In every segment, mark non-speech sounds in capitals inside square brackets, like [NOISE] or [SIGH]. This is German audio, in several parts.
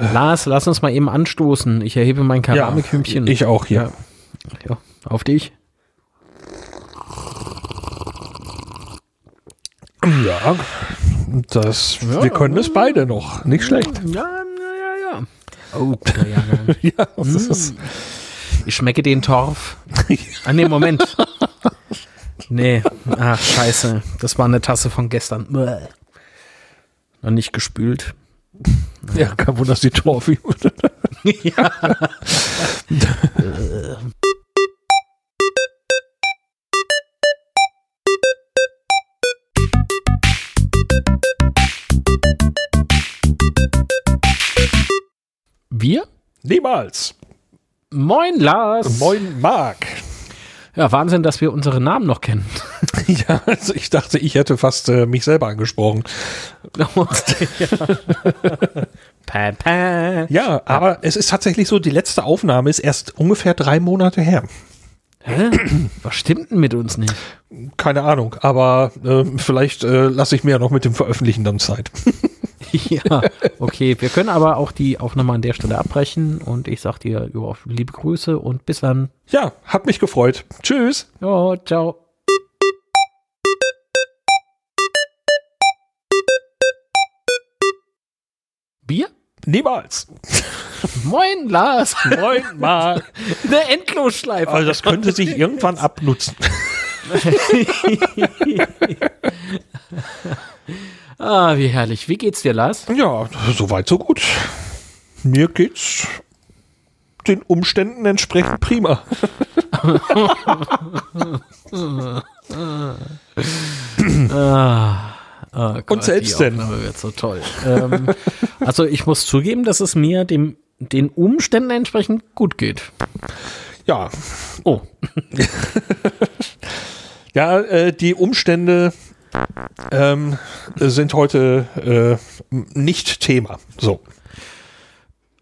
Lars, lass uns mal eben anstoßen. Ich erhebe mein Keramikhümmchen. ich auch hier. Ja, auf dich. Ja, das, wir können es beide noch. Nicht schlecht. Ja, ja, ja. Oh, Jahrgang. [LAUGHS] Ja, das ist, Ich schmecke den Torf. [LAUGHS] Ah, nee, Moment. Nee, ach, scheiße. Das war eine Tasse von gestern. Noch nicht gespült. Ja, kein Wunder, dass die Torfi. [LAUGHS] ja. Wir? Niemals. Moin, Lars. Moin, Marc. Ja, Wahnsinn, dass wir unsere Namen noch kennen. [LAUGHS] Ja, also ich dachte, ich hätte fast äh, mich selber angesprochen. [LAUGHS] Ja, aber es ist tatsächlich so, die letzte Aufnahme ist erst ungefähr drei Monate her. Hä? Was stimmt denn mit uns nicht? Keine Ahnung, aber äh, vielleicht äh, lasse ich mir ja noch mit dem Veröffentlichen dann Zeit. [LAUGHS] [LAUGHS] ja, okay. Wir können aber auch die Aufnahme an der Stelle abbrechen und ich sag dir ja, liebe Grüße und bis dann. Ja, hat mich gefreut. Tschüss. Ja, ciao. Bier? Niemals. [LAUGHS] Moin, Lars. Moin, Marc. [LAUGHS] Eine Endlosschleife. Also das könnte sich irgendwann abnutzen. Ah, wie herrlich. Wie geht's dir, Lars? Ja, soweit so gut. Mir geht's den Umständen entsprechend prima. Ah, oh Gott, Und selbst die denn? Aufnahme wird so toll. ähm, also ich muss zugeben, dass es mir dem, den Umständen entsprechend gut geht. Ja, Oh, [LAUGHS] ja, äh, die Umstände ähm, sind heute äh, nicht Thema. So,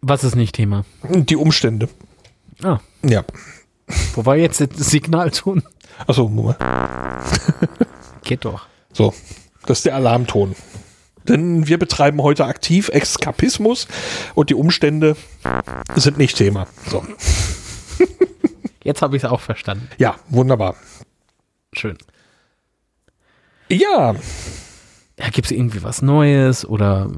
was ist nicht Thema? die Umstände. Ah, Ja. wo war jetzt das Signalton? Achso, Moment. Geht doch. So, das ist der Alarmton. Denn wir betreiben heute aktiv Exkapismus und die Umstände sind nicht Thema. So. Jetzt habe ich es auch verstanden. Ja, wunderbar. Schön. Ja, Ja, gibt es irgendwie was Neues oder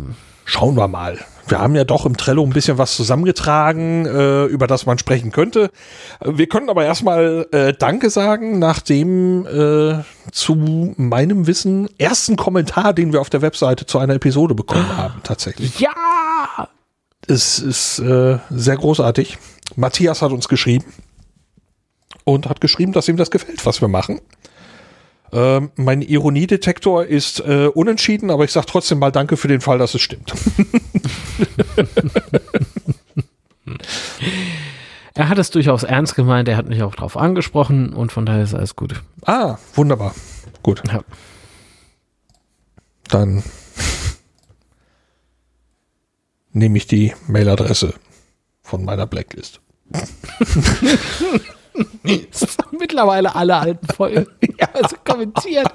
schauen wir mal. Wir haben ja doch im Trello ein bisschen was zusammengetragen, äh, über das man sprechen könnte. Wir können aber erstmal äh, Danke sagen nach dem äh, zu meinem Wissen ersten Kommentar, den wir auf der Webseite zu einer Episode bekommen haben, tatsächlich. Ja! Es ist äh, sehr großartig. Matthias hat uns geschrieben und hat geschrieben, dass ihm das gefällt, was wir machen. Ähm, mein Ironiedetektor ist äh, unentschieden, aber ich sage trotzdem mal Danke für den Fall, dass es stimmt. [LAUGHS] Er hat es durchaus ernst gemeint, er hat mich auch drauf angesprochen und von daher ist alles gut. ah, wunderbar. Gut, Ja. dann nehme ich die Mailadresse von meiner Blacklist. [LAUGHS] Mittlerweile alle alten Folgen [LAUGHS] also kommentiert.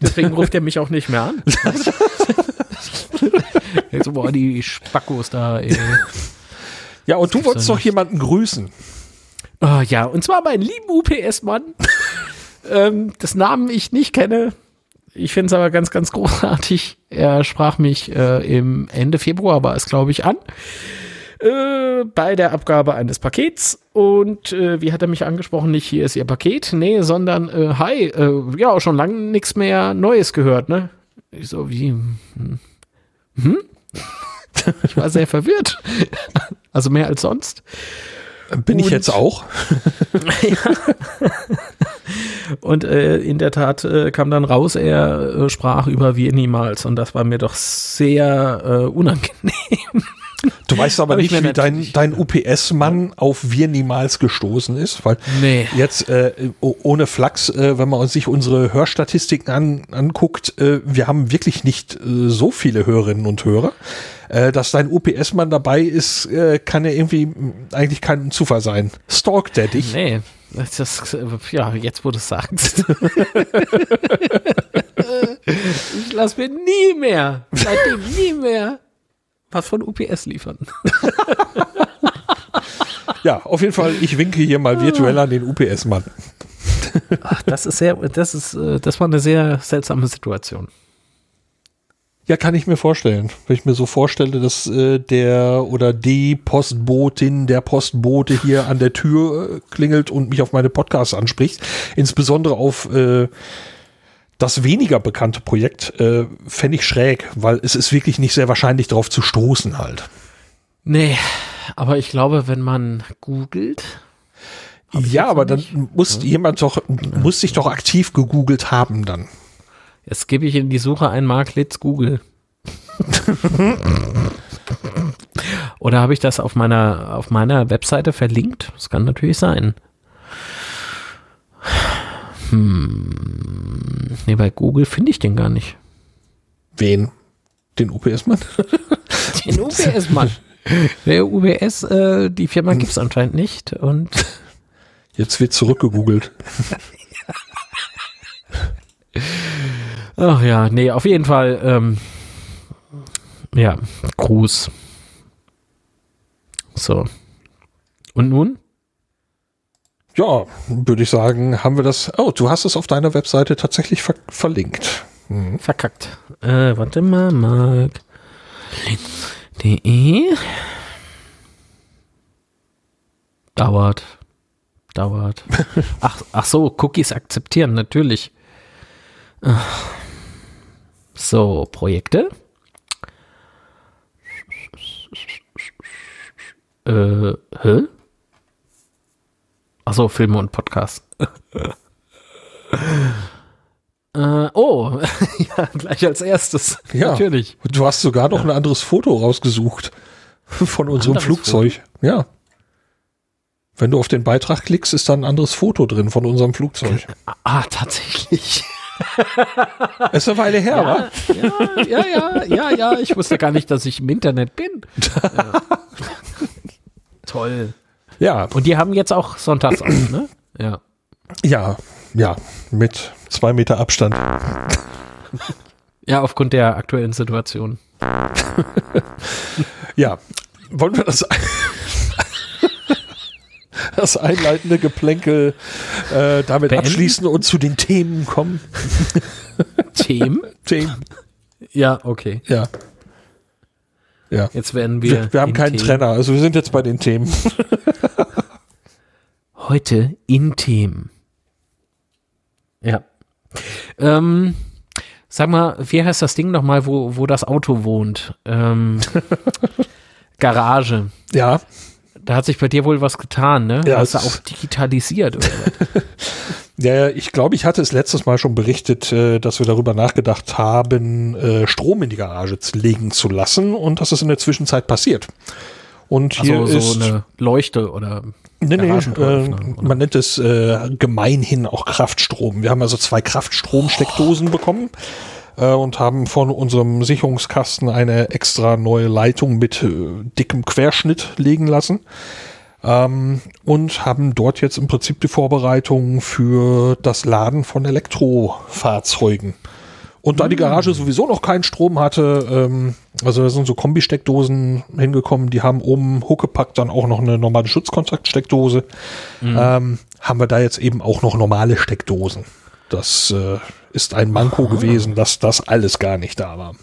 Deswegen ruft er mich auch nicht mehr an. [LAUGHS] Jetzt, boah, die Spackos da, ey. Ja, und du wolltest doch jemanden grüßen. Oh, ja, und zwar meinen lieben UPS-Mann, ähm, das Namen ich nicht kenne. Ich finde es aber ganz, ganz großartig. Er sprach mich äh, im Ende Februar, war es, glaube ich, an. Äh, bei der Abgabe eines Pakets. Und äh, wie hat er mich angesprochen? Nicht hier ist Ihr Paket, nee, sondern äh, hi, äh, ja, schon lange nichts mehr Neues gehört, ne? Ich so, wie? Hm? hm? Ich war sehr verwirrt. Also mehr als sonst. Bin ich Und- jetzt auch? [LAUGHS] Und äh, in der Tat äh, kam dann raus, er äh, sprach über wir niemals. Und das war mir doch sehr äh, unangenehm. Du weißt aber nicht, wie dein, dein UPS-Mann auf wir niemals gestoßen ist, weil Nee. jetzt äh, ohne Flachs, äh, wenn man sich unsere Hörstatistiken an, anguckt, äh, wir haben wirklich nicht äh, so viele Hörerinnen und Hörer. Äh, dass dein UPS-Mann dabei ist, äh, kann ja irgendwie eigentlich kein Zufall sein. Stalkt der dich? Nee, das, das, äh, ja, jetzt wo du es sagst. [LAUGHS] [LAUGHS] ich lass mir nie mehr, seitdem nie mehr was von UPS liefern. [LAUGHS] Ja, auf jeden Fall, ich winke hier mal virtuell an den UPS-Mann. Ach, das ist sehr, das ist, äh, das war eine sehr seltsame Situation. Ja, kann ich mir vorstellen. Wenn ich mir so vorstelle, dass äh, der oder die Postbotin, der Postbote hier an der Tür äh, klingelt und mich auf meine Podcasts anspricht, insbesondere auf äh, das weniger bekannte Projekt, äh, fände ich schräg, weil es ist wirklich nicht sehr wahrscheinlich darauf zu stoßen halt. Nee, aber ich glaube, wenn man googelt. Ja, aber dann nicht- muss jemand doch, muss sich doch aktiv gegoogelt haben dann. Jetzt gebe ich in die Suche ein Mark Litz Google. [LAUGHS] Oder habe ich das auf meiner, auf meiner Webseite verlinkt? Das kann natürlich sein. Hm. Nee, bei Google finde ich den gar nicht. Wen? Den UPS-Mann? [LAUGHS] Den UBS-Mann. Der UBS, äh, die Firma gibt es anscheinend nicht. Und Jetzt wird zurückgegoogelt. ach ja, nee, auf jeden Fall, ähm, ja, Gruß. So. Und nun? Ja, würde ich sagen, haben wir das. Oh, du hast es auf deiner Webseite tatsächlich ver verlinkt. Mhm. Verkackt. Äh, warte mal, Mark. De. Dauert. Dauert. [LAUGHS] Ach, ach so, Cookies akzeptieren, natürlich. So, Projekte. Äh, hä? Ach so, Filme und Podcasts. [LAUGHS] Äh, oh, [LAUGHS] ja, gleich als erstes. Ja. Natürlich. Du hast sogar noch ein anderes Foto rausgesucht von unserem Anderes Flugzeug. Ja. Wenn du auf den Beitrag klickst, ist da ein anderes Foto drin von unserem Flugzeug. Ah, tatsächlich. [LAUGHS] Ist eine Weile her, wa? Ja, ja, ja, ja, ja. Ich wusste gar nicht, dass ich im Internet bin. Ja. Toll. Ja, Und die haben jetzt auch sonntags auf, ne? Ja. ja, ja, mit zwei Meter Abstand. Ja, aufgrund der aktuellen Situation. [LAUGHS] Ja, wollen wir das, [LAUGHS] das einleitende Geplänkel äh, damit Beenden? abschließen und zu den Themen kommen? Themen? [LAUGHS] Themen, Ja, okay. ja. Ja. Jetzt werden wir. Wir, wir haben in keinen Themen. Trenner, also wir sind jetzt bei den Themen. [LAUGHS] Heute in Themen. Ja. Ähm, sag mal, wie heißt das Ding nochmal, wo, wo das Auto wohnt? Ähm, [LAUGHS] Garage. Ja, Da hat sich bei dir wohl was getan, ne? Ja, Hast du auch digitalisiert oder was? [LAUGHS] Ja, ich glaube, ich hatte es letztes Mal schon berichtet, äh, dass wir darüber nachgedacht haben, äh, Strom in die Garage legen zu lassen und das ist in der Zwischenzeit passiert. Und hier Also ist so eine Leuchte oder nee, nee, äh, man nennt es äh, gemeinhin auch Kraftstrom. Wir haben also zwei Kraftstromsteckdosen bekommen äh, und haben von unserem Sicherungskasten eine extra neue Leitung mit äh, dickem Querschnitt legen lassen. Ähm, und haben dort jetzt im Prinzip die Vorbereitung für das Laden von Elektrofahrzeugen. Und da die Garage sowieso noch keinen Strom hatte, ähm, also da sind so Kombi-Steckdosen hingekommen, die haben oben Huckepack dann auch noch eine normale Schutzkontaktsteckdose, ähm, haben wir da jetzt eben auch noch normale Steckdosen. Das äh, ist ein Manko gewesen, dass das alles gar nicht da war.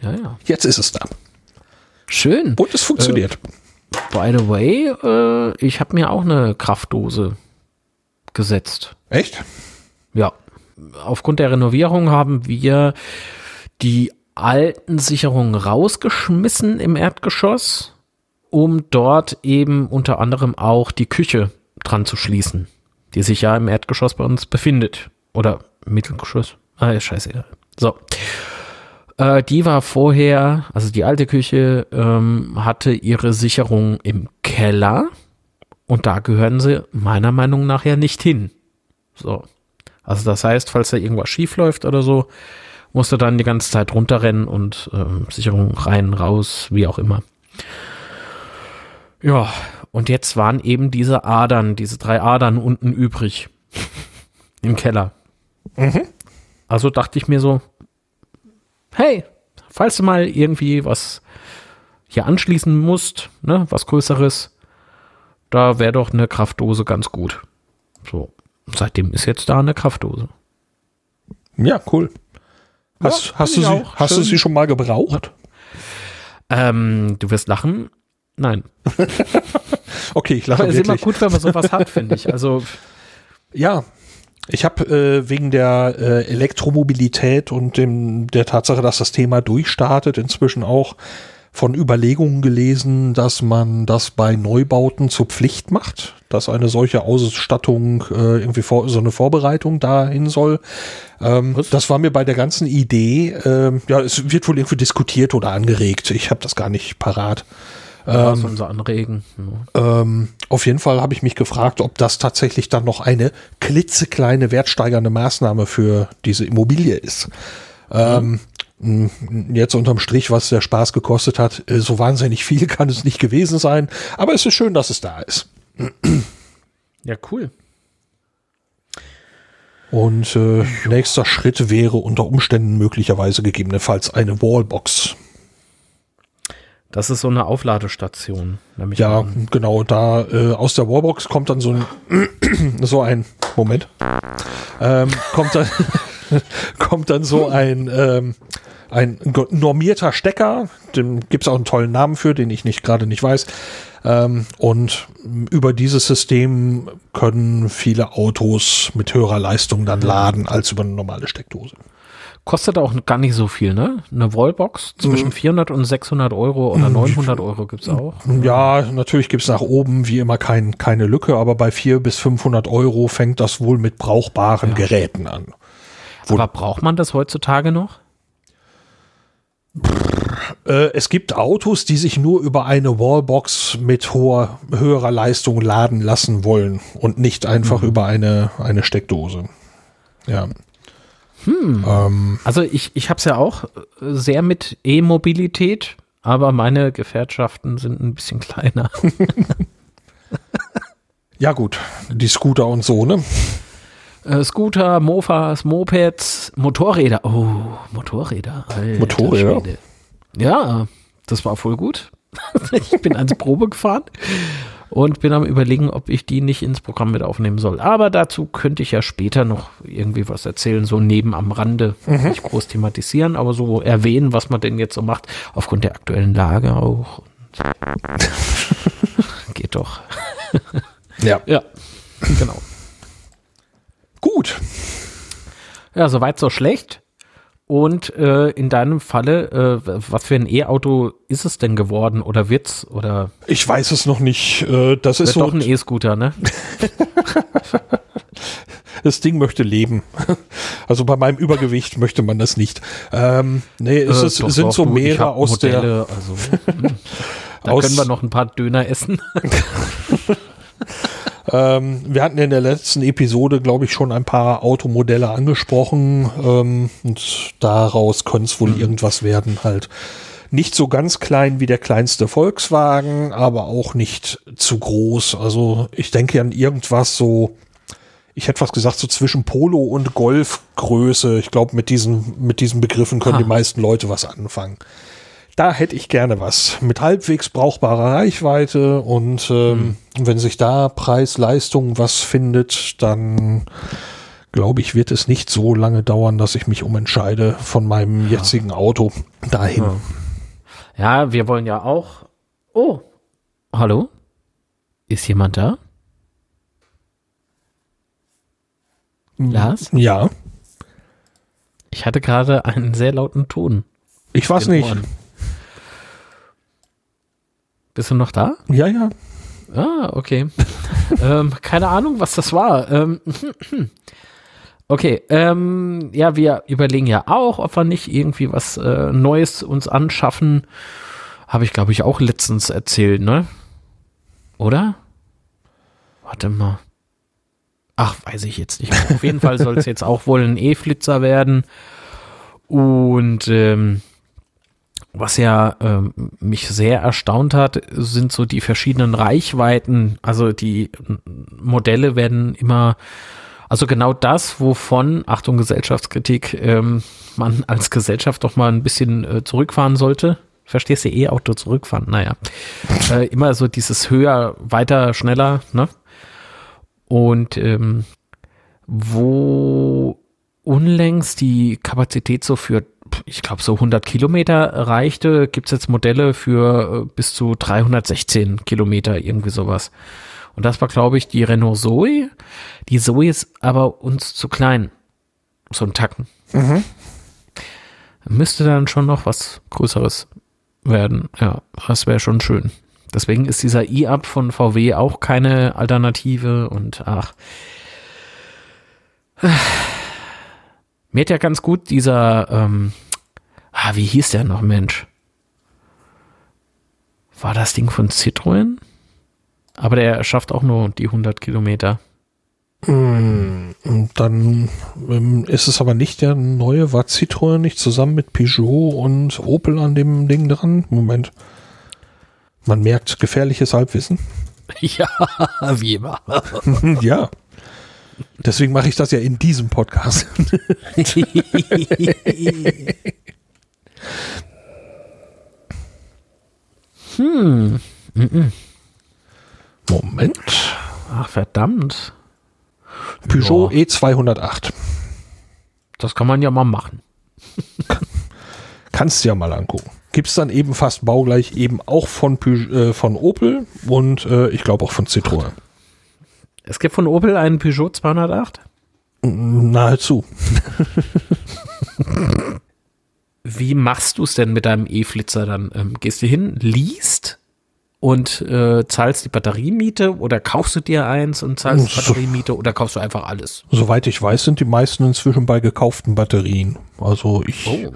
ja, ja. Jetzt ist es da. Schön. Und es funktioniert. By the way, äh, ich habe mir auch eine Kraftdose gesetzt. Echt? Ja. Aufgrund der Renovierung haben wir die alten Sicherungen rausgeschmissen im Erdgeschoss, um dort eben unter anderem auch die Küche dran zu schließen, die sich ja im Erdgeschoss bei uns befindet. Oder Mittelgeschoss. Ah, ist scheißegal. So. Äh, die war vorher, also die alte Küche, ähm, hatte ihre Sicherung im Keller und da gehören sie meiner Meinung nach ja nicht hin. So. Also das heißt, falls da irgendwas schief läuft oder so, musst du dann die ganze Zeit runterrennen und ähm, Sicherung rein, raus, wie auch immer. Ja, und jetzt waren eben diese Adern, diese drei Adern unten übrig. [LAUGHS] Im Keller. Also dachte ich mir so, hey, falls du mal irgendwie was hier anschließen musst, ne, was Größeres, da wäre doch eine Kraftdose ganz gut. So, seitdem ist jetzt da eine Kraftdose. Ja, cool. Hast, Ja, hast, du, sie, hast du sie schon mal gebraucht? Ähm, du wirst lachen. Nein. [LAUGHS] Okay, ich lache Aber es ist immer gut, wenn man sowas hat, finde ich. Also, Ja, ich habe äh, wegen der äh, Elektromobilität und dem, der Tatsache, dass das Thema durchstartet, inzwischen auch von Überlegungen gelesen, dass man das bei Neubauten zur Pflicht macht, dass eine solche Ausstattung äh, irgendwie vor, so eine Vorbereitung dahin soll. Ähm, das war mir bei der ganzen Idee, ähm, ja, es wird wohl irgendwie diskutiert oder angeregt. Ich habe das gar nicht parat. Was unser Anregen. Ja. Ähm, auf jeden Fall habe ich mich gefragt, ob das tatsächlich dann noch eine klitzekleine wertsteigernde Maßnahme für diese Immobilie ist. Ähm, Jetzt unterm Strich, was der Spaß gekostet hat, äh, so wahnsinnig viel [LAUGHS] kann es nicht gewesen sein, aber es ist schön, dass es da ist. ja, cool. Und äh, nächster Schritt wäre unter Umständen möglicherweise gegebenenfalls eine Wallbox. Das ist so eine Aufladestation. Nämlich Ja, genau, da äh, aus der Wallbox kommt dann so ein [CLEARS THROAT] so ein Moment. Ähm, kommt dann [LAUGHS] kommt dann so ein ähm, ein normierter Stecker, dem gibt es auch einen tollen Namen für, den ich nicht gerade nicht weiß. Ähm, und über dieses System können viele Autos mit höherer Leistung dann laden als über eine normale Steckdose. Kostet auch gar nicht so viel, ne? Eine Wallbox zwischen 400 und 600 Euro oder 900 Euro gibt's auch. Ja, natürlich gibt's nach oben wie immer kein, keine Lücke, aber bei 400 bis 500 Euro fängt das wohl mit brauchbaren Geräten an. Aber braucht man das heutzutage noch? Äh, es gibt Autos, die sich nur über eine Wallbox mit hoher, höherer Leistung laden lassen wollen und nicht einfach über eine, eine Steckdose. Ja. Ähm, Also ich, ich habe es ja auch äh, sehr mit E-Mobilität, aber meine Gefährtschaften sind ein bisschen [LAUGHS] kleiner. ja, gut, die Scooter und so, ne? Äh, Scooter, Mofas, Mopeds, Motorräder. Oh, Motorräder. Alter Motorräder? Schwede. Ja, das war voll gut. [LAUGHS] ich bin ans Probe gefahren und bin am überlegen, ob ich die nicht ins Programm mit aufnehmen soll. Aber dazu könnte ich ja später noch irgendwie was erzählen, so neben am Rande. Nicht groß thematisieren, aber so erwähnen, was man denn jetzt so macht, aufgrund der aktuellen Lage auch. [LAUGHS] Geht doch. [LAUGHS] Ja. Ja, genau. Gut. Ja, soweit so schlecht. Und äh, in deinem Falle, äh, was für ein E-Auto ist es denn geworden oder wird's oder Ich weiß es noch nicht. Äh, das ist wird so. doch ein E-Scooter, ne? [LAUGHS] das Ding möchte leben. Also bei meinem Übergewicht möchte man das nicht. Ähm, nee, es Äh, ist, doch, sind doch, so du, mehrere aus der. Modelle, also hm. [LAUGHS] da Aus- können wir noch ein paar Döner essen. [LAUGHS] Ähm, wir hatten in der letzten Episode, glaube ich, schon ein paar Automodelle angesprochen. Ähm, und daraus könnte es wohl irgendwas werden, halt. Nicht so ganz klein wie der kleinste Volkswagen, aber auch nicht zu groß. Also ich denke an irgendwas so, ich hätte was gesagt, so zwischen Polo und Golfgröße. Ich glaube, mit diesen, mit diesen Begriffen können Ah. die meisten Leute was anfangen. Da hätte ich gerne was mit halbwegs brauchbarer Reichweite und ähm, wenn sich da Preis-Leistung was findet, dann glaube ich, wird es nicht so lange dauern, dass ich mich umentscheide von meinem jetzigen Auto dahin. Ja. Ja, wir wollen ja auch. Oh, hallo? Ist jemand da? Lars? Ja, Ich hatte gerade einen sehr lauten Ton. ich weiß nicht. Ohren. Bist du noch da? Ja, ja. Ah, okay. [LAUGHS] ähm, keine Ahnung, was das war. Ähm, [LAUGHS] okay, ähm, ja, wir überlegen ja auch, ob wir nicht irgendwie was äh, Neues uns anschaffen. Habe ich, glaube ich, auch letztens erzählt, ne? Oder? Warte mal. Ach, weiß ich jetzt nicht. mehr. Auf jeden Fall soll es [LAUGHS] jetzt auch wohl ein E-Flitzer werden. Und ähm, was ja ähm, mich sehr erstaunt hat, sind so die verschiedenen Reichweiten. Also die Modelle werden immer, also genau das, wovon, Achtung Gesellschaftskritik, ähm, man als Gesellschaft doch mal ein bisschen äh, zurückfahren sollte, verstehst du, E-Auto zurückfahren, naja. [LAUGHS] Äh, immer so dieses höher, weiter, schneller, ne? Und ähm, wo unlängst die Kapazität so für, ich glaube, so 100 Kilometer reichte, gibt's jetzt Modelle für äh, bis zu 316 Kilometer, irgendwie sowas. Und das war, glaube ich, die Renault Zoe. Die Zoe ist aber uns zu klein. So ein Tacken. Mhm. Müsste dann schon noch was Größeres werden. Ja, das wäre schon schön. Deswegen ist dieser E-Up von VW auch keine Alternative und ach. Mir hat ja ganz gut dieser, ähm, ah, wie hieß der noch, Mensch? War das Ding von Citroën? Aber der schafft auch nur die 100 Kilometer. Und dann ähm, ist es aber nicht der neue, war Citroën nicht zusammen mit Peugeot und Opel an dem Ding dran? Moment. Man merkt gefährliches Halbwissen. [LAUGHS] Ja, wie immer. [LAUGHS] ja. Deswegen mache ich das ja in diesem Podcast. [LAUGHS] hm. Moment. Ach, verdammt. Peugeot E E208. Das kann man ja mal machen. Kannst du ja mal angucken. Gibt es dann eben fast baugleich eben auch von, Peugeot, äh, von Opel und äh, ich glaube auch von Citroën. Es gibt von Opel einen Peugeot 208. Nahezu. [LAUGHS] Wie machst du es denn mit deinem E-Flitzer dann? Ähm, gehst du hin, liest und äh, zahlst die Batteriemiete oder kaufst du dir eins und zahlst die. Batteriemiete oder kaufst du einfach alles? Soweit ich weiß, sind die meisten inzwischen bei gekauften Batterien. Also ich Oh.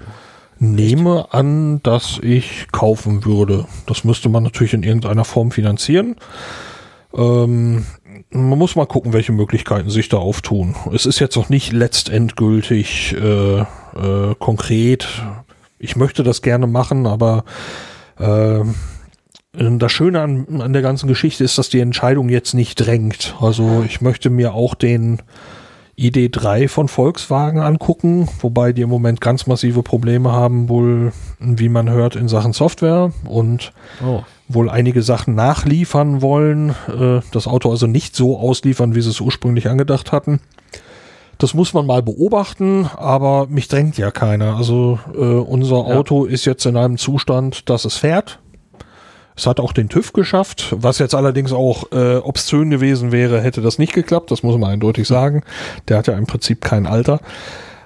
nehme an, dass ich kaufen würde. Das müsste man natürlich in irgendeiner Form finanzieren. Ähm, man muss mal gucken, welche Möglichkeiten sich da auftun. Es ist jetzt noch nicht letztendgültig äh, äh, konkret. Ich möchte das gerne machen, aber äh, das Schöne an, an der ganzen Geschichte ist, dass die Entscheidung jetzt nicht drängt. Also ich möchte mir auch den ID3 von Volkswagen angucken, wobei die im Moment ganz massive Probleme haben, wohl, wie man hört, in Sachen Software und Oh. wohl einige Sachen nachliefern wollen, äh, das Auto also nicht so ausliefern, wie sie es ursprünglich angedacht hatten. Das muss man mal beobachten, aber mich drängt ja keiner. Also äh, unser Ja. Auto ist jetzt in einem Zustand, dass es fährt. Es hat auch den TÜV geschafft, was jetzt allerdings auch äh, obszön gewesen wäre, hätte das nicht geklappt, das muss man eindeutig sagen. Der hat ja im Prinzip kein Alter.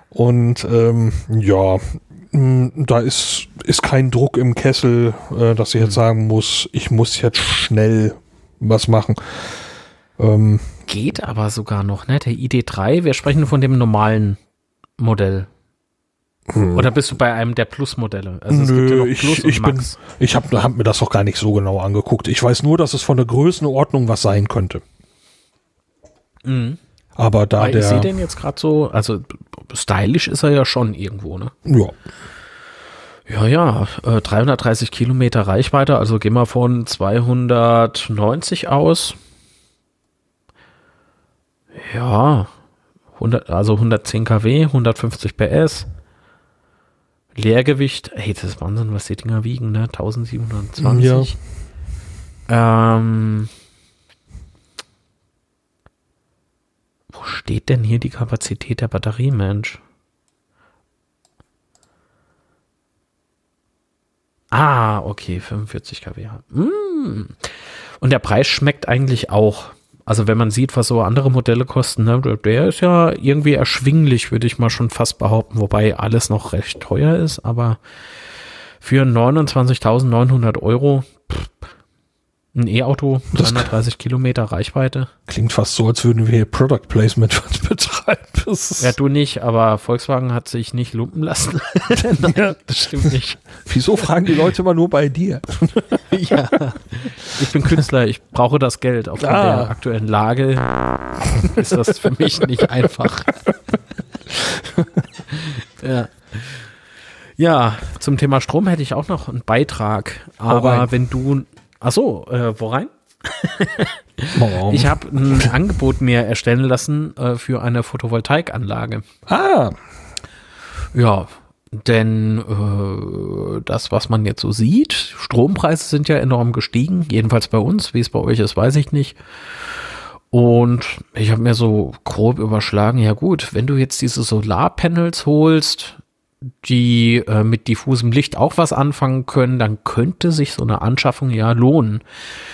Und ähm, ja, mh, da ist, ist kein Druck im Kessel, äh, dass ich jetzt sagen muss, ich muss jetzt schnell was machen. Ähm, Geht aber sogar noch, ne? Der ID3, wir sprechen von dem normalen Modell. Oder bist du bei einem der Plus-Modelle? Also ja Nö, ich, Plus und ich bin, ich habe hab mir das auch gar nicht so genau angeguckt. Ich weiß nur, dass es von der Größenordnung was sein könnte. Mhm. Aber da Weil ich sehe der, den jetzt gerade so, also stylisch ist er ja schon irgendwo, ne? ja, Ja, ja, äh, 330 Kilometer Reichweite, also gehen wir von 290 aus. Ja, 100, also 110 kW, 150 PS. Leergewicht, ey, das ist Wahnsinn, was die Dinger wiegen, ne? 1720. Ähm, wo steht denn hier die Kapazität der Batterie, Mensch? Ah, okay, 45 kWh. Mm. Und der Preis schmeckt eigentlich auch. Also wenn man sieht, was so andere Modelle kosten, ne, der ist ja irgendwie erschwinglich, würde ich mal schon fast behaupten, wobei alles noch recht teuer ist, aber für 29.900 Euro pff, ein E-Auto, Das- 330 Kilometer Reichweite. klingt fast so, als würden wir hier Product Placement [LAUGHS] betreiben. Ja, du nicht, aber Volkswagen hat sich nicht lumpen lassen. [LAUGHS] Nein, das stimmt nicht. wieso fragen die Leute immer nur bei dir? [LAUGHS] Ja, ich bin Künstler, ich brauche das Geld. Aufgrund Ah. der aktuellen Lage ist das für mich nicht einfach. ja. ja, zum Thema Strom hätte ich auch noch einen Beitrag. Aber wenn du. Ach so, äh, wo rein? Ich habe ein Angebot mir erstellen lassen äh, für eine Photovoltaikanlage. ah, Ja, Denn äh, das, was man jetzt so sieht, Strompreise sind ja enorm gestiegen, jedenfalls bei uns. Wie es bei euch ist, weiß ich nicht. Und ich habe mir so grob überschlagen, ja gut, wenn du jetzt diese Solarpanels holst, die äh, mit diffusem Licht auch was anfangen können, dann könnte sich so eine Anschaffung ja lohnen.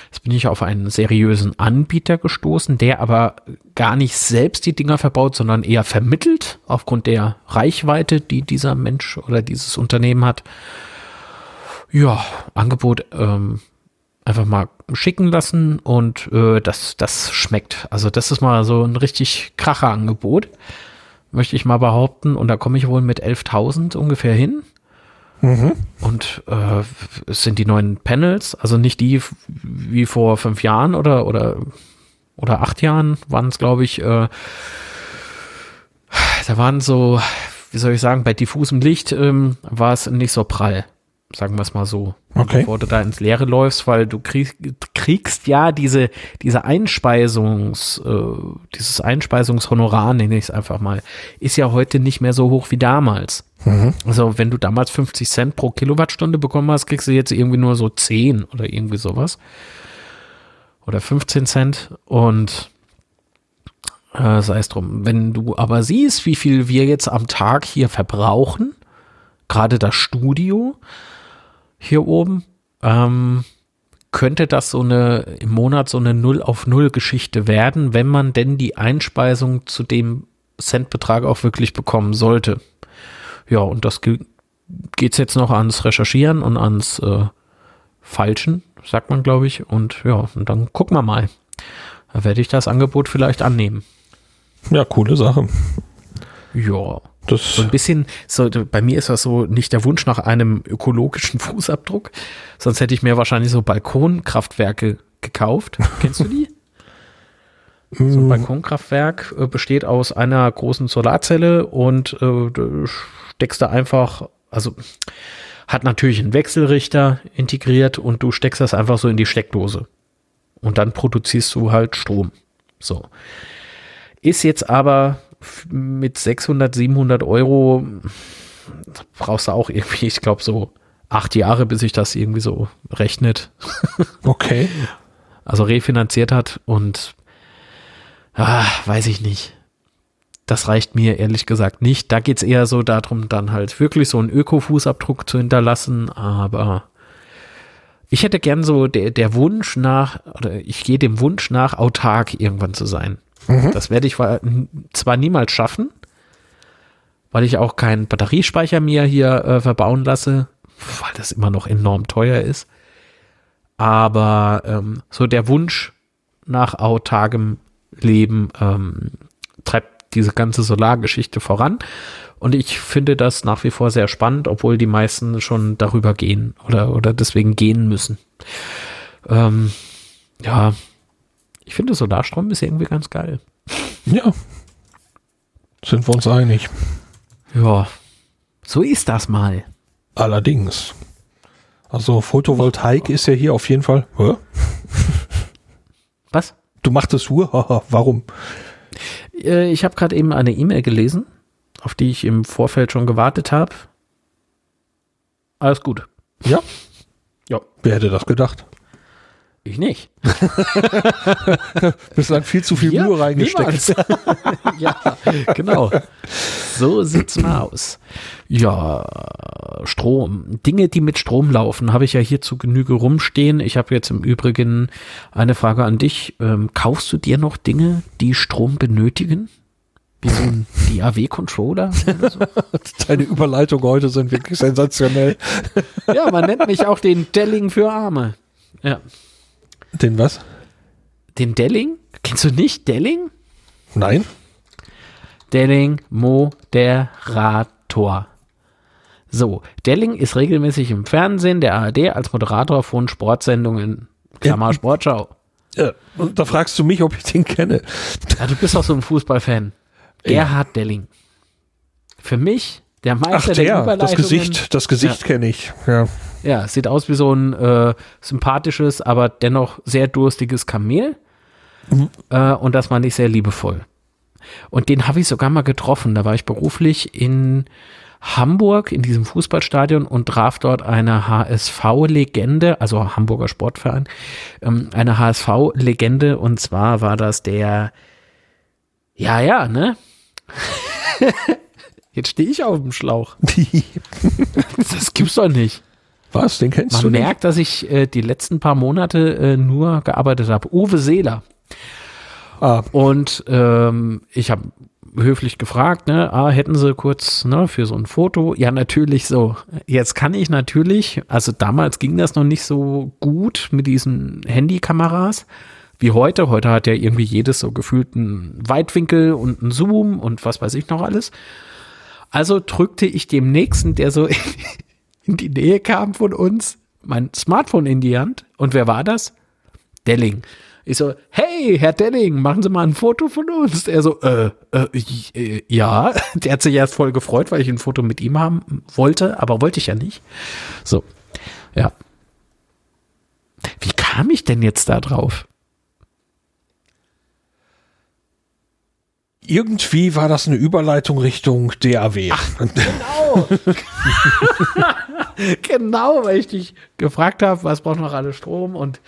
Jetzt bin ich auf einen seriösen Anbieter gestoßen, der aber gar nicht selbst die Dinger verbaut, sondern eher vermittelt aufgrund der Reichweite, die dieser Mensch oder dieses Unternehmen hat. Ja, Angebot ähm, einfach mal schicken lassen und äh, das, das schmeckt. Also das ist mal so ein richtig kracher Angebot möchte ich mal behaupten. Und da komme ich wohl mit 11.000 ungefähr hin. Mhm. Und äh, es sind die neuen Panels, also nicht die wie vor fünf Jahren oder, oder, oder acht Jahren waren es, glaube ich. Äh, da waren so, wie soll ich sagen, bei diffusem Licht ähm, war es nicht so prall sagen wir es mal so. Okay. Bevor du da ins Leere läufst, weil du krieg, kriegst ja diese, diese Einspeisungs, äh, dieses Einspeisungshonorar, nenne ich es einfach mal, ist ja heute nicht mehr so hoch wie damals. Mhm. Also wenn du damals 50 Cent pro Kilowattstunde bekommen hast, kriegst du jetzt irgendwie nur so 10 oder irgendwie sowas. Oder 15 Cent und äh, sei es drum. Wenn du aber siehst, wie viel wir jetzt am Tag hier verbrauchen, gerade das Studio, hier oben, ähm, könnte das so eine im Monat so eine Null auf Null Geschichte werden, wenn man denn die Einspeisung zu dem Centbetrag auch wirklich bekommen sollte. Ja, und das geht jetzt noch ans Recherchieren und ans äh, Falschen, sagt man, glaube ich. Und ja, und dann gucken wir mal. Da werde ich das Angebot vielleicht annehmen. Ja, coole Sache. Ja. Das so ein bisschen, so, bei mir ist das so nicht der Wunsch nach einem ökologischen [LAUGHS] Fußabdruck, sonst hätte ich mir wahrscheinlich so Balkonkraftwerke gekauft. Kennst du die? [LAUGHS] So ein mm. Balkonkraftwerk äh, besteht aus einer großen Solarzelle und äh, steckst da einfach, also hat natürlich einen Wechselrichter integriert und du steckst das einfach so in die Steckdose. Und dann produzierst du halt Strom. So. Ist jetzt aber mit 600, 700 Euro brauchst du auch irgendwie, ich glaube, so acht Jahre, bis sich das irgendwie so rechnet. [LAUGHS] Okay. Also refinanziert hat und ah, weiß ich nicht. Das reicht mir ehrlich gesagt nicht. Da geht es eher so darum, dann halt wirklich so einen Öko-Fußabdruck zu hinterlassen, aber ich hätte gern so der, der Wunsch nach, oder ich gehe dem Wunsch nach, autark irgendwann zu sein. Mhm. Das werde ich zwar niemals schaffen, weil ich auch keinen Batteriespeicher mir hier äh, verbauen lasse, weil das immer noch enorm teuer ist. Aber ähm, so der Wunsch nach autarkem Leben ähm, treibt diese ganze Solargeschichte voran. Und ich finde das nach wie vor sehr spannend, obwohl die meisten schon darüber gehen oder, oder deswegen gehen müssen. Ähm, ja, ich finde Solarstrom ist irgendwie ganz geil. Ja. Sind wir uns einig. Ja. So ist das mal. Allerdings. Also Photovoltaik ist ja hier auf jeden Fall. Hä? Was? Du machst es Uhr? Warum? Äh, ich habe gerade eben eine E-Mail gelesen, auf die ich im Vorfeld schon gewartet habe. Alles gut. Ja? Ja. Wer hätte das gedacht? Ich nicht. [LAUGHS] Bislang viel zu viel ja, Mühe reingesteckt. [LAUGHS] ja, genau. So sieht's mal aus. Ja, Strom. Dinge, die mit Strom laufen, habe ich ja hier zu Genüge rumstehen. Ich habe jetzt im Übrigen eine Frage an dich. Ähm, kaufst du dir noch Dinge, die Strom benötigen? Wie so ein [LAUGHS] DAW-Controller? So? Deine Überleitung heute sind wirklich sensationell. ja, man nennt mich auch den Delling für Arme. Ja. Den was? Den Delling? Kennst du nicht Delling? Nein. Delling Moderator. So, Delling ist regelmäßig im Fernsehen der ARD als Moderator von Sportsendungen. Klammer ja. Sportschau. Ja, und da fragst du mich, ob ich den kenne. Ja, du bist auch so ein Fußballfan. Gerhard ja. Delling. Für mich der Meister Ach, der, der. Das Gesicht, das Gesicht ja. kenne ich. Ja. Ja, sieht aus wie so ein äh, sympathisches, aber dennoch sehr durstiges Kamel. Mhm. Äh, und das war nicht sehr liebevoll. Und den habe ich sogar mal getroffen. Da war ich beruflich in Hamburg in diesem Fußballstadion und traf dort eine HSV-Legende, also Hamburger Sportverein, ähm, eine HSV-Legende und zwar war das der, ja, ja, ne? [LAUGHS] Jetzt stehe ich auf dem Schlauch. [LAUGHS] das gibt's doch nicht. Was, den kennst Man du merkt, dass ich äh, die letzten paar Monate äh, nur gearbeitet habe. Uwe Seeler. Ah. Und ähm, ich habe höflich gefragt, ne, ah, hätten sie kurz ne, für so ein Foto? Ja, natürlich so. Jetzt kann ich natürlich, also damals ging das noch nicht so gut mit diesen Handykameras wie heute. Heute hat ja irgendwie jedes so gefühlt einen Weitwinkel und einen Zoom und was weiß ich noch alles. Also drückte ich dem Nächsten, der so [LAUGHS] in die Nähe kam von uns, mein Smartphone in die Hand. Und wer war das? Delling. Ich so, hey, Herr Delling, machen Sie mal ein Foto von uns. Er so, äh, äh, äh, ja. [LAUGHS] Der hat sich erst voll gefreut, weil ich ein Foto mit ihm haben wollte, aber wollte ich ja nicht. So, ja. Wie kam ich denn jetzt da drauf? Irgendwie war das eine Überleitung Richtung DAW. Genau. [LAUGHS] [LAUGHS] [LAUGHS] genau, weil ich dich gefragt habe, was braucht noch alle Strom und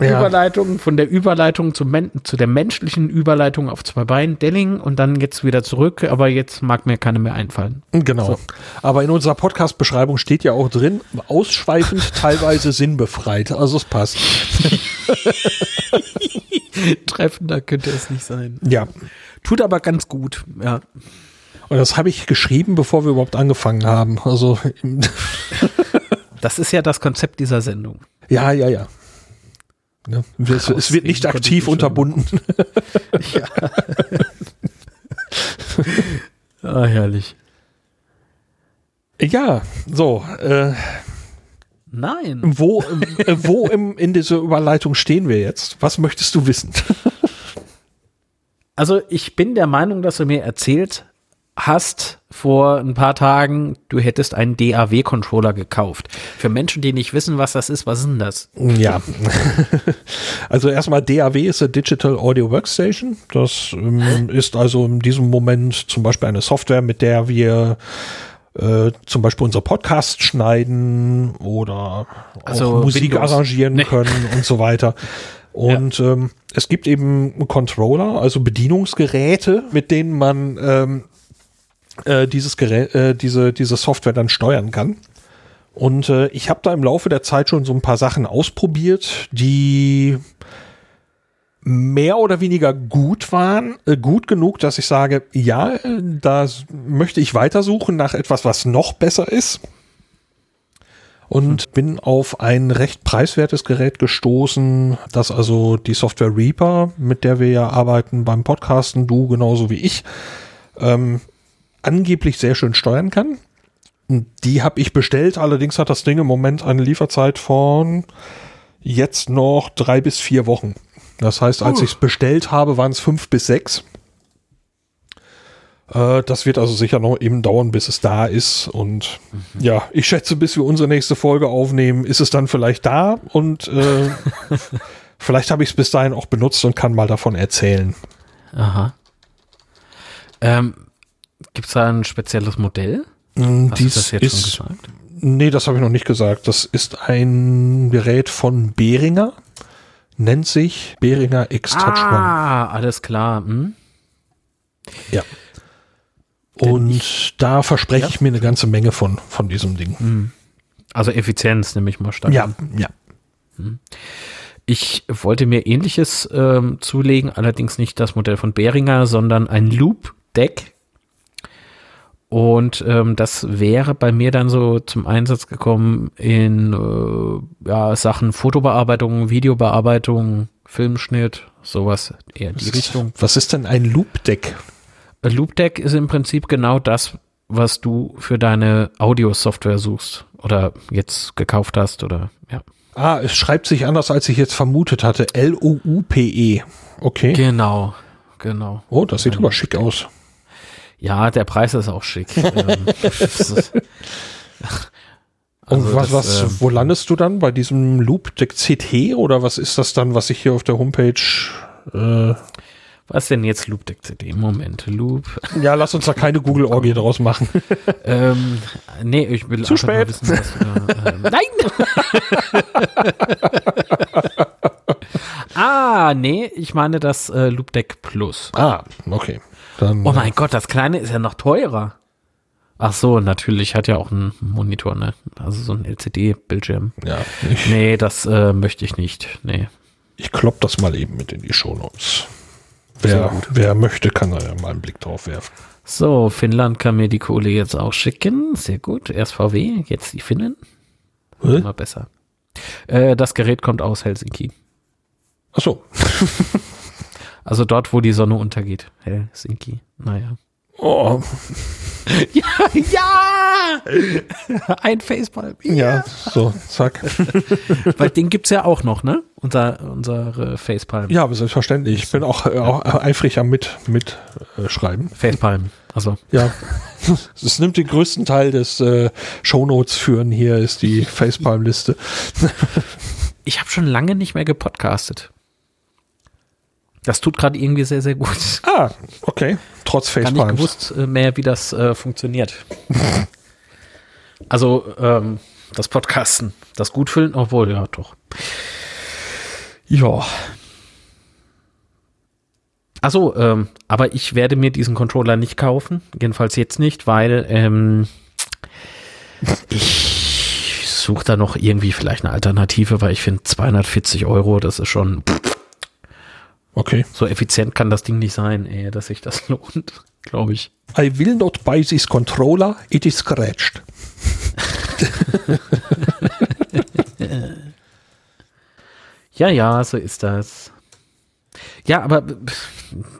Ja. Überleitung, von der Überleitung Men zu der menschlichen Überleitung auf zwei Beinen, Delling und dann jetzt wieder zurück, aber jetzt mag mir keine mehr einfallen. Genau. Aber in unserer Podcast-Beschreibung steht ja auch drin, ausschweifend, [LAUGHS] teilweise sinnbefreit. Also es passt. [LAUGHS] Treffender könnte es nicht sein. Ja. Tut aber ganz gut, ja. Und das habe ich geschrieben, bevor wir überhaupt angefangen haben. Also [LAUGHS] Das ist ja das Konzept dieser Sendung. ja, ja, ja. Ne? Es, es wird nicht aktiv unterbunden. [LAUGHS] [LAUGHS] Ah, herrlich. Ja, so. Äh, Nein. wo äh, wo im, in dieser Überleitung stehen wir jetzt? Was möchtest du wissen? Also ich bin der Meinung, dass du mir erzählt hast vor ein paar Tagen, du hättest einen DAW-Controller gekauft. Für Menschen, die nicht wissen, was das ist, was ist denn das? Ja. [LAUGHS] Also erstmal DAW ist eine Digital Audio Workstation. Das ähm, ist also in diesem Moment zum Beispiel eine Software, mit der wir äh, zum Beispiel unsere Podcasts schneiden oder Also Musik Windows. arrangieren Nee. können und so weiter. [LAUGHS] Und ähm, es gibt eben Controller, also Bedienungsgeräte, mit denen man ähm, äh, dieses Gerät, äh, diese, diese Software dann steuern kann. Und äh, ich habe da im Laufe der Zeit schon so ein paar Sachen ausprobiert, die mehr oder weniger gut waren, äh, gut genug, dass ich sage, ja, da möchte ich weitersuchen nach etwas, was noch besser ist. Und bin auf ein recht preiswertes Gerät gestoßen, das also die Software Reaper, mit der wir ja arbeiten beim Podcasten, du genauso wie ich, ähm, angeblich sehr schön steuern kann. Die habe ich bestellt, allerdings hat das Ding im Moment eine Lieferzeit von jetzt noch drei bis vier Wochen. Das heißt, als Oh. ich es bestellt habe, waren es fünf bis sechs. Äh, das wird also sicher noch eben dauern, bis es da ist. Und ja, ich schätze, bis wir unsere nächste Folge aufnehmen, ist es dann vielleicht da. Und äh, [LAUGHS] vielleicht habe ich es bis dahin auch benutzt und kann mal davon erzählen. Aha. Ähm, Gibt es da ein spezielles Modell? Mm, Hast du Dies das jetzt ist, schon gesagt? Nee, das habe ich noch nicht gesagt. Das ist ein Gerät von Behringer. Nennt sich Behringer X-Touch One. Ah, alles klar. Hm? Ja. Denn Und da verspreche Ja. ich mir eine ganze Menge von, von diesem Ding. Also Effizienz nehme ich mal stark. Ja, ja. Ich wollte mir ähnliches ähm, zulegen, allerdings nicht das Modell von Behringer, sondern ein Loop-Deck. Und ähm, das wäre bei mir dann so zum Einsatz gekommen in äh, ja, Sachen Fotobearbeitung, Videobearbeitung, Filmschnitt, sowas eher die Richtung. Was ist denn ein Loop-Deck? Ein Loop-Deck ist im Prinzip genau das, was du für deine Audio-Software suchst oder jetzt gekauft hast oder ja. Ah, es schreibt sich anders, als ich jetzt vermutet hatte. L-O-U-P-E. Okay. Genau, genau. Oh, das sieht aber schick aus. Ja, der Preis ist auch schick. [LAUGHS] ähm, ist- Und Also was, das, was, ähm, wo landest du dann bei diesem Loop-Deck CT oder was ist das dann, was ich hier auf der Homepage äh, Was denn jetzt Loop Deck CD? Moment, Loop. Ja, lass uns da keine Google-Orgie draus machen. [LAUGHS] ähm, nee, ich will Zu einfach spät. Mal wissen, was da, ähm, [LAUGHS] Nein! ah, nee, ich meine das äh, Loop Deck Plus. Ah, okay. Dann, Oh mein Gott, das kleine ist ja noch teurer. Ach so, natürlich hat ja auch einen Monitor, ne? Also so ein LCD-Bildschirm. ja, ich, Nee, das äh, möchte ich nicht. Nee. ich klopp das mal eben mit in die Shownotes. Wer, wer möchte, kann da ja mal einen Blick drauf werfen. So, Finnland kann mir die Kohle jetzt auch schicken. Sehr gut. Erst VW, jetzt die Finnen. Hä? Immer besser. Äh, das Gerät kommt aus Helsinki. Achso. [LAUGHS] Also dort, wo die Sonne untergeht. Helsinki. Naja. Oh, [LAUGHS] Ja, ja! Ein Facepalm. ja, so, zack. [LAUGHS] Weil den gibt's ja auch noch, ne? Unser, unsere Facepalm. Ja, aber selbstverständlich. Ich bin auch, äh, auch eifrig am mit, mit äh, schreiben. Facepalm. Also. Ja. [LAUGHS] Es nimmt den größten Teil des äh, Shownotes führen. Hier ist die Facepalm-Liste. Ich habe schon lange nicht mehr gepodcastet. Das tut gerade irgendwie sehr, sehr gut. Ah, okay. Trotz Gar nicht Facepalms. gewusst äh, mehr, wie das äh, funktioniert. [LAUGHS] also ähm, das Podcasten, das Gutfüllen, obwohl, ja, doch. Ja. Also, ähm, aber ich werde mir diesen Controller nicht kaufen, jedenfalls jetzt nicht, weil ähm, ich suche da noch irgendwie vielleicht eine Alternative, weil ich finde 240 Euro, das ist schon Okay. so effizient kann das Ding nicht sein, ey, dass sich das [LAUGHS] lohnt, glaube ich. I will not buy this controller. It is scratched. [LAUGHS] Ja, ja, so ist das. Ja, aber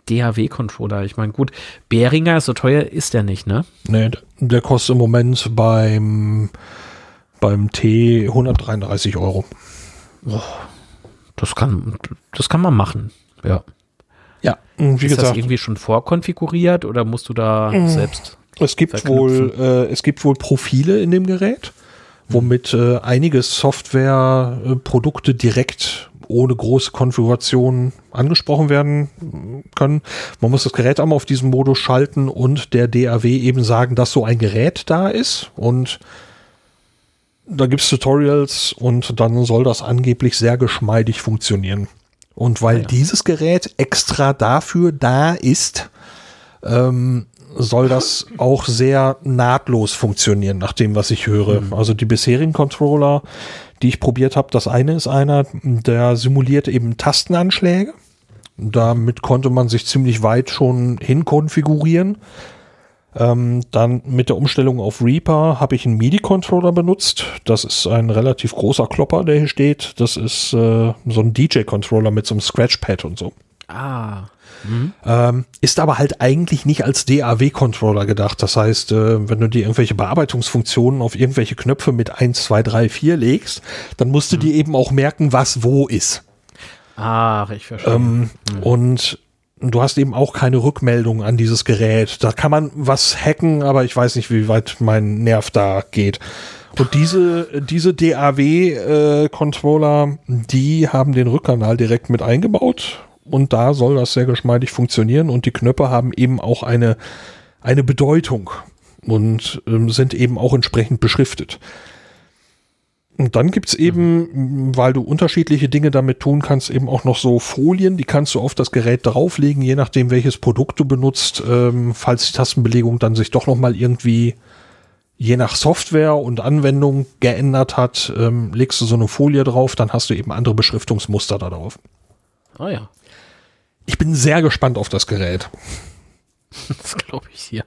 DAW-Controller, ich meine, gut, Behringer, so teuer ist der nicht, ne? Nee, der kostet im Moment beim, beim T 133 Euro. Das kann, das kann man machen, ja. Ja, wie ist das gesagt, irgendwie schon vorkonfiguriert oder musst du da selbst? es gibt wohl, äh, es gibt wohl Profile in dem Gerät, womit äh, einige Softwareprodukte direkt ohne große Konfiguration angesprochen werden äh, können. Man muss das Gerät einmal auf diesen Modus schalten und der DAW eben sagen, dass so ein Gerät da ist und da gibt es Tutorials und dann soll das angeblich sehr geschmeidig funktionieren. Und weil Ah ja. dieses Gerät extra dafür da ist, ähm, soll das [LAUGHS] auch sehr nahtlos funktionieren, nach dem, was ich höre. Also die bisherigen Controller, die ich probiert habe, das eine ist einer, der simuliert eben Tastenanschläge. Damit konnte man sich ziemlich weit schon hinkonfigurieren. Ähm, dann mit der Umstellung auf Reaper habe ich einen MIDI-Controller benutzt. Das ist ein relativ großer Klopper, der hier steht. Das ist äh, so ein DJ-Controller mit so einem Scratchpad und so. Ah, Ähm, ist aber halt eigentlich nicht als DAW-Controller gedacht. Das heißt, äh, wenn du dir irgendwelche Bearbeitungsfunktionen auf irgendwelche Knöpfe mit 1, 2, 3, 4 legst, dann musst du dir eben auch merken, was wo ist. ach, ich verstehe. Ähm, Und du hast eben auch keine Rückmeldung an dieses Gerät. Da kann man was hacken, aber ich weiß nicht, wie weit mein Nerv da geht. Und diese, diese DAW-Controller, die haben den Rückkanal direkt mit eingebaut. Und da soll das sehr geschmeidig funktionieren. Und die Knöpfe haben eben auch eine, eine Bedeutung und ähm, sind eben auch entsprechend beschriftet. Und dann gibt's eben, weil du unterschiedliche Dinge damit tun kannst, eben auch noch so Folien, die kannst du auf das Gerät drauflegen, je nachdem, welches Produkt du benutzt. Ähm, falls die Tastenbelegung dann sich doch noch mal irgendwie je nach Software und Anwendung geändert hat, ähm, legst du so eine Folie drauf, dann hast du eben andere Beschriftungsmuster da drauf. ah ja, Ich bin sehr gespannt auf das Gerät. [LAUGHS] das glaube ich hier.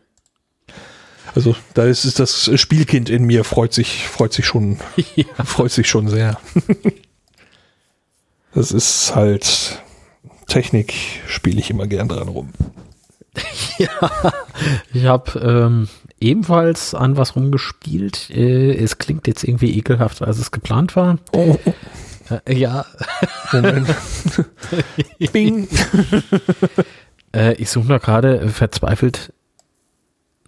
Also da ist, das Spielkind in mir freut sich, freut sich schon, [LAUGHS] ja. freut sich schon sehr. [LAUGHS] das ist halt Technik, spiele ich immer gern dran rum. [LAUGHS] Ich habe ähm, ebenfalls an was rumgespielt. Äh, es klingt jetzt irgendwie ekelhaft, als es geplant war. Oh, Äh, ja, Moment. Bing. äh, ich suche da gerade verzweifelt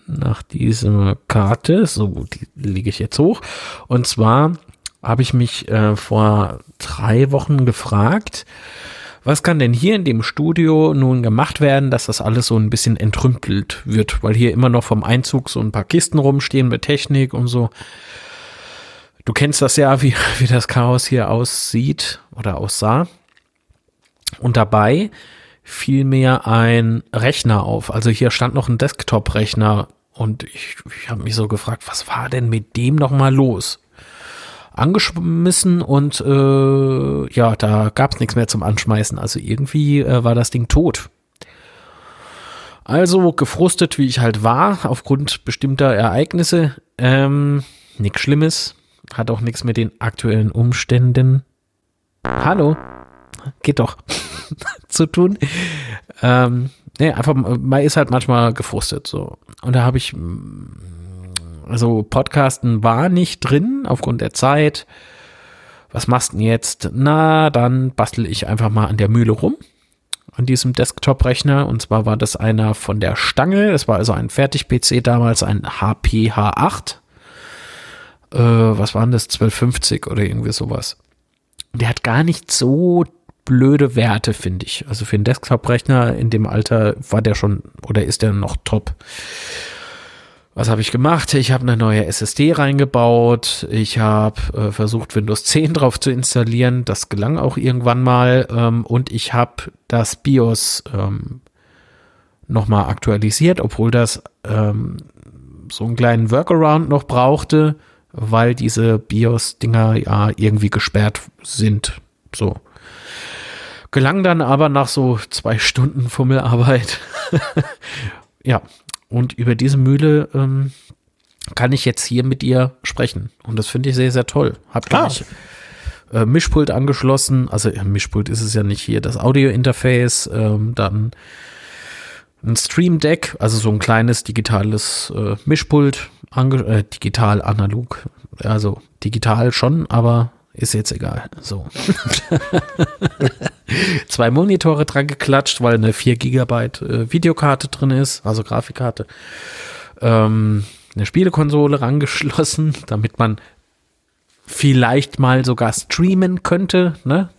nach dieser Karte. So, die lege ich jetzt hoch. Und zwar habe ich mich äh, vor drei Wochen gefragt, was kann denn hier in dem Studio nun gemacht werden, dass das alles so ein bisschen entrümpelt wird, weil hier immer noch vom Einzug so ein paar Kisten rumstehen mit Technik und so. Du kennst das ja, wie, wie das Chaos hier aussieht oder aussah. Und dabei fiel mir ein Rechner auf. Also hier stand noch ein Desktop-Rechner und ich, ich habe mich so gefragt, was war denn mit dem noch mal los? Angeschmissen und äh, ja, da gab es nichts mehr zum Anschmeißen. Also irgendwie äh, war das Ding tot. Also gefrustet, wie ich halt war, aufgrund bestimmter Ereignisse. Ähm, nichts Schlimmes. Hat auch nichts mit den aktuellen Umständen. Hallo? Geht doch. [LAUGHS] zu tun. Ähm, nee, einfach, man ist halt manchmal gefrustet so. Und da habe ich, also Podcasten war nicht drin aufgrund der Zeit. Was machst du denn jetzt? Na, dann bastel ich einfach mal an der Mühle rum. An diesem Desktop-Rechner. Und zwar war das einer von der Stange. Das war also ein Fertig-PC damals, ein HP H8. Äh, was waren das? 1250 oder irgendwie sowas. Der hat gar nicht so blöde Werte, finde ich. Also für einen Desktop-Rechner in dem Alter war der schon oder ist der noch top. Was habe ich gemacht? Ich habe eine neue SSD reingebaut. Ich habe äh, versucht, Windows 10 drauf zu installieren. Das gelang auch irgendwann mal. Ähm, und ich habe das BIOS ähm, nochmal aktualisiert, obwohl das ähm, so einen kleinen Workaround noch brauchte, weil diese BIOS-Dinger ja irgendwie gesperrt sind. So. Gelang dann aber nach so zwei Stunden Fummelarbeit. [LAUGHS] ja, und über diese Mühle ähm, kann ich jetzt hier mit dir sprechen. Und das finde ich sehr, sehr toll. Hab gleich ah. äh, Mischpult angeschlossen. Also äh, Mischpult ist es ja nicht hier. Das Audio-Interface, ähm, dann ein Stream Deck, also so ein kleines digitales äh, Mischpult, äh, digital analog, also digital schon, aber ist jetzt egal. So. [LAUGHS] Zwei Monitore dran geklatscht, weil eine 4 Gigabyte äh, Videokarte drin ist, also Grafikkarte. Ähm, eine Spielekonsole rangeschlossen, [LAUGHS] damit man vielleicht mal sogar streamen könnte, ne?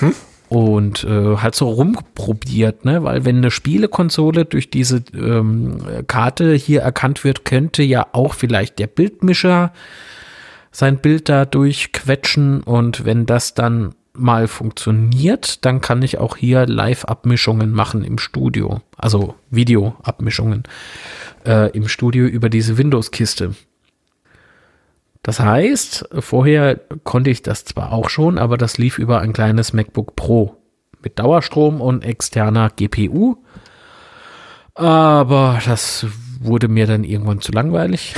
Mhm. Und äh, halt so rumprobiert, ne? Weil wenn eine Spielekonsole durch diese ähm, Karte hier erkannt wird, könnte ja auch vielleicht der Bildmischer sein Bild da durchquetschen und wenn das dann mal funktioniert, dann kann ich auch hier Live-Abmischungen machen im Studio, also Video-Abmischungen äh, im Studio über diese Windows-Kiste. Das heißt, vorher konnte ich das zwar auch schon, aber das lief über ein kleines MacBook Pro mit Dauerstrom und externer GPU. Aber das wurde mir dann irgendwann zu langweilig.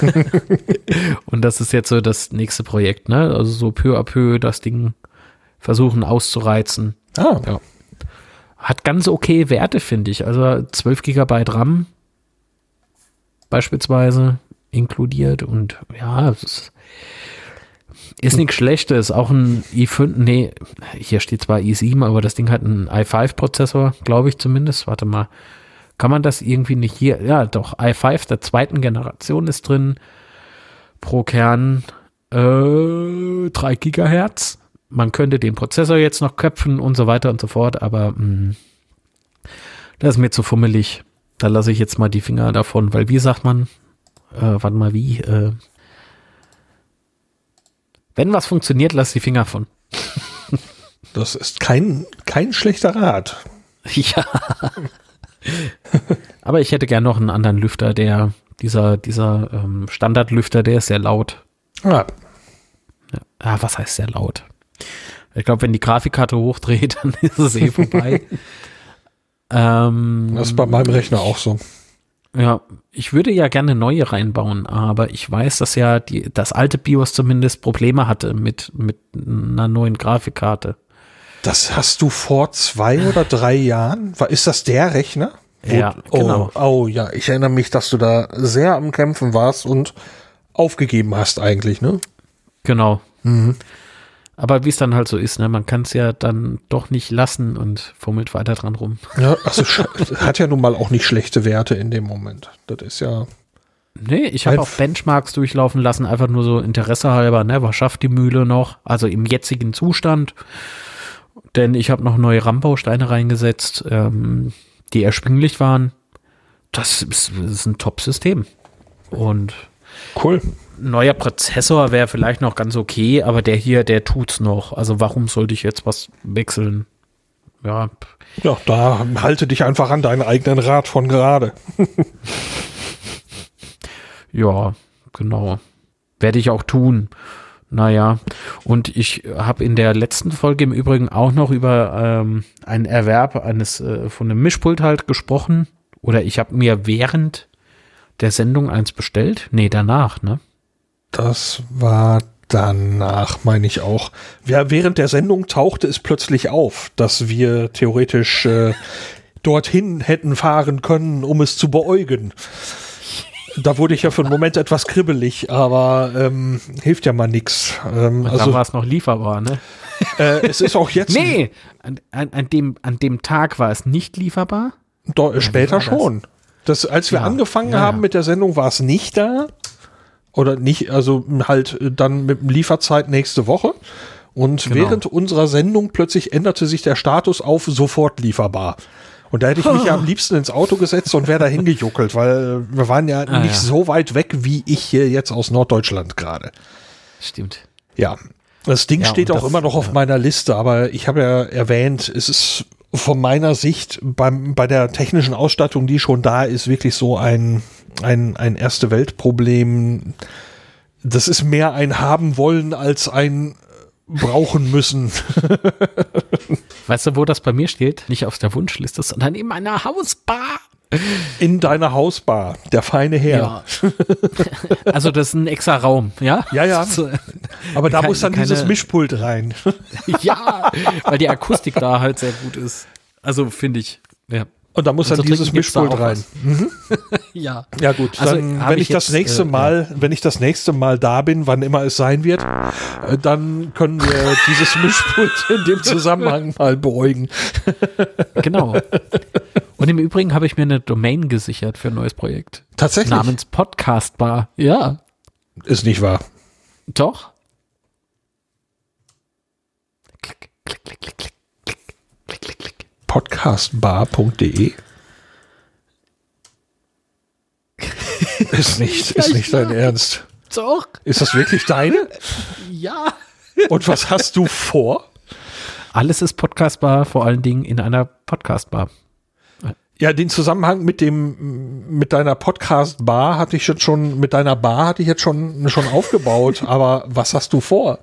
[LAUGHS] und das ist jetzt so das nächste Projekt, ne? Also so peu à peu das Ding versuchen auszureizen. Ah. Ja. Hat ganz okay Werte, finde ich. Also 12 Gigabyte RAM beispielsweise inkludiert und ja, es ist, ist nichts Schlechtes. Auch ein i5, nee, hier steht zwar i7, aber das Ding hat einen i5-Prozessor, glaube ich zumindest. Warte mal. Kann man das irgendwie nicht hier? Ja, doch, i5 der zweiten Generation ist drin. Pro Kern äh, 3 Gigahertz. Man könnte den Prozessor jetzt noch köpfen und so weiter und so fort, aber mh, mm, das ist mir zu fummelig. Da lasse ich jetzt mal die Finger davon, weil wie sagt man, äh, warte mal, wie, äh, wenn was funktioniert, lass die Finger von. das ist kein, kein schlechter Rat. [LAUGHS] Ja. Aber ich hätte gern noch einen anderen Lüfter, der, dieser, dieser ähm, Standardlüfter, der ist sehr laut. Ah. Ja. Ah, was heißt sehr laut? Ich glaube, wenn die Grafikkarte hochdreht, [LAUGHS] dann ist es eh vorbei. [LAUGHS] ähm, das ist bei meinem Rechner auch so. Ja, ich würde ja gerne neue reinbauen, aber ich weiß, dass ja die, das alte BIOS zumindest Probleme hatte mit, mit einer neuen Grafikkarte. Das hast du vor zwei oder drei Jahren? Ist das der Rechner? Wo, ja, oh, genau. Oh ja, ich erinnere mich, dass du da sehr am Kämpfen warst und aufgegeben hast eigentlich, ne? Genau. Mhm. Aber wie es dann halt so ist, ne, man kann es ja dann doch nicht lassen und fummelt weiter dran rum. Ja, also hat ja nun mal auch nicht schlechte Werte in dem Moment. Das ist ja. Nee, ich habe auch Benchmarks durchlaufen lassen, einfach nur so Interesse halber, ne? Was schafft die Mühle noch? Also im jetzigen Zustand. Denn ich habe noch neue RAM-Bausteine reingesetzt, ähm, die erschwinglich waren. Das ist, das ist ein Top-System. Und Cool. neuer Prozessor wäre vielleicht noch ganz okay, aber der hier, der tut's noch. Also warum sollte ich jetzt was wechseln? Ja, Ja, da halte dich einfach an deinen eigenen Rat von gerade. [LAUGHS] ja, genau. Werde ich auch tun. Naja, und ich habe in der letzten Folge im Übrigen auch noch über ähm, einen Erwerb eines äh, von einem Mischpult halt gesprochen. Oder ich habe mir während der Sendung eins bestellt. Nee, danach, ne? Das war danach, meine ich auch. Ja, während der Sendung tauchte es plötzlich auf, dass wir theoretisch äh, dorthin hätten fahren können, um es zu beäugen. Da wurde ich ja für einen Moment etwas kribbelig, aber ähm, hilft ja mal nix. Ähm, also war es noch lieferbar, ne? äh, es ist auch jetzt Nee, an, an, dem, an dem Tag war es nicht lieferbar. Do, später war das? schon. Das, als wir Ja, angefangen ja, haben mit der Sendung, war es nicht da. Oder nicht, also halt äh, dann mit Lieferzeit nächste Woche. Und Genau. während unserer Sendung plötzlich änderte sich der Status auf sofort lieferbar. Und da hätte ich mich ja am [LAUGHS] liebsten ins Auto gesetzt und wäre da hingejuckelt, weil wir waren ja Ah, nicht ja. so weit weg wie ich hier jetzt aus Norddeutschland gerade. Stimmt. Ja, das Ding Ja, steht auch das- immer noch auf ja. meiner Liste, aber ich habe ja erwähnt, es ist von meiner Sicht beim, bei der technischen Ausstattung, die schon da ist, wirklich so ein, ein, ein erste Weltproblem. Das ist mehr ein haben wollen als ein brauchen müssen. [LAUGHS] Weißt du, wo das bei mir steht? Nicht auf der Wunschliste, sondern in meiner Hausbar. In deiner Hausbar, der feine Herr. Ja. [LAUGHS] also das ist ein extra Raum, ja? Ja, ja. Aber da Keine- muss dann keine- dieses Mischpult rein. [LAUGHS] ja, weil die Akustik da halt sehr gut ist. Also finde ich. Ja. Und da muss dann dieses Mischpult rein. Mhm. [LAUGHS] Ja. Ja gut, also dann, wenn ich, jetzt, das nächste äh, Mal, wenn ich das nächste Mal da bin, wann immer es sein wird, äh, dann können wir [LAUGHS] dieses Mischpult in dem Zusammenhang mal beruhigen. [LAUGHS] genau. Und im Übrigen habe ich mir eine Domain gesichert für ein neues Projekt. Tatsächlich. Namens Podcastbar. Ja. Ist nicht wahr. Doch. Klick, klick, klick, klick. Podcastbar.de [LAUGHS] Ist nicht, ist nicht dein Ernst. Doch. Ist das wirklich deine? [LAUGHS] Ja. Und was hast du vor? Alles ist Podcastbar, vor allen Dingen in einer Podcastbar. Ja, den Zusammenhang mit dem, mit deiner Podcast-Bar hatte ich jetzt schon, mit deiner Bar hatte ich jetzt schon, schon aufgebaut, [LAUGHS] aber was hast du vor?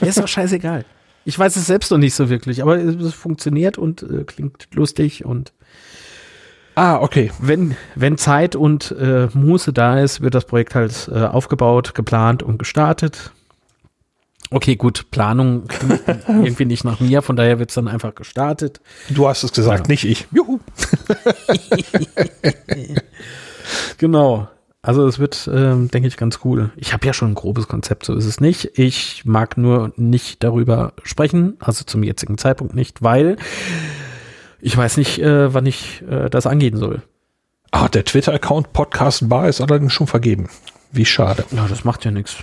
Ist doch scheißegal. Ich weiß es selbst noch nicht so wirklich, aber es, funktioniert und äh, klingt lustig und Ah, okay. wenn, wenn Zeit und äh, Muße da ist, wird das Projekt halt äh, aufgebaut, geplant und gestartet. Okay, gut, Planung klingt [LAUGHS] irgendwie nicht nach mir, von daher wird es dann einfach gestartet. Du hast es gesagt, nicht ich. Juhu. [LAUGHS] [LAUGHS] Genau. Also es wird, ähm, denke ich, ganz cool. Ich habe ja schon ein grobes Konzept, so ist es nicht. Ich mag nur nicht darüber sprechen, also zum jetzigen Zeitpunkt nicht, weil ich weiß nicht, äh, wann ich äh, das angehen soll. Ah, der Twitter-Account Podcast Bar ist allerdings schon vergeben. Wie schade. Ja, das macht ja nichts.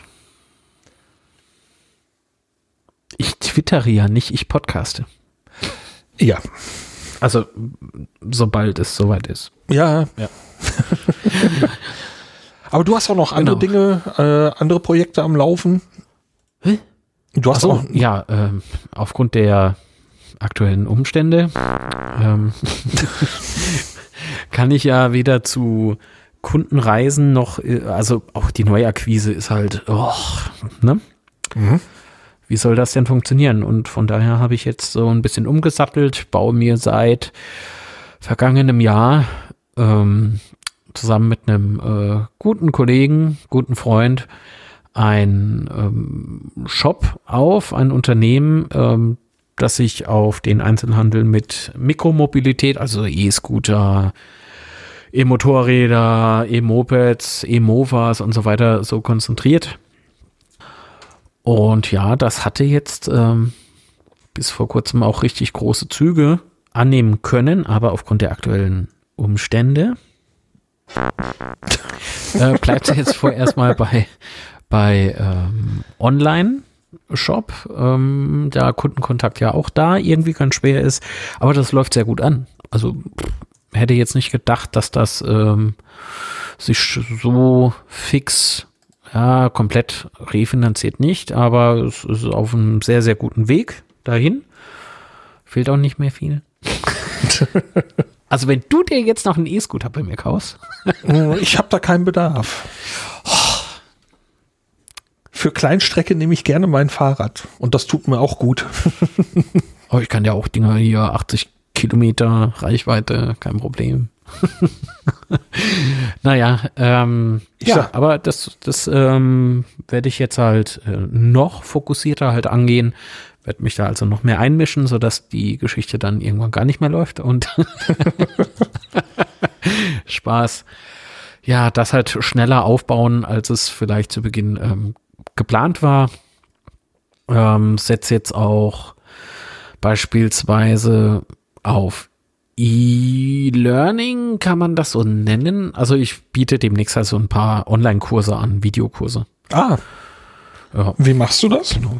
Ich twittere ja nicht, ich podcaste. Ja. Also, sobald es soweit ist. Ja. Ja. [LAUGHS] Aber du hast auch noch andere Genau. Dinge, äh, andere Projekte am Laufen. Hä? Du hast Achso, auch, ja, ähm, aufgrund der aktuellen Umstände ähm, [LAUGHS] kann ich ja weder zu Kundenreisen noch, äh, also auch die Neuakquise ist halt, oh, ne? Mhm. Wie soll das denn funktionieren? Und von daher habe ich jetzt so ein bisschen umgesattelt, baue mir seit vergangenem Jahr ähm, zusammen mit einem äh, guten Kollegen, guten Freund, ein ähm, Shop auf, ein Unternehmen, ähm, das sich auf den Einzelhandel mit Mikromobilität, also E-Scooter, E-Motorräder, E-Mopeds, E-Movas und so weiter so konzentriert. Und ja, das hatte jetzt ähm, bis vor kurzem auch richtig große Züge annehmen können, aber aufgrund der aktuellen Umstände äh, bleibt es jetzt vorerst mal bei, bei ähm, online. Shop, ähm, da Kundenkontakt ja auch da irgendwie ganz schwer ist, aber das läuft sehr gut an. Also pff, hätte jetzt nicht gedacht, dass das ähm, sich so fix, ja, komplett refinanziert nicht, aber es ist auf einem sehr, sehr guten Weg dahin. Fehlt auch nicht mehr viel. [LAUGHS] also wenn du dir jetzt noch einen E-Scooter bei mir kaufst. ich habe da keinen Bedarf. Für Kleinstrecke nehme ich gerne mein Fahrrad und das tut mir auch gut. [LAUGHS] oh, ich kann ja auch Dinger hier 80 Kilometer Reichweite, kein Problem. [LAUGHS] naja, ähm, ja, sag, aber das, das ähm, werde ich jetzt halt äh, noch fokussierter halt angehen, werde mich da also noch mehr einmischen, sodass die Geschichte dann irgendwann gar nicht mehr läuft und [LAUGHS] Spaß. Ja, das halt schneller aufbauen, als es vielleicht zu Beginn ähm, geplant war. Ähm, setze jetzt auch beispielsweise auf E-Learning, kann man das so nennen? Also ich biete demnächst also ein paar Online-Kurse an, Videokurse. Ah. Ja. Wie machst du das? Genau.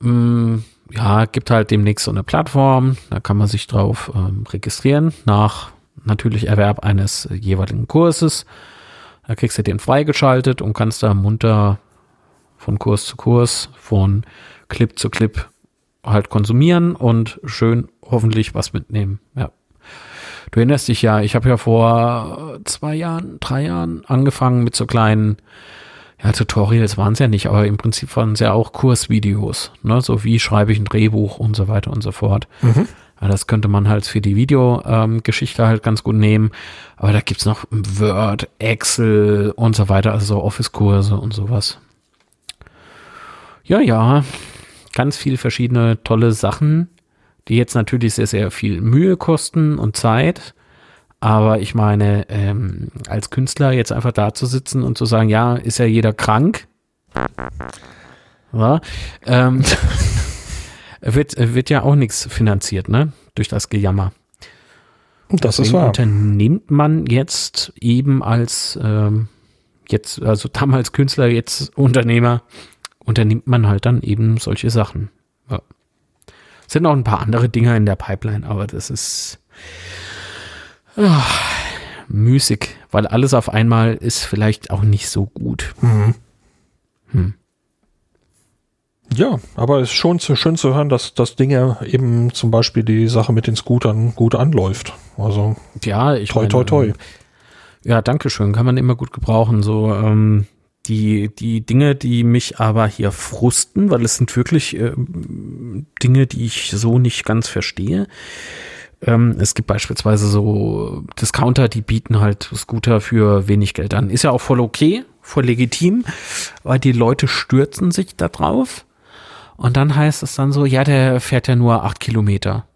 Mm, ja, gibt halt demnächst so eine Plattform, da kann man sich drauf ähm, registrieren, nach natürlich Erwerb eines jeweiligen Kurses. Da kriegst du den freigeschaltet und kannst da munter von Kurs zu Kurs, von Clip zu Clip halt konsumieren und schön hoffentlich was mitnehmen. Ja. Du erinnerst dich ja, ich habe ja vor zwei Jahren, drei Jahren angefangen mit so kleinen, ja, Tutorials waren es ja nicht, aber im Prinzip waren es ja auch Kursvideos, ne? So wie schreibe ich ein Drehbuch und so weiter und so fort. Mhm. Ja, das könnte man halt für die Videogeschichte ähm, halt ganz gut nehmen. Aber da gibt's noch Word, Excel und so weiter, also so Office-Kurse und sowas. Ja, ja, ganz viele verschiedene tolle Sachen, die jetzt natürlich sehr, sehr viel Mühe kosten und Zeit. Aber ich meine, ähm, als Künstler jetzt einfach da zu sitzen und zu sagen, ja, ist ja jeder krank. Ja, ähm, [LAUGHS] wird, wird ja auch nichts finanziert, ne? Durch das Gejammer. Das Deswegen ist wahr. Unternimmt man jetzt eben als ähm, jetzt, also damals Künstler, jetzt Unternehmer, unternimmt man halt dann eben solche Sachen. Ja. Es sind auch ein paar andere Dinge in der Pipeline, aber das ist oh, müßig, weil alles auf einmal ist vielleicht auch nicht so gut. Mhm. Hm. Ja, aber es ist schon zu, schön zu hören, dass das Ding ja eben zum Beispiel die Sache mit den Scootern gut anläuft. Also ja, ich toi, toi, toi. Ja, danke schön. Kann man immer gut gebrauchen. So ähm, die, die Dinge, die mich aber hier frusten, weil es sind wirklich äh, Dinge, die ich so nicht ganz verstehe. Ähm, es gibt beispielsweise so Discounter, die bieten halt Scooter für wenig Geld an. Ist ja auch voll okay, voll legitim, weil die Leute stürzen sich da drauf. Und dann heißt es dann so, ja, der fährt ja nur acht Kilometer.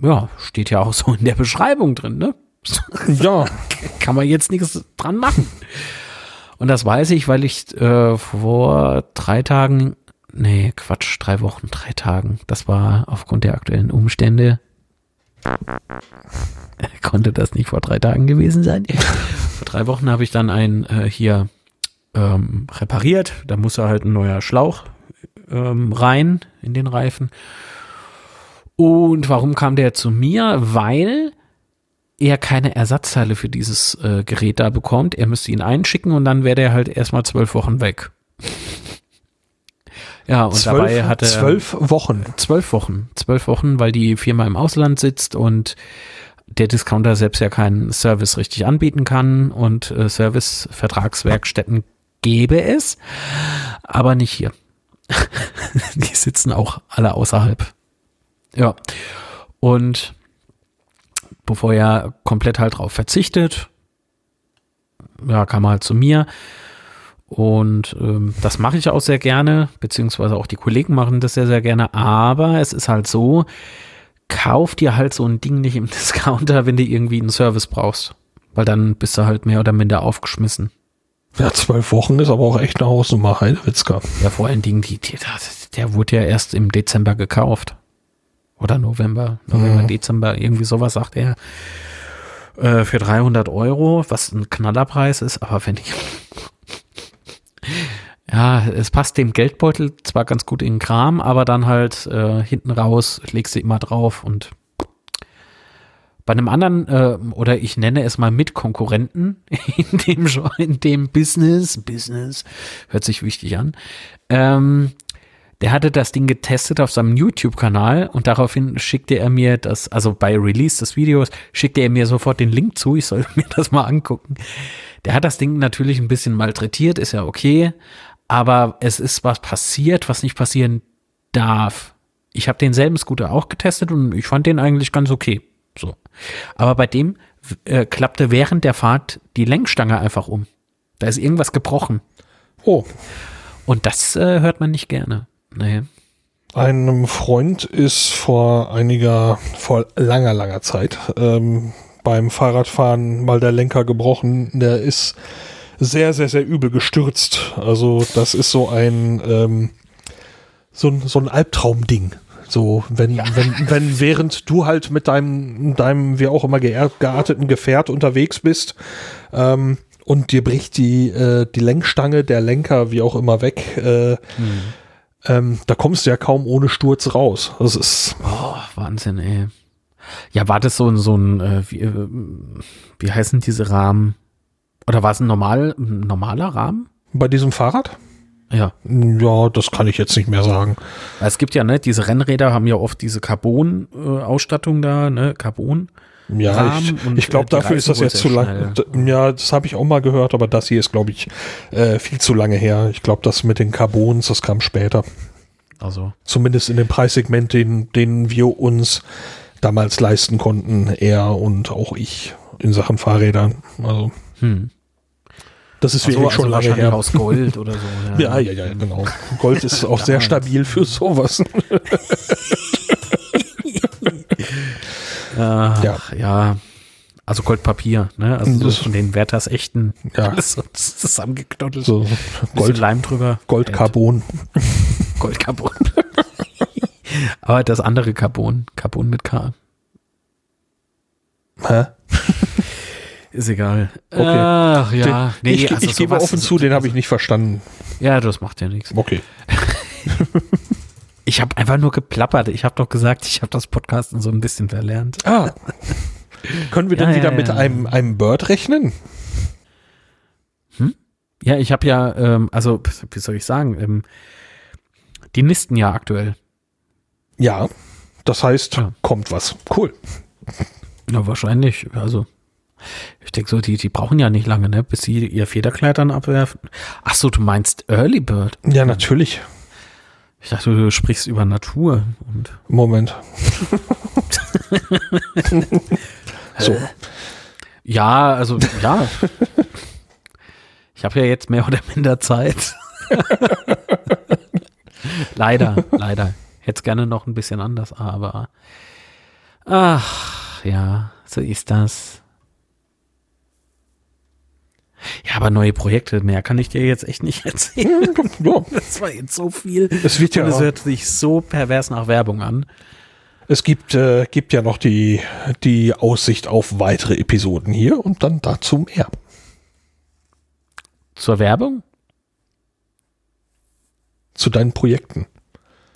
Ja, steht ja auch so in der Beschreibung drin, ne? [LAUGHS] Ja. [LAUGHS] Kann man jetzt nichts dran machen. Und das weiß ich, weil ich äh, vor drei Tagen, nee, Quatsch, drei Wochen, drei Tagen, das war aufgrund der aktuellen Umstände, [LAUGHS] konnte das nicht vor drei Tagen gewesen sein. [LAUGHS] vor drei Wochen habe ich dann ein äh, hier ähm, repariert. Da muss er halt ein neuer Schlauch ähm, rein in den Reifen. Und warum kam der zu mir? Weil er keine Ersatzteile für dieses äh, Gerät da bekommt. Er müsste ihn einschicken und dann wäre der halt erstmal zwölf Wochen weg. Ja, und zwölf, dabei hatte zwölf Wochen. Zwölf Wochen. Zwölf Wochen, weil die Firma im Ausland sitzt und der Discounter selbst ja keinen Service richtig anbieten kann und äh, Service-Vertragswerkstätten gäbe es, aber nicht hier. [LAUGHS] die sitzen auch alle außerhalb. Ja. Und bevor er komplett halt drauf verzichtet, ja, kam er halt zu mir. Und ähm, das mache ich auch sehr gerne, beziehungsweise auch die Kollegen machen das sehr, sehr gerne. Aber es ist halt so, kauf dir halt so ein Ding nicht im [LAUGHS] Discounter, wenn du irgendwie einen Service brauchst. Weil dann bist du halt mehr oder minder aufgeschmissen. Ja, zwölf Wochen ist aber auch echt eine Hausnummer, Heidewitzka. Ja, vor allen Dingen, die, die, der wurde ja erst im Dezember gekauft. Oder November, November, mhm. Dezember, irgendwie sowas sagt er. Äh, für 300 Euro, was ein Knallerpreis ist, aber wenn ich. Ja, es passt dem Geldbeutel zwar ganz gut in den Kram, aber dann halt äh, hinten raus legst du immer drauf und bei einem anderen, äh, oder ich nenne es mal Mitkonkurrenten [LAUGHS] in dem, in dem Business, Business, hört sich wichtig an, ähm, der hatte das Ding getestet auf seinem YouTube-Kanal und daraufhin schickte er mir das, also bei Release des Videos, schickte er mir sofort den Link zu, ich soll [LAUGHS] mir das mal angucken. Der hat das Ding natürlich ein bisschen malträtiert, ist ja okay, aber es ist was passiert, was nicht passieren darf. Ich habe denselben Scooter auch getestet und ich fand den eigentlich ganz okay. So. Aber bei dem äh, klappte während der Fahrt die Lenkstange einfach um. Da ist irgendwas gebrochen. Oh. Und das äh, hört man nicht gerne. Nee. Einem Freund ist vor einiger, vor langer, langer Zeit ähm, beim Fahrradfahren mal der Lenker gebrochen. Der ist sehr, sehr, sehr übel gestürzt. Also das ist so ein ähm, so ein, so ein Albtraumding. So, wenn, ja. wenn, wenn [LAUGHS] während du halt mit deinem, deinem, wie auch immer, gearteten Gefährt unterwegs bist, ähm, und dir bricht die, äh, die Lenkstange, der Lenker, wie auch immer, weg, äh, mhm. ähm, da kommst du ja kaum ohne Sturz raus. Das ist. Oh, Wahnsinn, ey. Ja, war das so, so ein, äh, wie, äh, wie heißen diese Rahmen? Oder war es ein, normal, normaler Rahmen? Bei diesem Fahrrad? Ja. Ja, das kann ich jetzt nicht mehr sagen. Es gibt ja, ne, diese Rennräder haben ja oft diese Carbon-Ausstattung da, ne, Carbon. Ja, Rahmen ich, ich glaube, dafür ist das jetzt zu lang. Ja, das habe ich auch mal gehört, aber das hier ist, glaube ich, äh, viel zu lange her. Ich glaube, das mit den Carbons, das kam später. Also. Zumindest in dem Preissegment, den, den wir uns damals leisten konnten, er und auch ich in Sachen Fahrrädern. Also. Hm. Das ist wirklich so, schon also lange her. aus Gold oder so. [LAUGHS] Ja, ja, ja, ja genau. Gold ist auch sehr stabil für sowas. Ach, ja. ja. Also Goldpapier, ne? Also das, von den Werthers echten ja. alles so zusammengeknottelt. So Gold, Leim drüber. Goldcarbon. Goldcarbon. [LAUGHS] Aber das andere Carbon, Carbon mit K. Hä? Ist egal. Okay. Ach, ja. Den, nee, ich, also ich gebe offen zu, den habe ich nicht verstanden. Ja, das macht ja nichts. Okay. [LAUGHS] ich habe einfach nur geplappert. Ich habe doch gesagt, ich habe das Podcasten so ein bisschen verlernt. Ah. Können wir ja, dann wieder ja, mit einem, einem Bird rechnen? Hm? Ja, ich habe ja, ähm, also, wie soll ich sagen, ähm, die nisten ja aktuell. Ja, das heißt, kommt was. Cool. Ja, wahrscheinlich. Also, ich denke so, die, die brauchen ja nicht lange, ne, bis sie ihr Federkleid dann abwerfen. Ach so, du meinst Early Bird? Ja, natürlich. Ich dachte, du sprichst über Natur. Und Moment. [LAUGHS] so. Ja, also, ja. Ich habe ja jetzt mehr oder minder Zeit. [LAUGHS] leider, leider. Hätte es gerne noch ein bisschen anders, aber ach, ja, so ist das. Ja, aber neue Projekte, mehr kann ich dir jetzt echt nicht [LAUGHS] erzählen. [LAUGHS] Das war jetzt so viel. Es wird ja. Und es hört sich so pervers nach Werbung an. Es gibt, äh, gibt ja noch die, die Aussicht auf weitere Episoden hier und dann dazu mehr. Zur Werbung? Zu deinen Projekten.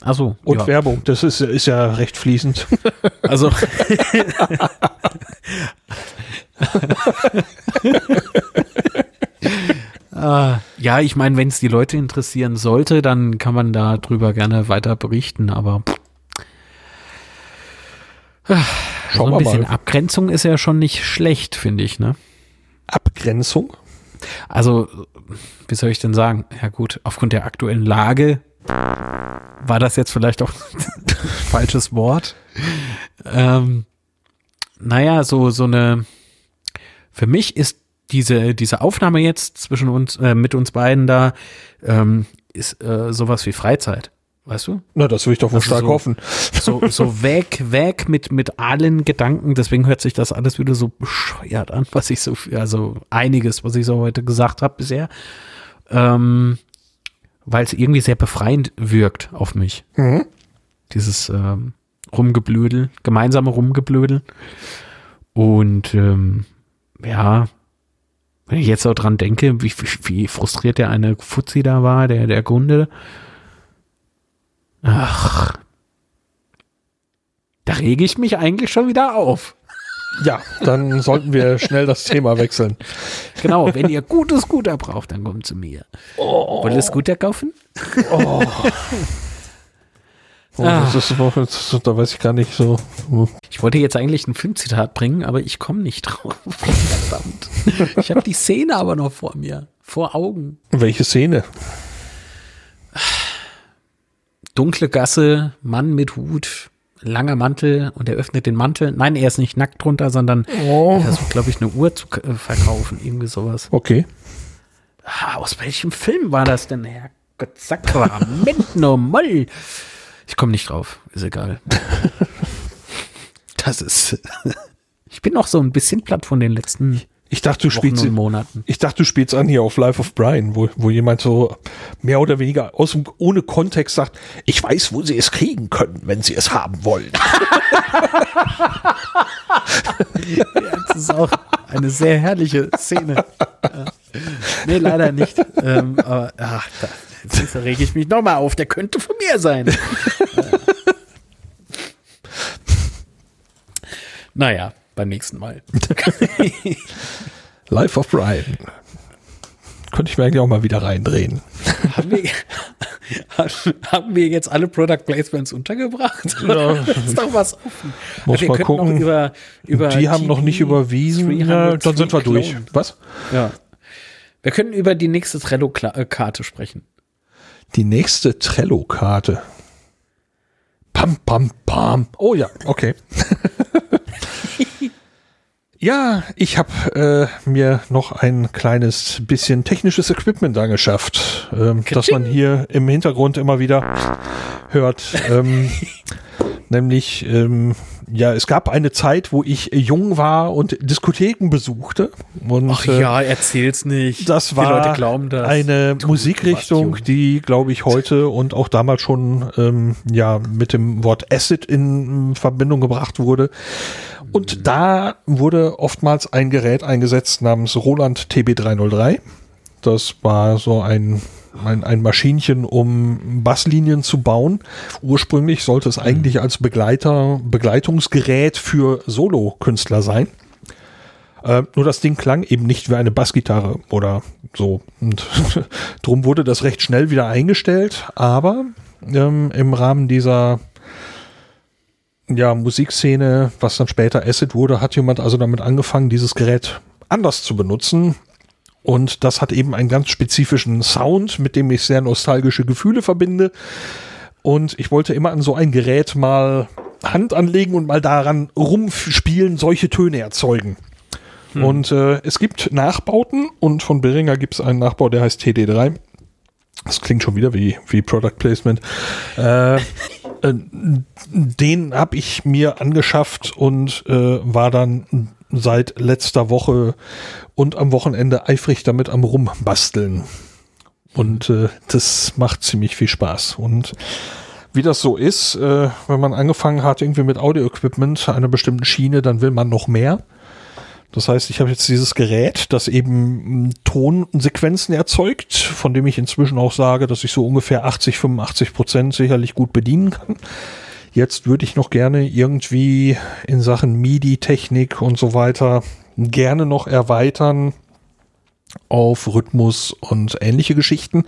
Achso. Und ja. Werbung, das ist, ist ja recht fließend. [LAUGHS] Also. Äh, ja, ich meine, wenn es die Leute interessieren sollte, dann kann man darüber gerne weiter berichten, aber äh, so ein bisschen mal. Abgrenzung ist ja schon nicht schlecht, finde ich, ne? Abgrenzung? Also, wie soll ich denn sagen? Ja gut, aufgrund der aktuellen Lage war das jetzt vielleicht auch [LAUGHS] falsches Wort. Ähm, naja, so, so eine, für mich ist diese, diese Aufnahme jetzt zwischen uns, äh, mit uns beiden da, ähm, ist äh, sowas wie Freizeit. Weißt du? Na, das will ich doch wohl also stark so, hoffen. So, so [LAUGHS] weg, weg mit, mit allen Gedanken. Deswegen hört sich das alles wieder so bescheuert an, was ich so, also einiges, was ich so heute gesagt habe bisher. Ähm, weil es irgendwie sehr befreiend wirkt auf mich. Mhm. Dieses ähm, Rumgeblödel, gemeinsame Rumgeblödel. Und ähm, ja, Wenn ich jetzt so dran denke, wie, wie, frustriert der eine Fuzzi da war, der, der Kunde. Ach. Da rege ich mich eigentlich schon wieder auf. Ja, dann sollten wir schnell das Thema wechseln. Genau, wenn ihr gutes Scooter braucht, dann kommt zu mir. Oh. Wollt ihr Scooter kaufen? Oh. Oh, das ist, das da weiß ich gar nicht so. Ich wollte jetzt eigentlich ein Filmzitat bringen, aber ich komme nicht drauf. [LAUGHS] Verdammt. Ich habe die Szene aber noch vor mir, vor Augen. Welche Szene? Dunkle Gasse, Mann mit Hut, langer Mantel und er öffnet den Mantel. Nein, er ist nicht nackt drunter, sondern Oh. er versucht, glaube ich, eine Uhr zu äh, verkaufen, irgendwie sowas. Okay. Ah, aus welchem Film war das denn, Herr Gott, Sakrament normal. Ich komme nicht drauf, ist egal. Das ist. [LAUGHS] Ich bin noch so ein bisschen platt von den letzten Ich dachte, du spielst, Monaten. ich dachte, du spielst an hier auf Life of Brian, wo, wo jemand so mehr oder weniger aus ohne Kontext sagt, ich weiß, wo sie es kriegen können, wenn sie es haben wollen. [LAUGHS] Das ist auch eine sehr herrliche Szene. Ja. Nee, leider nicht. Ähm, aber ach, jetzt rege ich mich nochmal auf. Der könnte von mir sein. Äh. [LAUGHS] naja, beim nächsten Mal. [LAUGHS] Life of Brian. Könnte ich mir eigentlich auch mal wieder reindrehen. haben, wir, [LAUGHS] haben wir jetzt alle Product Placements untergebracht? Ja. ist doch was offen. Muss wir mal gucken. Über, über Die haben noch nicht überwiesen. Ja, dann sind wir 303 durch. Clone. Was? Ja. Wir können über die nächste Trello-Karte sprechen. Die nächste Trello-Karte. Pam, pam, pam. Oh ja, okay. [LAUGHS] ja, ich habe äh, mir noch ein kleines bisschen technisches Equipment angeschafft, ähm, das man hier im Hintergrund immer wieder hört. Ähm, [LAUGHS] nämlich, ähm, ja, es gab eine Zeit, wo ich jung war und Diskotheken besuchte. Und, Ach äh, ja, erzähl's nicht. das war Die Leute glauben das. eine Du Musikrichtung, jung. die, glaube ich, heute und auch damals schon ähm, ja mit dem Wort Acid in Verbindung gebracht wurde. Und da wurde oftmals ein Gerät eingesetzt namens Roland TB303. Das war so ein, ein, ein Maschinchen, um Basslinien zu bauen. Ursprünglich sollte es eigentlich als Begleiter, Begleitungsgerät für Solo-Künstler sein. Äh, nur das Ding klang eben nicht wie eine Bassgitarre oder so. Und [LAUGHS] drum wurde das recht schnell wieder eingestellt. Aber ähm, im Rahmen dieser ja, Musikszene, was dann später Acid wurde, hat jemand also damit angefangen, dieses Gerät anders zu benutzen. Und das hat eben einen ganz spezifischen Sound, mit dem ich sehr nostalgische Gefühle verbinde. Und ich wollte immer an so ein Gerät mal Hand anlegen und mal daran rumspielen, solche Töne erzeugen. Und äh, es gibt Nachbauten und von Beringer gibt es einen Nachbau, der heißt TD3. Das klingt schon wieder wie, wie Product Placement. Äh, [LAUGHS] äh, den habe ich mir angeschafft und äh, war dann seit letzter Woche und am Wochenende eifrig damit am Rumbasteln. Und äh, das macht ziemlich viel Spaß. Und wie das so ist, äh, wenn man angefangen hat irgendwie mit Audio-Equipment einer bestimmten Schiene, dann will man noch mehr. Das heißt, ich habe jetzt dieses Gerät, das eben m, Tonsequenzen erzeugt, von dem ich inzwischen auch sage, dass ich so ungefähr 80, 85 Prozent sicherlich gut bedienen kann. Jetzt würde ich noch gerne irgendwie in Sachen MIDI-Technik und so weiter gerne noch erweitern auf Rhythmus und ähnliche Geschichten.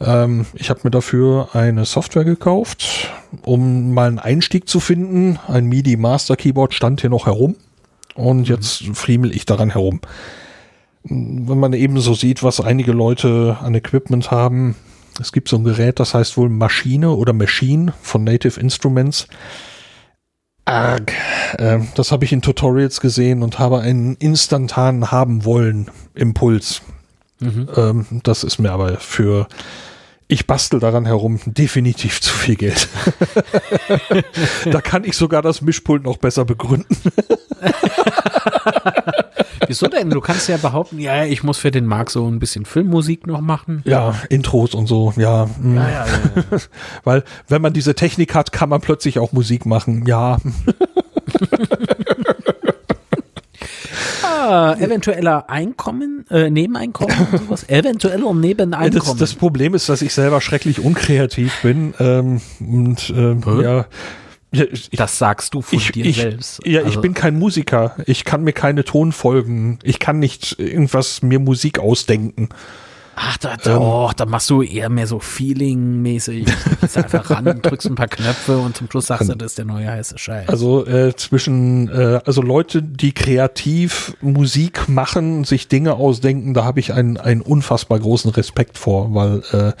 Ähm, ich habe mir dafür eine Software gekauft, um mal einen Einstieg zu finden. Ein MIDI Master Keyboard stand hier noch herum und jetzt friemel ich daran herum. Wenn man eben so sieht, was einige Leute an Equipment haben, es gibt so ein Gerät, das heißt wohl Maschine oder Machine von Native Instruments. Arg. Äh, das habe ich in Tutorials gesehen und habe einen instantanen haben wollen Impuls. Ähm, das ist mir aber für ich bastel daran herum definitiv zu viel Geld. [LAUGHS] da kann ich sogar das Mischpult noch besser begründen. [LAUGHS] Wieso denn? Du kannst ja behaupten, ja, ich muss für den Marc so ein bisschen Filmmusik noch machen. Ja, Intros und so, ja. mm. Ja, ja, ja. [LAUGHS] Weil wenn man diese Technik hat, kann man plötzlich auch Musik machen. Ja, [LAUGHS] Ah, eventueller Einkommen äh, Nebeneinkommen und sowas? Eventuell um Nebeneinkommen. Das, das Problem ist, dass ich selber schrecklich unkreativ bin. Ähm, und ähm, ja. Ich, das sagst du von ich, dir ich, selbst. Ja, ich Also- bin kein Musiker. Ich kann mir keine Tonfolgen. Ich kann nicht irgendwas mir Musik ausdenken. Ach, da, da, Ähm. oh, da machst du eher mehr so Feeling-mäßig. Du gehst einfach ran, [LAUGHS] drückst ein paar Knöpfe und zum Schluss sagst du, das ist der neue heiße Scheiß. Also äh, zwischen, äh, also Leute, die kreativ Musik machen, sich Dinge ausdenken, da habe ich einen, einen unfassbar großen Respekt vor, weil äh,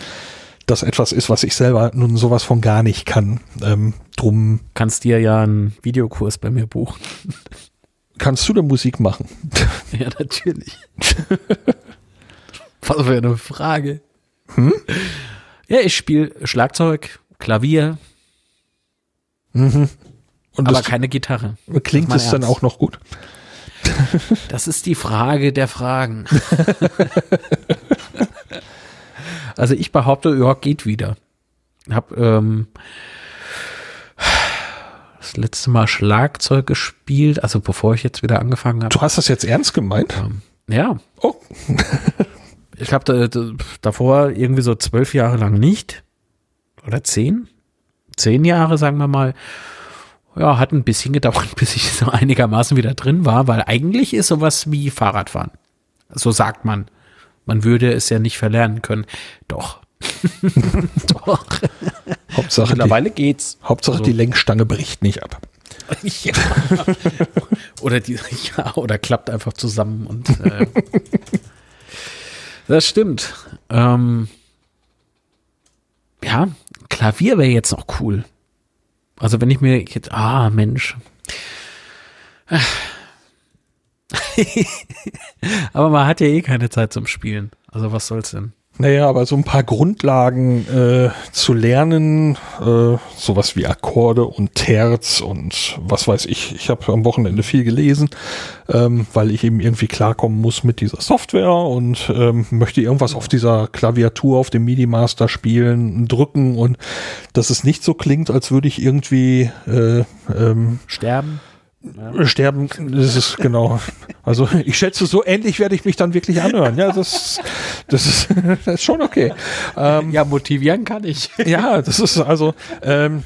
das etwas ist, was ich selber nun sowas von gar nicht kann. Ähm, drum kannst dir ja einen Videokurs bei mir buchen. [LAUGHS] kannst du da Musik machen. [LAUGHS] Ja, natürlich. [LAUGHS] Was für eine Frage. Hm? Ja, ich spiele Schlagzeug, Klavier, Und aber keine Gitarre. klingt das es dann auch noch gut. Das ist die Frage der Fragen. Also ich behaupte, ja, geht wieder. Hab ähm, das letzte Mal Schlagzeug gespielt, also bevor ich jetzt wieder angefangen habe. Du hast das jetzt ernst gemeint? Ja, Oh, [LAUGHS] ich habe da, davor irgendwie so zwölf Jahre lang nicht. Oder zehn? Zehn Jahre, sagen wir mal. Ja, hat ein bisschen gedauert, [LAUGHS] bis ich so einigermaßen wieder drin war, weil eigentlich ist sowas wie Fahrradfahren. So sagt man. Man würde es ja nicht verlernen können. Doch. [LAUGHS] Doch. Hauptsache, die, Mittlerweile geht's. Hauptsache Also- die Lenkstange bricht nicht ab. [LAUGHS] Ja. oder die, [LAUGHS] ja, oder klappt einfach zusammen und äh, das stimmt. Ähm, ja, Klavier wäre jetzt noch cool. Also wenn ich mir jetzt, ah Mensch. [LAUGHS] Aber man hat ja eh keine Zeit zum Spielen. Also was soll's denn? Naja, aber so ein paar Grundlagen äh, zu lernen, äh, sowas wie Akkorde und Terz und was weiß ich. Ich habe am Wochenende viel gelesen, ähm, weil ich eben irgendwie klarkommen muss mit dieser Software und ähm, möchte irgendwas auf dieser Klaviatur, auf dem MIDI-Master spielen, drücken und dass es nicht so klingt, als würde ich irgendwie äh, ähm, Sterben? Sterben. Das ist genau. Also ich schätze, so ähnlich werde ich mich dann wirklich anhören. Ja, das, das, ist, [LAUGHS] das ist schon okay. Ähm, Ja, motivieren kann ich. ja, das ist also, ähm,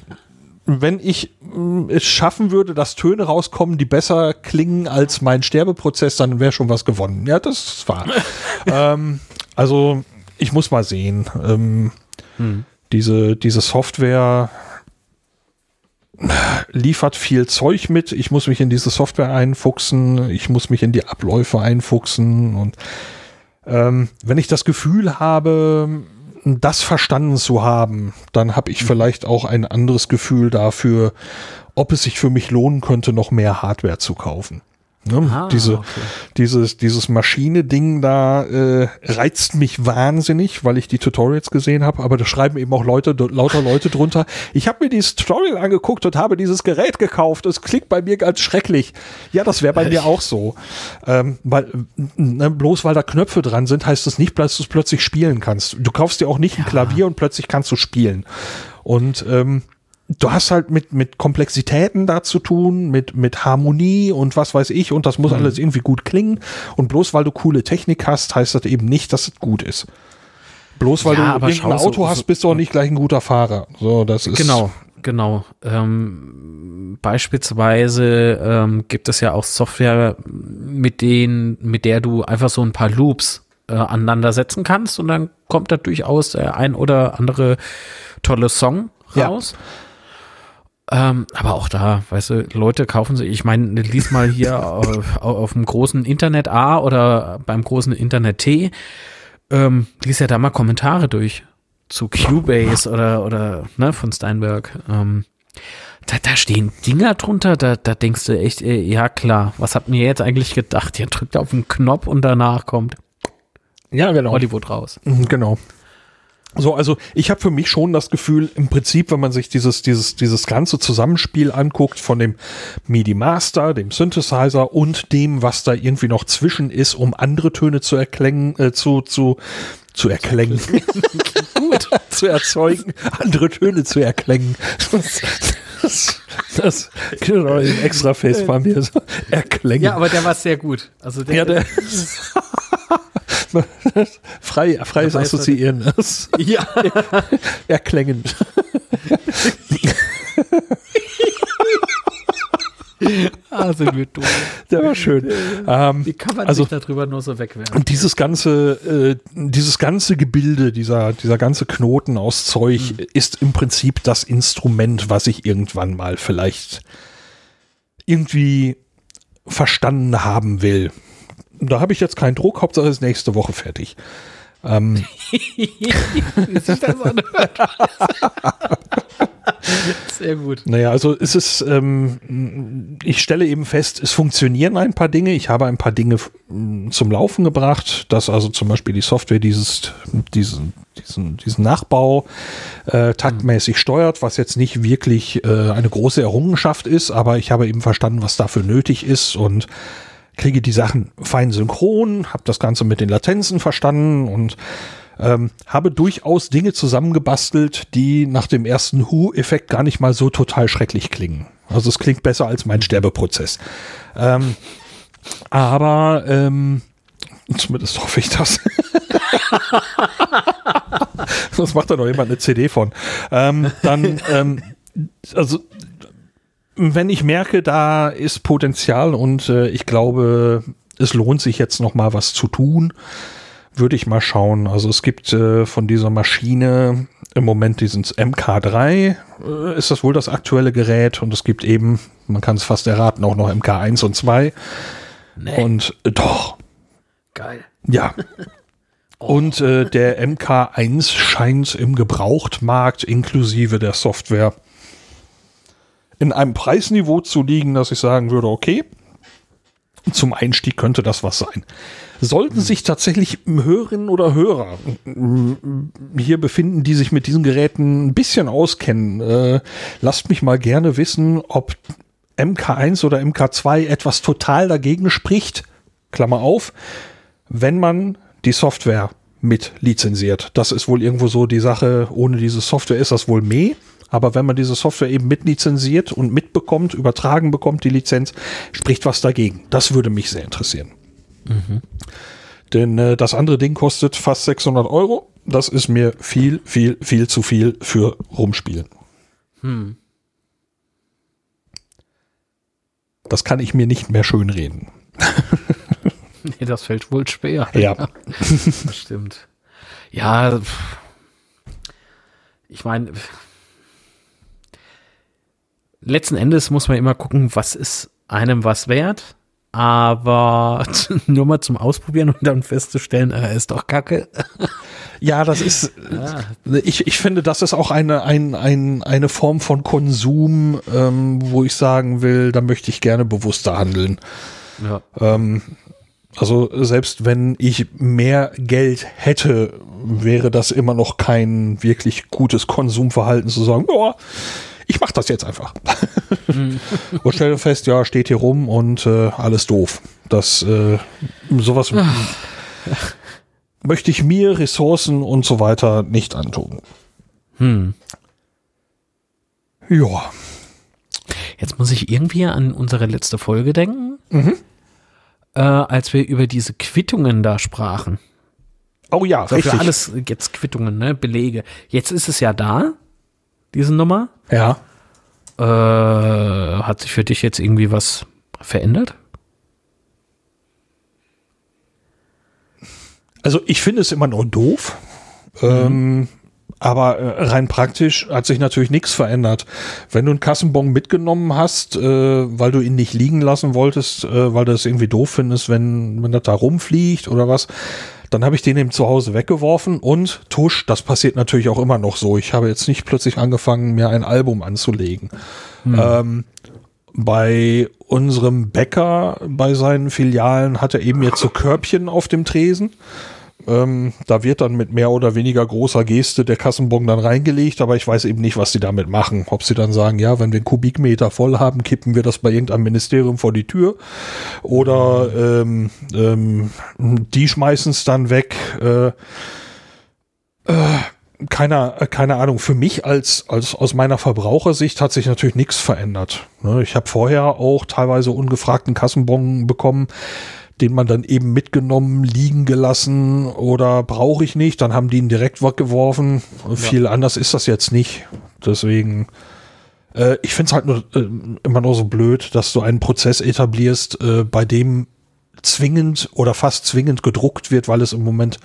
wenn ich mh, es schaffen würde, dass Töne rauskommen, die besser klingen als mein Sterbeprozess, dann wäre schon was gewonnen. Ja, das ist wahr. [LAUGHS] ähm, also ich muss mal sehen. Ähm, diese, diese Software liefert viel Zeug mit. Ich muss mich in diese Software einfuchsen. Ich muss mich in die Abläufe einfuchsen. Und ähm, wenn ich das Gefühl habe, das verstanden zu haben, dann habe ich vielleicht auch ein anderes Gefühl dafür, ob es sich für mich lohnen könnte, noch mehr Hardware zu kaufen. Ne? Ah, Diese, okay. dieses, dieses Maschine-Ding da äh, reizt mich wahnsinnig, weil ich die Tutorials gesehen habe, aber da schreiben eben auch Leute, lauter Leute drunter. Ich habe mir dieses Tutorial angeguckt und habe dieses Gerät gekauft. Es klingt bei mir ganz schrecklich. Ja, das wäre bei mir auch so. Ähm, weil, ne, bloß weil da Knöpfe dran sind, heißt das nicht, dass du es plötzlich spielen kannst. Du kaufst dir auch nicht ein Klavier und plötzlich kannst du spielen. Und ähm, du hast halt mit, mit Komplexitäten da zu tun, mit, mit Harmonie und was weiß ich, und das muss alles irgendwie gut klingen. Und bloß weil du coole Technik hast, heißt das eben nicht, dass es gut ist. Bloß weil Ja, du irgendein schau, so- Auto hast, bist du auch nicht gleich ein guter Fahrer. So, das ist. Genau, genau. Ähm, beispielsweise ähm, gibt es ja auch Software, mit denen, mit der du einfach so ein paar Loops äh, aneinander setzen kannst und dann kommt da durchaus der ein oder andere tolle Song Ja. Ähm, aber auch da, weißt du, Leute kaufen sich, ich meine, lies mal hier [LAUGHS] auf, auf dem großen Internet A oder beim großen Internet T, ähm, lies ja da mal Kommentare durch zu Cubase oder, oder ne, von Steinberg. Ähm, da, da stehen Dinger drunter, da, da denkst du echt, äh, ja klar, was habt ihr jetzt eigentlich gedacht? Ihr drückt auf den Knopf und danach kommt Ja, genau. Hollywood raus. Mhm, Genau. So, also ich habe für mich schon das Gefühl, im Prinzip, wenn man sich dieses, dieses, dieses ganze Zusammenspiel anguckt von dem MIDI Master, dem Synthesizer und dem, was da irgendwie noch zwischen ist, um andere Töne zu erklängen, äh, zu, zu, zu erklängen. Gut. [LAUGHS] zu erzeugen, andere Töne zu erklängen. Das, das, genau, ein extra Face bei mir. So. Erklängen. Ja, aber der war sehr gut. Also der, Ja, der, [LAUGHS] [LAUGHS] Frei, freies Assoziieren. [LAUGHS] Ja. [LAUGHS] Erklingend. ah, sind wir dumm. Der war schön. Ähm, Wie kann man also- sich darüber nur so wegwerfen? Und dieses ganze, äh, dieses ganze Gebilde, dieser, dieser ganze Knoten aus Zeug ist im Prinzip das Instrument, was ich irgendwann mal vielleicht irgendwie verstanden haben will. Da habe ich jetzt keinen Druck, Hauptsache ist nächste Woche fertig. Ähm. [LAUGHS] [LAUGHS] Sehr gut. naja, also es ist, ähm, ich stelle eben fest, es funktionieren ein paar Dinge. Ich habe ein paar Dinge mm, zum Laufen gebracht, dass also zum Beispiel die Software dieses, diesen, diesen, diesen Nachbau äh, taktmäßig steuert, was jetzt nicht wirklich äh, eine große Errungenschaft ist, aber ich habe eben verstanden, was dafür nötig ist und kriege die Sachen fein synchron, habe das Ganze mit den Latenzen verstanden und ähm, habe durchaus Dinge zusammengebastelt, die nach dem ersten Hu-Effekt gar nicht mal so total schrecklich klingen. Also es klingt besser als mein Sterbeprozess. Ähm, aber ähm, zumindest hoffe ich das. [LAUGHS] Sonst macht da noch jemand eine CD von. Ähm, dann, ähm, also wenn ich merke, da ist Potenzial und äh, ich glaube, es lohnt sich jetzt noch mal was zu tun, würde ich mal schauen. Also es gibt äh, von dieser Maschine im Moment diesen MK3, äh, ist das wohl das aktuelle Gerät und es gibt eben, man kann es fast erraten, auch noch MK1 und 2 Nee, und äh, doch, geil. ja. [LAUGHS] Und äh, der MK1 scheint im Gebrauchtmarkt inklusive der Software in einem Preisniveau zu liegen, dass ich sagen würde, okay, zum Einstieg könnte das was sein. Sollten sich tatsächlich Hörerinnen oder Hörer hier befinden, die sich mit diesen Geräten ein bisschen auskennen, äh, lasst mich mal gerne wissen, ob MK1 oder MK2 etwas total dagegen spricht, Klammer auf, wenn man die Software mit lizenziert. Das ist wohl irgendwo so die Sache, ohne diese Software ist das wohl meh. Aber wenn man diese Software eben mit lizenziert und mitbekommt, übertragen bekommt, die Lizenz, spricht was dagegen. Das würde mich sehr interessieren. Denn äh, das andere Ding kostet fast 600 Euro. Das ist mir viel, viel, viel zu viel für Rumspielen. Hm. Das kann ich mir nicht mehr schönreden. [LAUGHS] Nee, das fällt wohl schwer. Ja. [LAUGHS] Das stimmt. Ja, ich meine, letzten Endes muss man immer gucken, was ist einem was wert. Aber [LAUGHS] nur mal zum Ausprobieren und dann festzustellen, er ist doch kacke. [LAUGHS] Ja, das ist, Ah. ich, ich finde, das ist auch eine, ein, ein, eine Form von Konsum, ähm, wo ich sagen will, da möchte ich gerne bewusster handeln. Ja. Ähm, also selbst wenn ich mehr Geld hätte, wäre das immer noch kein wirklich gutes Konsumverhalten zu sagen, ja, ich mache das jetzt einfach. [LAUGHS] und stelle fest, ja, steht hier rum und äh, alles doof. Das äh, sowas möchte ich mir, Ressourcen und so weiter nicht antun. Hm. Ja. Jetzt muss ich irgendwie an unsere letzte Folge denken, Mhm. äh, als wir über diese Quittungen da sprachen. Oh ja, So, richtig. für alles jetzt Quittungen, ne? Belege. Jetzt ist es ja da, diese Nummer. Ja. Äh, hat sich für dich jetzt irgendwie was verändert? Also ich finde es immer noch doof. Ähm, aber äh, rein praktisch hat sich natürlich nichts verändert. Wenn du einen Kassenbon mitgenommen hast, äh, weil du ihn nicht liegen lassen wolltest, äh, weil du es irgendwie doof findest, wenn, wenn das da rumfliegt oder was, dann habe ich den eben zu Hause weggeworfen und tusch, das passiert natürlich auch immer noch so. Ich habe jetzt nicht plötzlich angefangen, mir ein Album anzulegen. Ähm, bei unserem Bäcker, bei seinen Filialen, hat er eben jetzt so Körbchen auf dem Tresen. Ähm, da wird dann mit mehr oder weniger großer Geste der Kassenbon dann reingelegt, aber ich weiß eben nicht, was sie damit machen. Ob sie dann sagen, ja, wenn wir einen Kubikmeter voll haben, kippen wir das bei irgendeinem Ministerium vor die Tür. Oder ähm, ähm, die schmeißen es dann weg. Äh, äh, keine, äh, keine Ahnung, für mich als, als aus meiner Verbrauchersicht hat sich natürlich nichts verändert. Ne, Ich habe vorher auch teilweise ungefragten Kassenbon bekommen, den man dann eben mitgenommen, liegen gelassen oder brauche ich nicht, dann haben die ihn direkt weggeworfen. Ja. Viel anders ist das jetzt nicht. Deswegen, äh, ich finde es halt nur, äh, immer nur so blöd, dass du einen Prozess etablierst, äh, bei dem zwingend oder fast zwingend gedruckt wird, weil es im Moment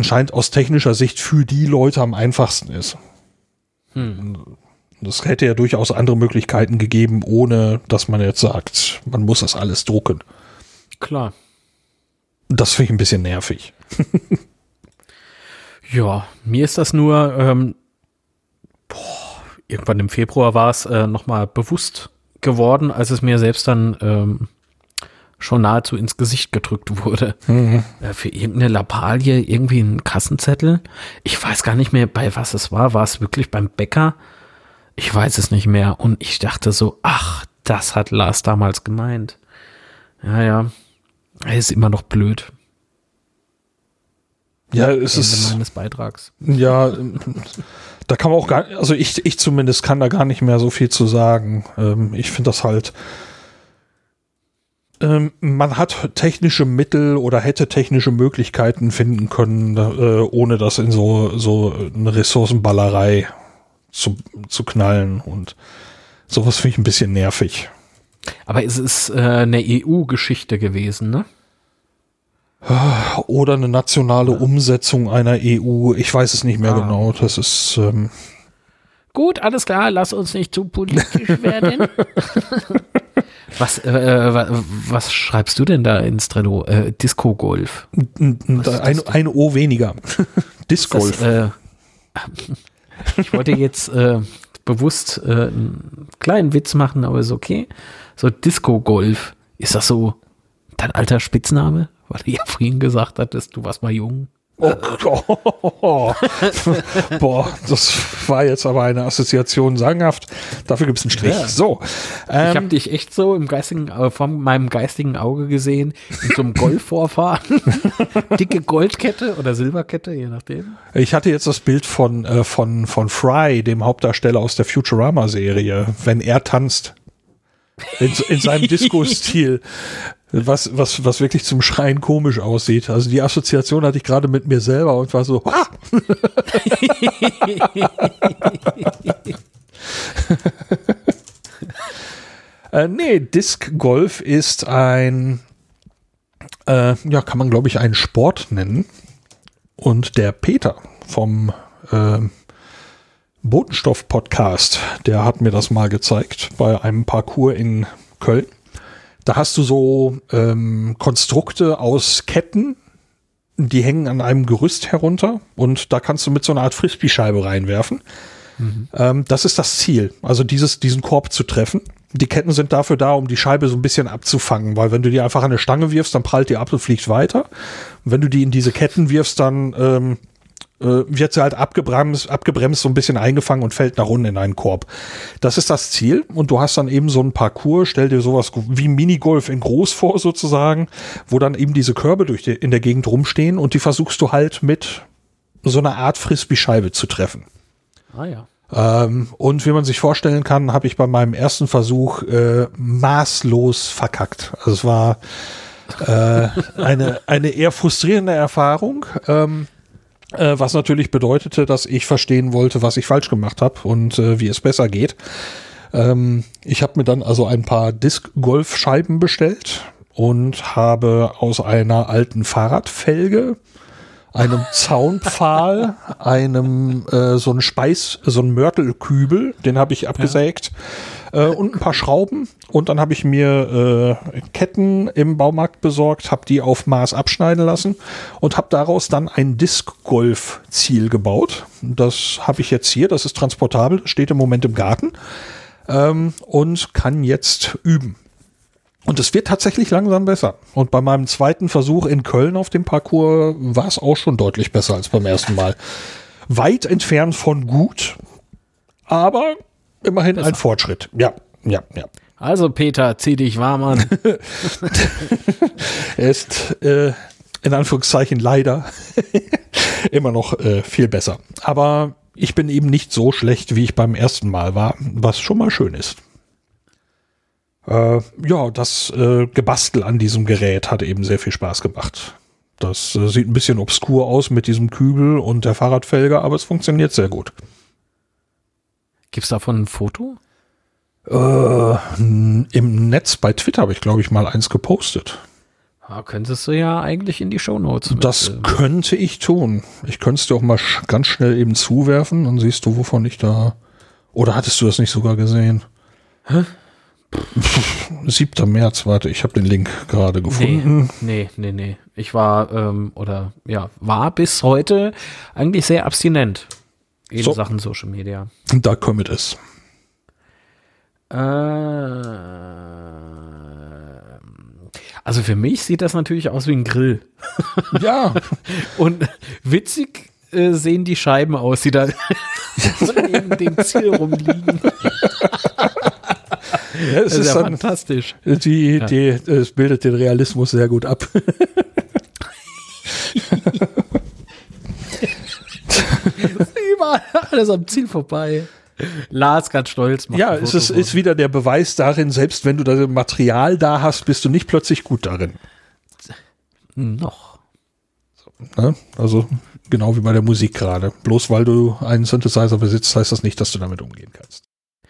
scheint aus technischer Sicht für die Leute am einfachsten ist. Hm. Das hätte ja durchaus andere Möglichkeiten gegeben, ohne dass man jetzt sagt, man muss das alles drucken. Klar. Das finde ich ein bisschen nervig. [LAUGHS] ja, mir ist das nur, ähm, boah, irgendwann im Februar war es äh, nochmal bewusst geworden, als es mir selbst dann ähm, schon nahezu ins Gesicht gedrückt wurde. Mhm. Äh, für irgendeine Lappalie, irgendwie ein Kassenzettel. Ich weiß gar nicht mehr, bei was es war. War es wirklich beim Bäcker? Ich weiß es nicht mehr. Und ich dachte so, ach, das hat Lars damals gemeint. Ja, ja. Er ist immer noch blöd. Ja, es Ende ist. meines Beitrags. Ja, da kann man auch gar, also ich, ich zumindest kann da gar nicht mehr so viel zu sagen. Ähm, ich finde das halt, ähm, man hat technische Mittel oder hätte technische Möglichkeiten finden können, äh, ohne das in so, so eine Ressourcenballerei zu, zu knallen. Und sowas finde ich ein bisschen nervig. Aber es ist äh, eine EU-Geschichte gewesen, ne? Oder eine nationale. Umsetzung einer EU. Ich weiß es nicht mehr ah. genau. Das ist. Ähm Gut, alles klar. Lass uns nicht zu politisch [LAUGHS] werden. Was, äh, äh was schreibst du denn da ins Trello? Äh, Disco Golf. Ein, ein O weniger. [LAUGHS] Disco Golf. Äh, [LAUGHS] ich wollte jetzt äh, bewusst äh, einen kleinen Witz machen, aber ist okay. So Disco Golf. Ist das so dein alter Spitzname? Weil du ja [LAUGHS] vorhin gesagt hattest, du warst mal jung. Oh, oh, [LAUGHS] Boah, das war jetzt aber eine Assoziation sagenhaft. Dafür gibt es einen Strich. Ja. So. Ähm, ich habe dich echt so im geistigen, äh, von meinem geistigen Auge gesehen, in so einem [LAUGHS] Golfvorfahren. Dicke Goldkette oder Silberkette, je nachdem. Ich hatte jetzt das Bild von, äh, von, von Fry, dem Hauptdarsteller aus der Futurama-Serie, wenn er tanzt. In, in seinem [LAUGHS] Disco-Stil was, was, was wirklich zum Schreien komisch aussieht. Also die Assoziation hatte ich gerade mit mir selber und war so, ah! [LAUGHS] äh, nee, Disc Golf ist ein, äh, ja, kann man glaube ich einen Sport nennen. Und der Peter vom äh, Botenstoff-Podcast, der hat mir das mal gezeigt bei einem Parcours in Köln. Da hast du so ähm, Konstrukte aus Ketten, die hängen an einem Gerüst herunter und da kannst du mit so einer Art Frisbee-Scheibe reinwerfen. Mhm. Ähm, das ist das Ziel, also dieses, diesen Korb zu treffen. Die Ketten sind dafür da, um die Scheibe so ein bisschen abzufangen, weil wenn du die einfach an eine Stange wirfst, dann prallt die ab und fliegt weiter. Und wenn du die in diese Ketten wirfst, dann ähm, äh, wird sie halt abgebremst, abgebremst, so ein bisschen eingefangen und fällt nach unten in einen Korb. Das ist das Ziel und du hast dann eben so ein Parcours, stell dir sowas wie Minigolf in groß vor sozusagen, wo dann eben diese Körbe durch die, in der Gegend rumstehen und die versuchst du halt mit so einer Art Frisbee-Scheibe zu treffen. Ah ja. Ähm, und wie man sich vorstellen kann, habe ich bei meinem ersten Versuch äh, maßlos verkackt. Also es war äh, eine, eine eher frustrierende Erfahrung. Ähm, äh, was natürlich bedeutete, dass ich verstehen wollte, was ich falsch gemacht habe und äh, wie es besser geht. Ähm, ich habe mir dann also ein paar Disc-Golf-Scheiben bestellt und habe aus einer alten Fahrradfelge einem [LAUGHS] Zaunpfahl, einem äh, so ein Speis, so ein Mörtelkübel, den habe ich abgesägt. Äh, und ein paar Schrauben. Und dann habe ich mir äh, Ketten im Baumarkt besorgt, habe die auf Maß abschneiden lassen und habe daraus dann ein Disc-Golf-Ziel gebaut. Das habe ich jetzt hier, das ist transportabel, steht im Moment im Garten ähm, und kann jetzt üben. Und es wird tatsächlich langsam besser. Und bei meinem zweiten Versuch in Köln auf dem Parcours war es auch schon deutlich besser als beim ersten Mal. Weit entfernt von gut, aber immerhin besser. ein Fortschritt. Ja, ja, ja. Also Peter, zieh dich warm an. [LAUGHS] er ist äh, in Anführungszeichen leider [LAUGHS] immer noch äh, viel besser. Aber ich bin eben nicht so schlecht, wie ich beim ersten Mal war, was schon mal schön ist. Äh, ja, das äh, Gebastel an diesem Gerät hat eben sehr viel Spaß gemacht. Das äh, sieht ein bisschen obskur aus mit diesem Kübel und der Fahrradfelge, aber es funktioniert sehr gut. Gibt's davon ein Foto? Äh, Im Netz bei Twitter habe ich, glaube ich, mal eins gepostet. Ja, könntest du ja eigentlich in die Shownotes. Das mit, äh, könnte ich tun. Ich könnte es dir auch mal sch- ganz schnell eben zuwerfen, dann siehst du, wovon ich da. Oder hattest du das nicht sogar gesehen? Hä? 7. März, warte, ich habe den Link gerade gefunden. Nee, nee, nee. Ich war, ähm, oder ja, war bis heute eigentlich sehr abstinent in So. Sachen Social Media. Da kommt es. Äh, also für mich sieht das natürlich aus wie ein Grill. Ja, [LAUGHS] Und witzig äh, sehen die Scheiben aus, die da [LAUGHS] neben dem Ziel rumliegen. ja es Das ist ist ja fantastisch. die, die, es bildet den Realismus sehr gut ab. [LAUGHS] Überall [LAUGHS] alles am Ziel vorbei. Lars ganz stolz. macht Ja, es ist, ist wieder der Beweis darin, selbst wenn du das Material da hast, bist du nicht plötzlich gut darin. noch. Ne? Also genau wie bei der Musik gerade. Bloß weil du einen Synthesizer besitzt, heißt das nicht, dass du damit umgehen kannst.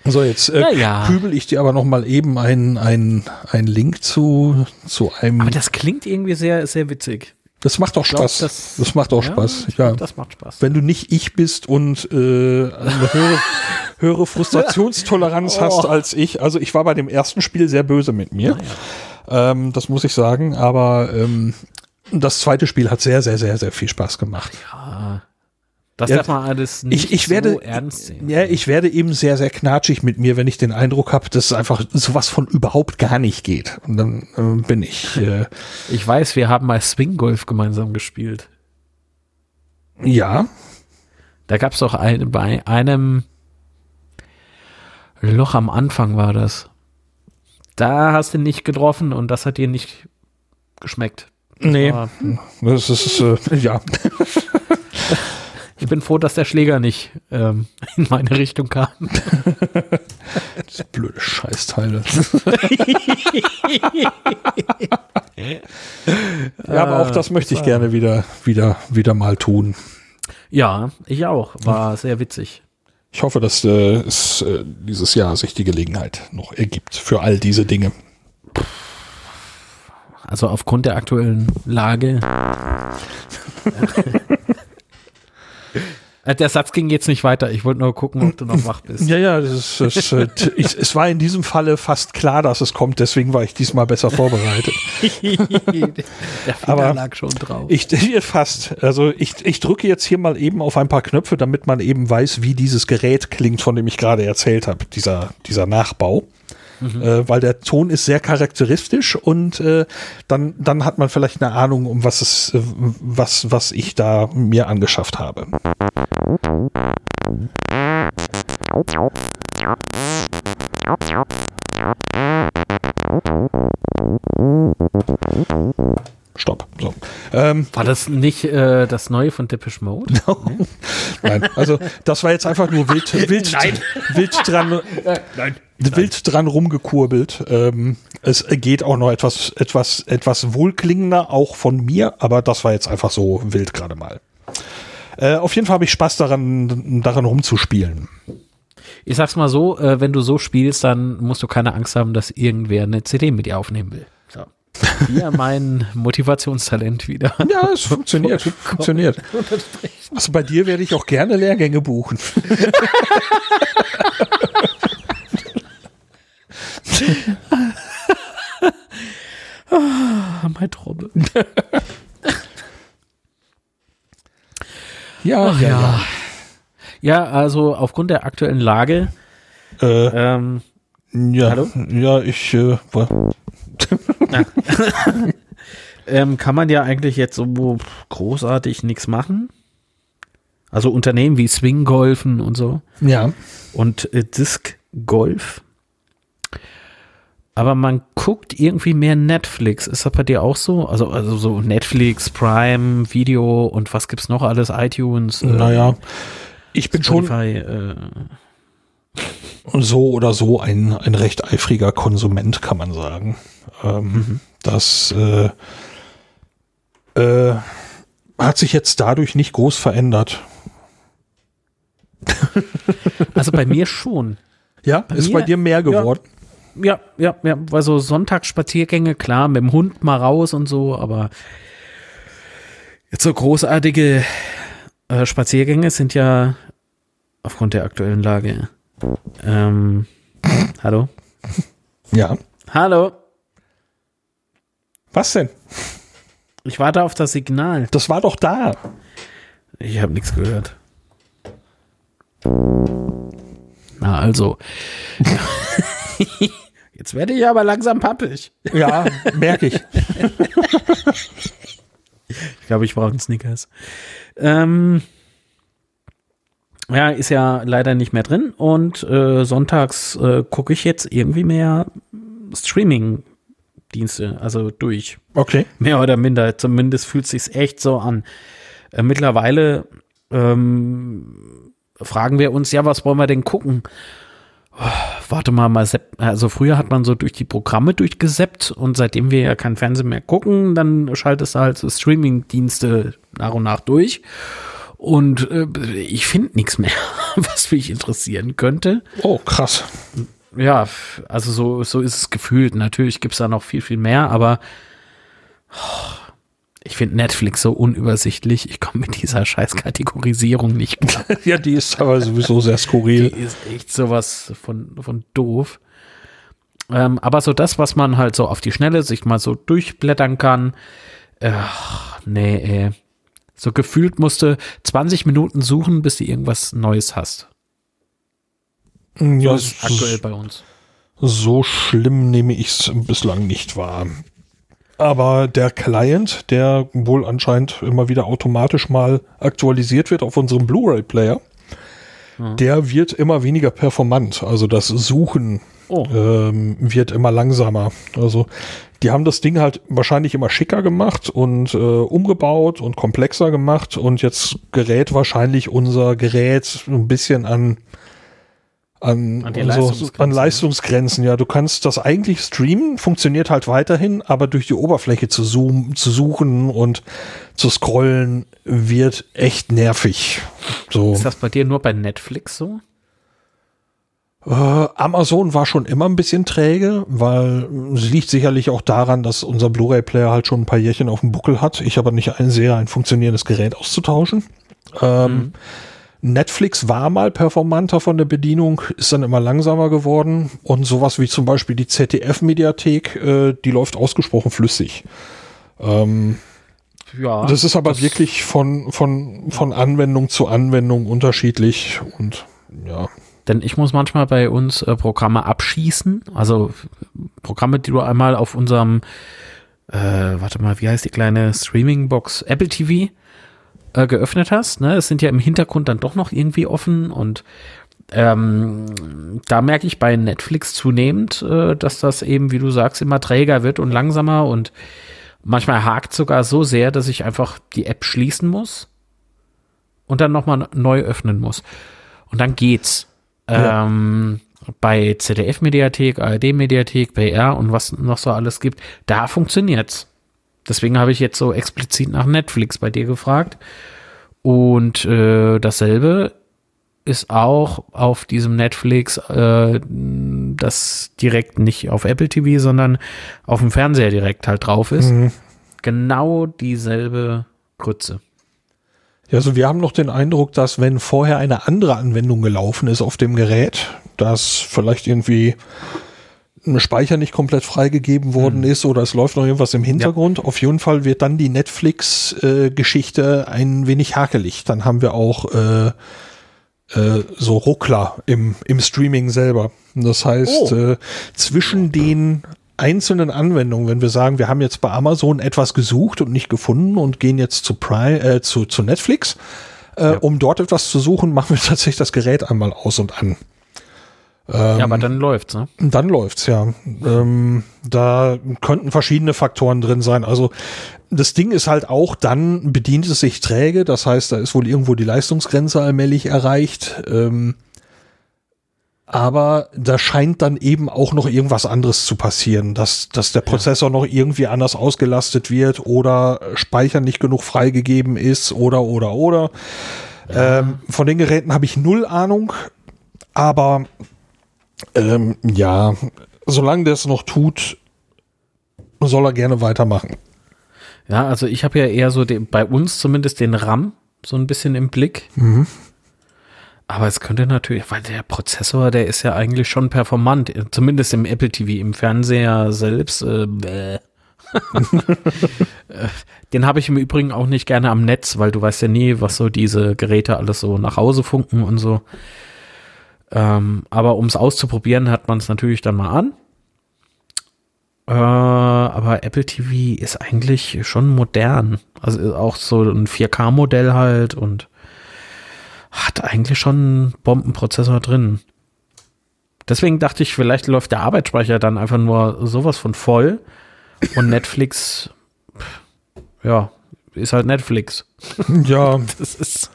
So, jetzt äh, Ja, ja. kübel ich dir aber noch mal eben einen, einen, einen Link zu, zu einem. Aber Das, das klingt irgendwie sehr, sehr witzig. Macht auch glaub, Spaß. das- Das, macht auch Ja, Spaß. Ja. glaub, Das macht Spaß. Wenn du nicht ich bist und äh, eine höhere, [LAUGHS] höhere Frustrationstoleranz Oh. hast als ich. Also ich war bei dem ersten Spiel sehr böse mit mir. Ähm, das muss ich sagen. Aber ähm, das zweite Spiel hat sehr, sehr, sehr, sehr viel Spaß gemacht. Ja, das Ja, darf man alles nicht Ich, ich werde, so ernst sehen. ja, ich werde eben sehr, sehr knatschig mit mir, wenn ich den Eindruck habe, dass einfach sowas von überhaupt gar nicht geht. Und dann äh, bin ich, [LAUGHS] äh, Ich weiß, wir haben mal Swing Golf gemeinsam gespielt. ja, Da gab es doch ein, bei einem Loch am Anfang war das. Da hast du nicht getroffen und das hat dir nicht geschmeckt. nee, Aber das ist, äh, ja, [LAUGHS] ich bin froh, dass der Schläger nicht ähm, [LAUGHS] in meine Richtung kam. [LAUGHS] diese blöde Scheißteile. [LAUGHS] ja, aber auch das möchte ich gerne wieder, wieder, wieder mal tun. Ja, ich auch. War sehr witzig. Ich hoffe, dass äh, es äh, dieses Jahr sich die Gelegenheit noch ergibt für all diese Dinge. Also aufgrund der aktuellen Lage. Äh, Der Satz ging jetzt nicht weiter. Ich wollte nur gucken, ob du noch wach bist. Ja, ja, das ist, das äh, [LAUGHS] ich, es war in diesem Falle fast klar, dass es kommt, deswegen war ich diesmal besser vorbereitet. Der Finger Aber lag schon drauf. Ich [LAUGHS] fast. Also ich, ich drücke jetzt hier mal eben auf ein paar Knöpfe, damit man eben weiß, wie dieses Gerät klingt, von dem ich gerade erzählt habe, dieser, dieser Nachbau. Äh, weil der Ton ist sehr charakteristisch und äh, dann, dann hat man vielleicht eine Ahnung, um was es, äh, was, was ich da mir angeschafft habe. Stopp. So. Ähm, War das nicht äh, das Neue von Depeche Mode? [LAUGHS] Nein, also das war jetzt einfach nur wild, [LAUGHS] wild, Nein. wild dran, [LAUGHS] Nein. wild dran rumgekurbelt. Ähm, es geht auch noch etwas, etwas, etwas wohlklingender, auch von mir, aber das war jetzt einfach so wild gerade mal. Äh, auf jeden Fall habe ich Spaß daran, daran rumzuspielen. Ich sag's mal so, äh, wenn du so spielst, dann musst du keine Angst haben, dass irgendwer eine CD mit dir aufnehmen will. So. Hier [LAUGHS] mein Motivationstalent wieder. Ja, es funktioniert, funktioniert. Also bei dir werde ich auch gerne Lehrgänge buchen. [LAUGHS] Ah, mein Trommel. [LAUGHS] Ja, Ach ja. Ja, also aufgrund der aktuellen Lage, Äh, ähm, ja, Hallo? ja, ich äh, [LAUGHS] ähm, kann man ja eigentlich jetzt so großartig nichts machen. Also Unternehmen wie Swing Golfen und so ja. und äh, Disc Golf. Aber man guckt irgendwie mehr Netflix. Ist das bei dir auch so? Also, also so Netflix, Prime, Video und was gibt's noch alles? iTunes, äh, Naja, ich bin schon, Spotify. Äh, so oder so ein, ein recht eifriger Konsument, kann man sagen. Ähm, mhm. Das äh, äh, hat sich jetzt dadurch nicht groß verändert. [LAUGHS] Also bei mir schon. Ja, bei ist mir, bei dir mehr geworden. Ja, ja, ja, weil so Sonntagsspaziergänge, klar, mit dem Hund mal raus und so, aber jetzt so großartige äh, Spaziergänge sind ja aufgrund der aktuellen Lage. Ähm, hallo? Ja. Hallo? Was denn? Ich warte auf das Signal. Das war doch da. Ich habe nichts gehört. Na also. [LAUGHS] Jetzt werde ich aber langsam pappig. Ja, [LAUGHS] merke ich. ich glaube, ich brauche einen Snickers. Ähm, ja, ist ja leider nicht mehr drin und äh, sonntags äh, gucke ich jetzt irgendwie mehr Streaming-Dienste, also durch. Okay. Mehr oder minder, zumindest fühlt es sich echt so an. Äh, mittlerweile ähm, fragen wir uns, ja, was wollen wir denn gucken? Warte mal, mal also früher hat man so durch die Programme durchgeseppt und seitdem wir ja kein Fernsehen mehr gucken, dann schaltest du halt so Streaming-Dienste nach und nach durch. Und äh, ich finde nichts mehr, [LAUGHS] was mich interessieren könnte. Oh, krass. Ja, also so, so ist es gefühlt. Natürlich gibt es da noch viel, viel mehr, aber oh, ich finde Netflix so unübersichtlich. Ich komme mit dieser scheiß Kategorisierung nicht klar. [LAUGHS] ja, die ist aber sowieso sehr skurril. Die ist echt sowas von, von doof. Ähm, aber so das, was man halt so auf die Schnelle sich mal so durchblättern kann, ach, nee, ey. So gefühlt musste 20 Minuten suchen, bis du irgendwas Neues hast. Ja, so ist aktuell bei uns. So schlimm nehme ich es bislang nicht wahr. Aber der Client, der wohl anscheinend immer wieder automatisch mal aktualisiert wird auf unserem Blu-ray-Player, mhm. der wird immer weniger performant. Also das Suchen oh. ähm, wird immer langsamer. Also die haben das Ding halt wahrscheinlich immer schicker gemacht und äh, umgebaut und komplexer gemacht und jetzt gerät wahrscheinlich unser Gerät ein bisschen an an, an, so, an Leistungsgrenzen. Ja, du kannst das eigentlich streamen, funktioniert halt weiterhin, aber durch die Oberfläche zu zoomen, zu suchen und zu scrollen wird echt nervig. So. Ist das bei dir nur bei Netflix so? Äh, Amazon war schon immer ein bisschen träge, weil es liegt sicherlich auch daran, dass unser Blu-ray-Player halt schon ein paar Jährchen auf dem Buckel hat. Ich aber nicht einsehe, ein funktionierendes Gerät auszutauschen. Ähm, mhm. Netflix war mal performanter von der Bedienung, ist dann immer langsamer geworden. Und sowas wie zum Beispiel die ZDF-Mediathek, äh, die läuft ausgesprochen flüssig. Ähm, ja, das ist aber das wirklich von, von, von Anwendung zu Anwendung unterschiedlich. Und ja. Denn ich muss manchmal bei uns äh, Programme abschießen, also Programme, die du einmal auf unserem, äh, warte mal, wie heißt die kleine Streaming-Box, Apple TV, äh, geöffnet hast. Ne? Es sind ja im Hintergrund dann doch noch irgendwie offen und ähm, da merke ich bei Netflix zunehmend, äh, dass das eben, wie du sagst, immer träger wird und langsamer und manchmal hakt sogar so sehr, dass ich einfach die App schließen muss und dann nochmal neu öffnen muss. Und dann geht's. Ja. Ähm, bei ZDF-Mediathek, ARD-Mediathek, BR und was noch so alles gibt, da funktioniert's. Deswegen habe ich jetzt so explizit nach Netflix bei dir gefragt. Und äh, dasselbe ist auch auf diesem Netflix, äh, das direkt nicht auf Apple TV, sondern auf dem Fernseher direkt halt drauf ist. Mhm. Genau dieselbe Grütze. Ja, also wir haben noch den Eindruck, dass wenn vorher eine andere Anwendung gelaufen ist auf dem Gerät, dass vielleicht irgendwie ein Speicher nicht komplett freigegeben worden mhm. ist oder es läuft noch irgendwas im Hintergrund. Ja. Auf jeden Fall wird dann die Netflix-Geschichte äh, ein wenig hakelig. Dann haben wir auch äh, äh, so Ruckler im, im Streaming selber. Das heißt, oh. äh, zwischen den einzelnen Anwendungen, wenn wir sagen, wir haben jetzt bei Amazon etwas gesucht und nicht gefunden und gehen jetzt zu Prime, äh, zu, zu Netflix, äh, ja. um dort etwas zu suchen, [LAUGHS] machen wir tatsächlich das Gerät einmal aus und an. Ähm, ja, aber dann läuft's, ne? Dann läuft's, ja. Ähm, da könnten verschiedene Faktoren drin sein. Also das Ding ist halt auch, dann bedient es sich träge. Das heißt, da ist wohl irgendwo die Leistungsgrenze allmählich erreicht. Ähm, aber da scheint dann eben auch noch irgendwas anderes zu passieren, dass, dass der Prozessor ja. noch irgendwie anders ausgelastet wird oder Speicher nicht genug freigegeben ist oder oder oder. Ja. Ähm, von den Geräten habe ich null Ahnung, aber ähm, ja, solange der es noch tut, soll er gerne weitermachen. Ja, also ich habe ja eher so den, bei uns zumindest den RAM so ein bisschen im Blick. Mhm. Aber es könnte natürlich, weil der Prozessor, der ist ja eigentlich schon performant, zumindest im Apple TV, im Fernseher selbst. [LAUGHS] Äh, Den habe ich im Übrigen auch nicht gerne am Netz, weil du weißt ja nie, was so diese Geräte alles so nach Hause funken und so. Ähm, aber um es auszuprobieren, hat man es natürlich dann mal an. Äh, aber Apple TV ist eigentlich schon modern. Also auch so ein 4K-Modell halt und hat eigentlich schon einen Bombenprozessor drin. Deswegen dachte ich, vielleicht läuft der Arbeitsspeicher dann einfach nur sowas von voll und Netflix, ja, ist halt Netflix. Ja. [LAUGHS] das ist,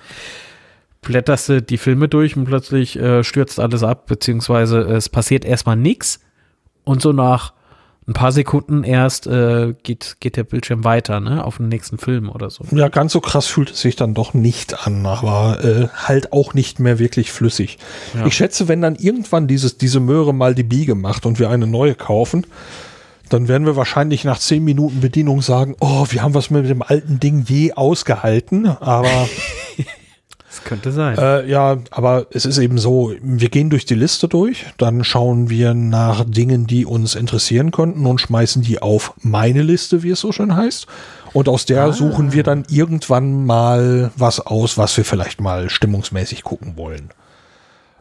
blätterst du die Filme durch und plötzlich äh, stürzt alles ab, beziehungsweise es passiert erstmal nichts und so nach ein paar Sekunden erst äh, geht, geht der Bildschirm weiter, ne, auf den nächsten Film oder so. Ja, ganz so krass fühlt es sich dann doch nicht an, aber äh, halt auch nicht mehr wirklich flüssig. Ja. Ich schätze, wenn dann irgendwann dieses, diese Möhre mal die Biege macht und wir eine neue kaufen, dann werden wir wahrscheinlich nach zehn Minuten Bedienung sagen, oh, wir haben was mit dem alten Ding je ausgehalten, aber [LAUGHS] Das könnte sein. Äh, ja, aber es ist eben so, wir gehen durch die Liste durch, dann schauen wir nach Dingen, die uns interessieren könnten und schmeißen die auf meine Liste, wie es so schön heißt. Und aus der ah. suchen wir dann irgendwann mal was aus, was wir vielleicht mal stimmungsmäßig gucken wollen.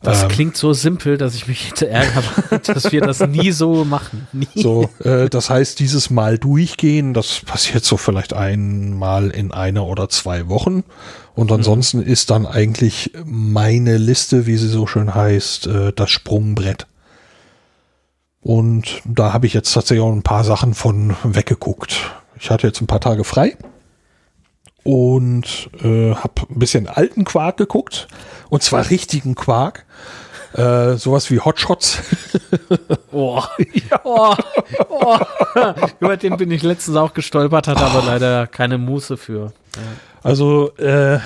Das ähm, klingt so simpel, dass ich mich jetzt ärgere, [LAUGHS] dass wir das nie so machen. Nie. So, äh, das heißt, dieses Mal durchgehen, das passiert so vielleicht einmal in einer oder zwei Wochen. Und ansonsten mhm. ist dann eigentlich meine Liste, wie sie so schön heißt, äh, das Sprungbrett. Und da habe ich jetzt tatsächlich auch ein paar Sachen von weggeguckt. Ich hatte jetzt ein paar Tage frei und äh, habe ein bisschen alten Quark geguckt. Und zwar richtigen Quark. Äh, sowas wie Hotshots. [LAUGHS] oh. ja. oh. oh. [LAUGHS] Über den bin ich letztens auch gestolpert, hatte aber leider keine Muße für. Ja. Also, äh,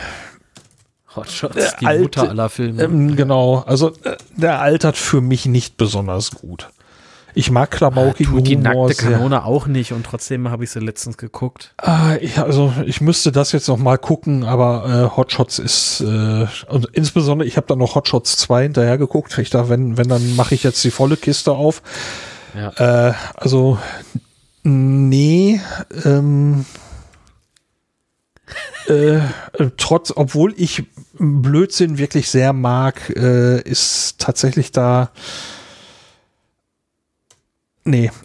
Hotshots, die alte, Mutter aller Filme. Ähm, genau, also äh, der altert für mich nicht besonders gut. Ich mag klamaukigen Humor. Die nackte Kanone sehr. auch nicht und trotzdem habe ich sie letztens geguckt. Ah, ich, also ich müsste das jetzt noch mal gucken, aber äh, Hotshots ist äh, und insbesondere ich habe da noch Hotshots 2 hinterher geguckt. Ich dachte, wenn wenn dann mache ich jetzt die volle Kiste auf. Ja. Äh, also nee, ähm, äh, trotz, obwohl ich Blödsinn wirklich sehr mag, äh, ist tatsächlich da Nee. [LAUGHS]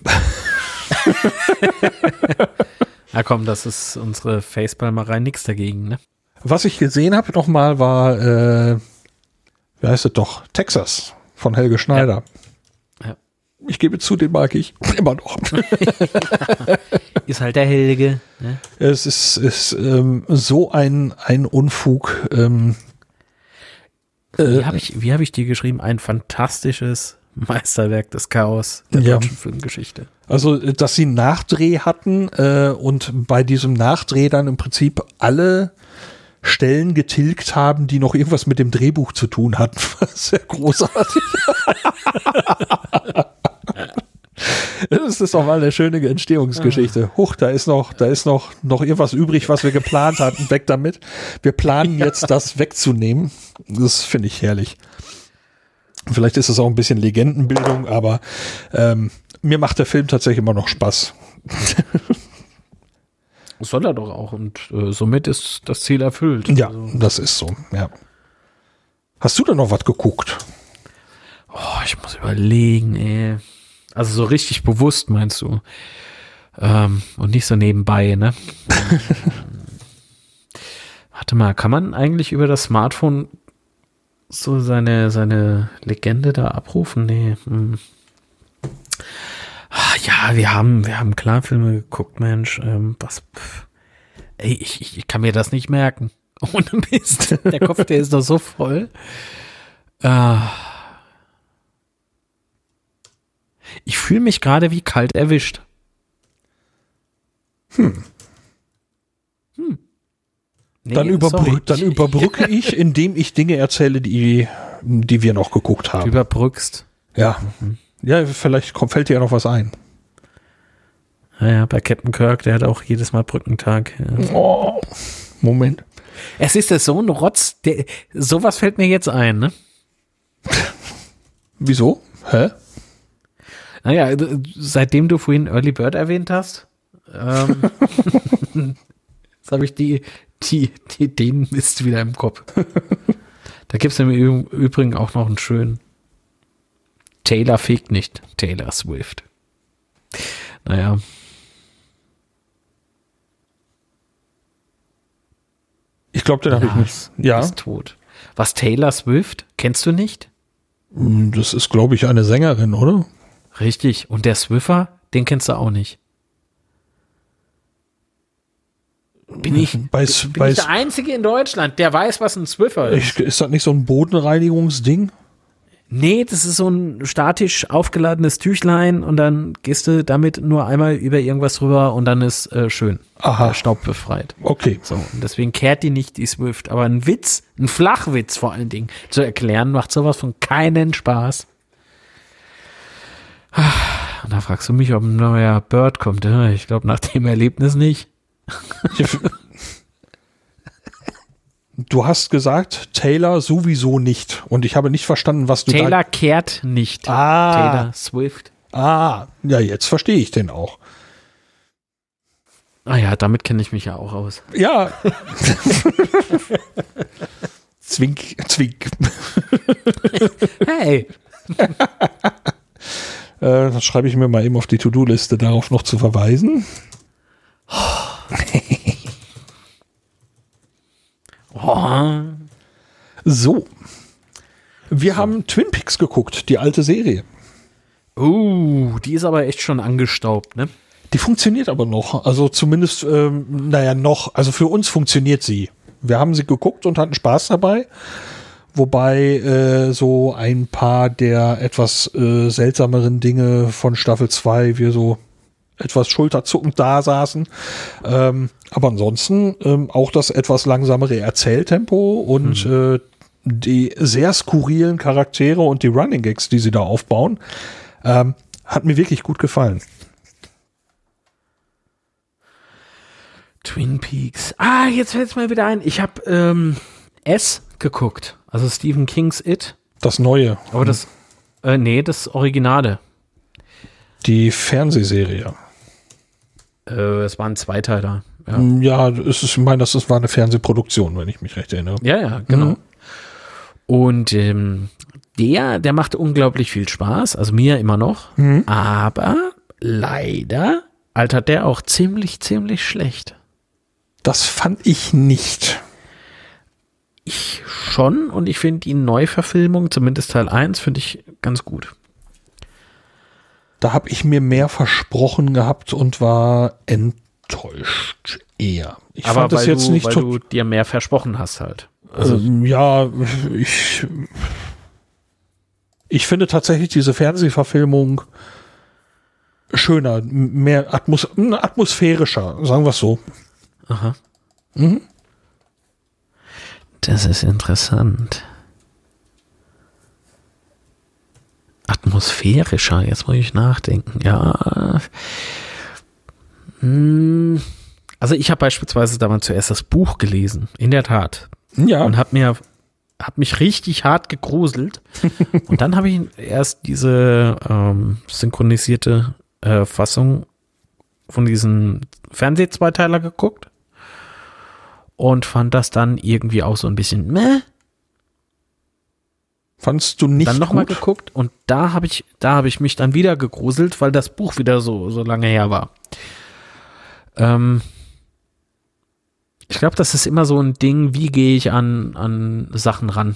Na komm, das ist unsere Facepalmerei nix dagegen, ne? Was ich gesehen habe nochmal war, äh, wie heißt es doch, Texas von Helge Schneider. Ja. ja. Ich gebe zu, den mag ich [LAUGHS] immer noch. [LAUGHS] ist halt der Helge. Ne? Es ist, ist ähm, so ein, ein Unfug. Ähm, äh, wie habe ich, hab ich dir geschrieben? Ein fantastisches Meisterwerk des Chaos der ja. deutschen Filmgeschichte. Also, dass sie einen Nachdreh hatten äh, und bei diesem Nachdreh dann im Prinzip alle Stellen getilgt haben, die noch irgendwas mit dem Drehbuch zu tun hatten. [LAUGHS] Sehr großartig. [LAUGHS] Das ist doch mal eine schöne Entstehungsgeschichte. Huch, da ist noch, da ist noch, noch irgendwas übrig, was wir geplant hatten. Weg damit. Wir planen [LAUGHS] jetzt, das wegzunehmen. Das finde ich herrlich. Vielleicht ist es auch ein bisschen Legendenbildung, aber ähm, mir macht der Film tatsächlich immer noch Spaß. [LAUGHS] Soll er doch auch und äh, somit ist das Ziel erfüllt. Ja, also. das ist so, ja. Hast du da noch was geguckt? Oh, ich muss überlegen, ey. Also so richtig bewusst meinst du? Ähm, und nicht so nebenbei, ne? [LAUGHS] Warte mal, kann man eigentlich über das Smartphone so seine, seine Legende da abrufen? Nee. Hm. Ach, ja, wir haben, wir haben klar Filme geguckt, Mensch. Ähm, was? Pff. Ey, ich, ich kann mir das nicht merken. [LAUGHS] Ohne Mist. Der Kopf, der ist doch so voll. Äh, Ich fühle mich gerade wie kalt erwischt. Hm. Nee, dann, überbrü sorry. dann überbrücke [LAUGHS] ich, indem ich Dinge erzähle, die, die wir noch geguckt Du haben. überbrückst. Ja. Ja, vielleicht kommt, fällt dir ja noch was ein. Naja, bei Captain Kirk, der hat auch jedes Mal Brückentag. Ja. Oh, Moment. Es ist ja so ein Rotz, der, sowas fällt mir jetzt ein, ne? [LAUGHS] Wieso? Hä? Naja, seitdem du vorhin Early Bird erwähnt hast, ähm, [LAUGHS] jetzt habe ich die, die, die, den Mist wieder im Kopf. Da gibt es im Übrigen auch noch einen schönen Taylor fegt nicht, Taylor Swift. Naja. Ich glaube, den habe ich nicht. Ja, Ist tot. Was Taylor Swift? Kennst du nicht? das ist, glaube ich, eine Sängerin, oder? Richtig. Und der Swiffer, den kennst du auch nicht. [LAUGHS] Bin ich, Bei, bin bei, ich der Einzige in Deutschland, der weiß, was ein Swiffer ist? ist das nicht so ein Bodenreinigungsding? Nee, das ist so ein statisch aufgeladenes Tüchlein und dann gehst du damit nur einmal über irgendwas drüber und dann ist äh, schön. Aha. Äh, staubbefreit. Okay. So, und deswegen kehrt die nicht die Swift. Aber ein Witz, ein Flachwitz vor allen Dingen, zu erklären, macht sowas von keinen Spaß. Und da fragst du mich, ob ein neuer Bird kommt. Ja, Ich glaube, nach dem Erlebnis nicht. [LAUGHS] Du hast gesagt, Taylor sowieso nicht. Und ich habe nicht verstanden, was du Taylor kehrt nicht. Ah. Taylor Swift. da. Ah, ja, jetzt verstehe ich den auch. Ah ja, damit kenne ich mich ja auch aus. Ja. [LAUGHS] zwink, zwink. Hey, Äh, das schreibe ich mir mal eben auf die To-Do-Liste, darauf noch zu verweisen. oh, [LAUGHS] So. Wir haben Twin Peaks geguckt, die alte Serie. uh, die ist aber echt schon angestaubt, ne? Die funktioniert aber noch. Also zumindest, ähm, naja, noch. Also für uns funktioniert sie. Wir haben sie geguckt und hatten Spaß dabei. Wobei äh, so ein paar der etwas äh, seltsameren Dinge von Staffel 2 wir so etwas schulterzuckend da saßen. Ähm, aber ansonsten ähm, auch das etwas langsamere Erzähltempo und äh, die sehr skurrilen Charaktere und die Running Gags, die sie da aufbauen, ähm, hat mir wirklich gut gefallen. Twin Peaks. Ah, jetzt fällt es mir wieder ein. Ich habe ähm, S geguckt. Also Stephen Kings It. Das Neue. Aber das, äh, nee, das Originale. Die Fernsehserie. Äh, es war ein Zweiteiler. Ja, Ja, es ist, ich meine, das ist, war eine Fernsehproduktion, wenn ich mich recht erinnere. ja, ja genau. Mhm. Und ähm, der, der macht unglaublich viel Spaß. Also mir immer noch. Mhm. Aber leider altert der auch ziemlich, ziemlich schlecht. Das fand ich nicht. Ich schon und ich finde die Neuverfilmung, zumindest Teil 1, finde ich ganz gut. Da habe ich mir mehr versprochen gehabt und war enttäuscht eher. Ich Aber fand das weil, jetzt du, nicht weil du dir mehr versprochen hast halt. Also, Ähm, ja, ich, ich finde tatsächlich diese Fernsehverfilmung schöner, mehr Atmos atmosphärischer, sagen wir es so. aha. Mhm. Das ist interessant. Atmosphärischer, jetzt muss ich nachdenken. Ja. Hm. Also ich habe beispielsweise damals zuerst das Buch gelesen, in der Tat. Ja, Und habe mir hab mich richtig hart gegruselt. [LAUGHS] und dann habe ich erst diese ähm, synchronisierte äh, Fassung von diesem Fernsehzweiteiler geguckt und fand das dann irgendwie auch so ein bisschen meh. Fandst du nicht dann nochmal gut? geguckt und da habe ich, da habe ich mich dann wieder gegruselt, weil das Buch wieder so, so lange her war. Ähm, ich glaube, das ist immer so ein Ding, wie gehe ich an, an Sachen ran.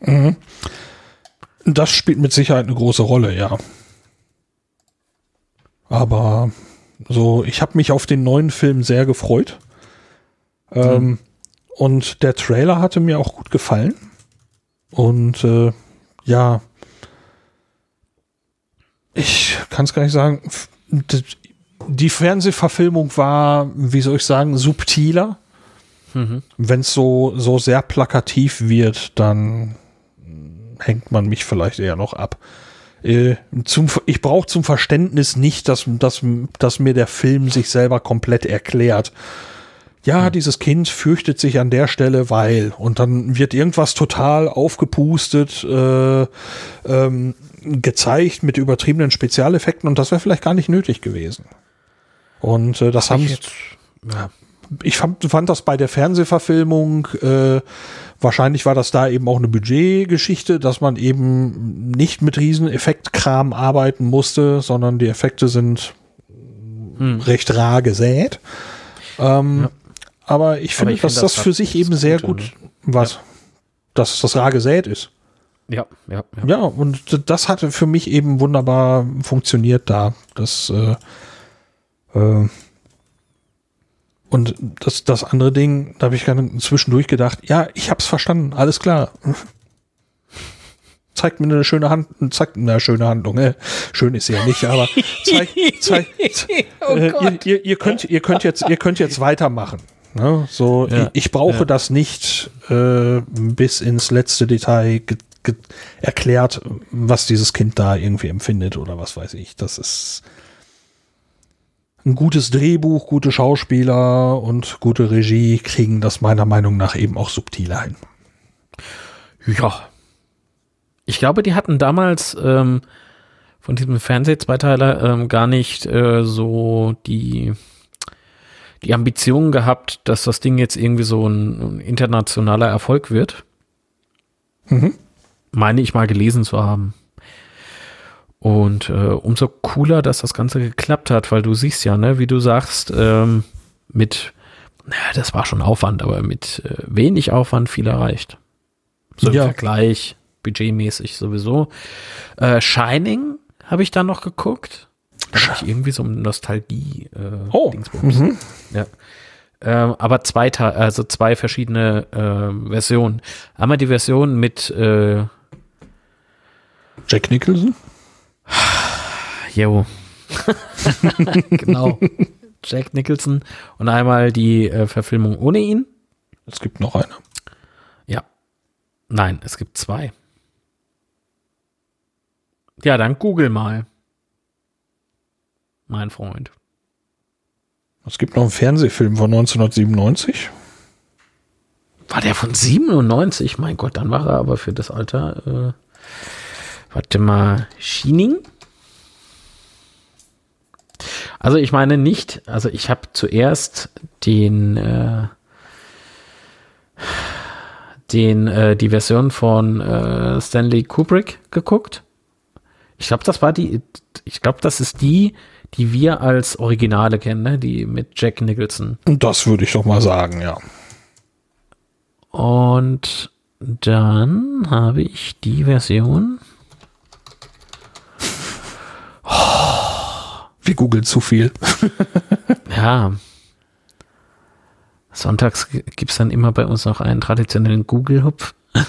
Mhm. Das spielt mit Sicherheit eine große Rolle, ja. Aber so, ich habe mich auf den neuen Film sehr gefreut. Ähm, Und der Trailer hatte mir auch gut gefallen. Und äh, ja, Ich kann es gar nicht sagen. Die Fernsehverfilmung war, wie soll ich sagen, subtiler. Wenn es so, so sehr plakativ wird, dann hängt man mich vielleicht eher noch ab. Äh, zum, ich brauche zum Verständnis nicht, dass, dass, dass mir der Film sich selber komplett erklärt. Ja, dieses Kind fürchtet sich an der Stelle, weil. Und dann wird irgendwas total aufgepustet, äh, ähm, gezeigt mit übertriebenen Spezialeffekten und das wäre vielleicht gar nicht nötig gewesen. Und äh, das haben Ich jetzt, ja. ich fand, fand das bei der Fernsehverfilmung, äh, wahrscheinlich war das da eben auch eine Budgetgeschichte, dass man eben nicht mit riesen Effektkram arbeiten musste, sondern die Effekte sind recht rar gesät. Ähm, Aber ich finde, ich dass find, das, das für sich eben sehr Gute, gut, was? Dass das rar gesät ist. Ja, ja, ja. Ja, und das hatte für mich eben wunderbar funktioniert da. Das, äh, äh, und das, das andere Ding, da habe ich gerade zwischendurch gedacht, ja, ich hab's verstanden, alles klar. [LAUGHS] Zeigt mir eine schöne Hand, zeigt mir eine schöne Handlung. Äh, schön ist sie ja nicht, aber zeigt, [LAUGHS] zeigt, Oh äh, ihr, Gott. ihr, ihr könnt, ihr könnt jetzt, ihr könnt jetzt weitermachen. Ne? So, Ja, ich, ich brauche ja. das nicht äh, bis ins letzte Detail erklärt, was dieses Kind da irgendwie empfindet oder was weiß ich. Das ist ein gutes Drehbuch, gute Schauspieler und gute Regie kriegen das meiner Meinung nach eben auch subtiler hin. Ja. Ich glaube, die hatten damals ähm, von diesem Fernsehzweiteiler ähm, gar nicht äh, so die, die Ambition gehabt, dass das Ding jetzt irgendwie so ein, ein internationaler Erfolg wird. Mhm. Meine ich mal gelesen zu haben. Und äh, umso cooler, dass das Ganze geklappt hat, weil du siehst ja, ne, wie du sagst, ähm, mit, naja, das war schon Aufwand, aber mit äh, wenig Aufwand viel erreicht. So im Ja. Vergleich, budgetmäßig sowieso. Äh, Shining habe ich dann noch geguckt. Da ich irgendwie so eine Nostalgie. Äh, Oh, mhm. Ja. Ähm, aber zwei, also zwei verschiedene ähm, Versionen. Einmal die Version mit äh, Jack Nicholson? [SIGHS] Jo. [LAUGHS] genau. Jack Nicholson und einmal die äh, Verfilmung ohne ihn. Es gibt noch eine. Ja. Nein, es gibt zwei. Ja, dann google mal. Mein Freund. Es gibt noch einen Fernsehfilm von 1997. War der von 97? Mein Gott, dann war er aber für das Alter. Äh, warte mal. Shining? Also ich meine nicht, also ich habe zuerst den, äh, den, äh, die Version von äh, Stanley Kubrick geguckt. Ich glaube, das war die, ich glaube, das ist die, die wir als Originale kennen, ne? die mit Jack Nicholson. Und das würde ich doch mal sagen, ja. Und dann habe ich die Version. Wir googeln zu viel. [LAUGHS] Ja. Sonntags gibt es dann immer bei uns noch einen traditionellen Google-Hupf. Oh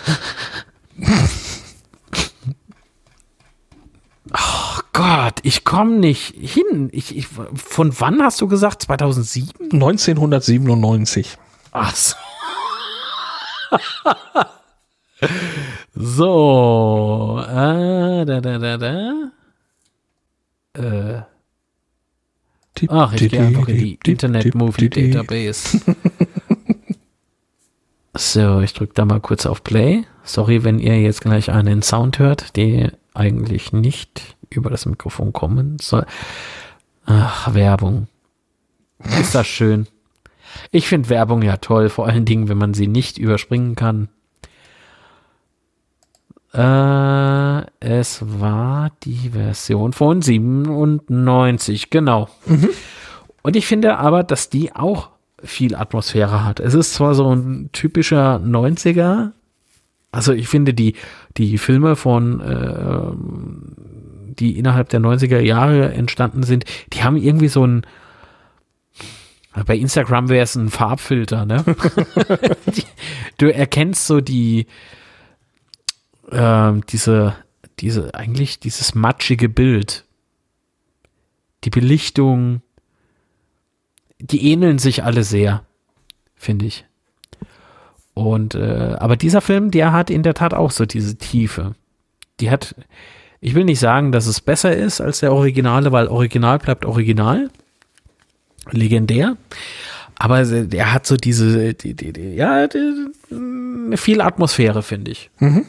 [LAUGHS] Gott, ich komme nicht hin. Ich, ich, von wann hast du gesagt? 2007? 1997. Ach so. [LAUGHS] so. Äh, da, da, da, da. Äh. Ach, ich gehe einfach in die Internet Movie Database. [LAUGHS] so, ich drücke da mal kurz auf Play. Sorry, wenn ihr jetzt gleich einen Sound hört, der eigentlich nicht über das Mikrofon kommen soll. Ach, Werbung. Ist das schön. Ich finde Werbung ja toll, vor allen Dingen, wenn man sie nicht überspringen kann. Äh, es war die Version von 97, genau. Und ich finde aber, dass die auch viel Atmosphäre hat. Es ist zwar so ein typischer 90er, also ich finde die, die Filme von, äh, die innerhalb der 90er Jahre entstanden sind, die haben irgendwie so ein, bei Instagram wäre es ein Farbfilter, ne? [LAUGHS] die, du erkennst so die, ähm, diese, diese, eigentlich dieses matschige Bild die Belichtung, die ähneln sich alle sehr, finde ich. Und äh, aber dieser Film, der hat in der Tat auch so diese Tiefe. Die hat, ich will nicht sagen, dass es besser ist als der Originale, weil Original bleibt Original, legendär. Aber er hat so diese, die, die, die, ja, viel Atmosphäre, finde ich. Mhm.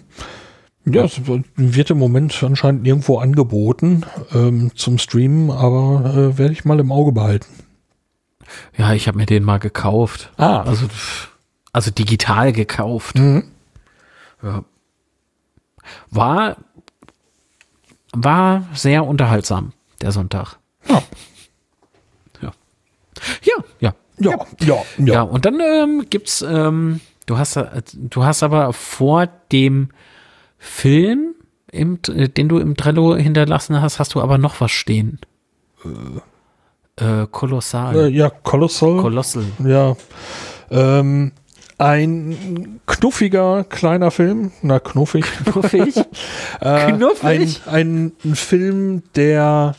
Ja, es wird im Moment anscheinend irgendwo angeboten ähm, zum Streamen, aber äh, werde ich mal im Auge behalten. Ja, ich habe mir den mal gekauft. Ah. Also, also digital gekauft. Mhm. Ja. War, war sehr unterhaltsam, der Sonntag. Ja. Ja. Ja, ja. Ja, ja, ja. Ja, und dann ähm, gibt's, ähm, du hast, äh, du hast aber vor dem Film, im, äh, den du im Trello hinterlassen hast, hast du aber noch was stehen. Äh, kolossal. Äh, ja, Colossal. Kolossal. ja. Ähm, ein knuffiger kleiner Film. Na, knuffig. [LAUGHS] Knuffig. Äh, Knuffig? Ein, ein Film, der,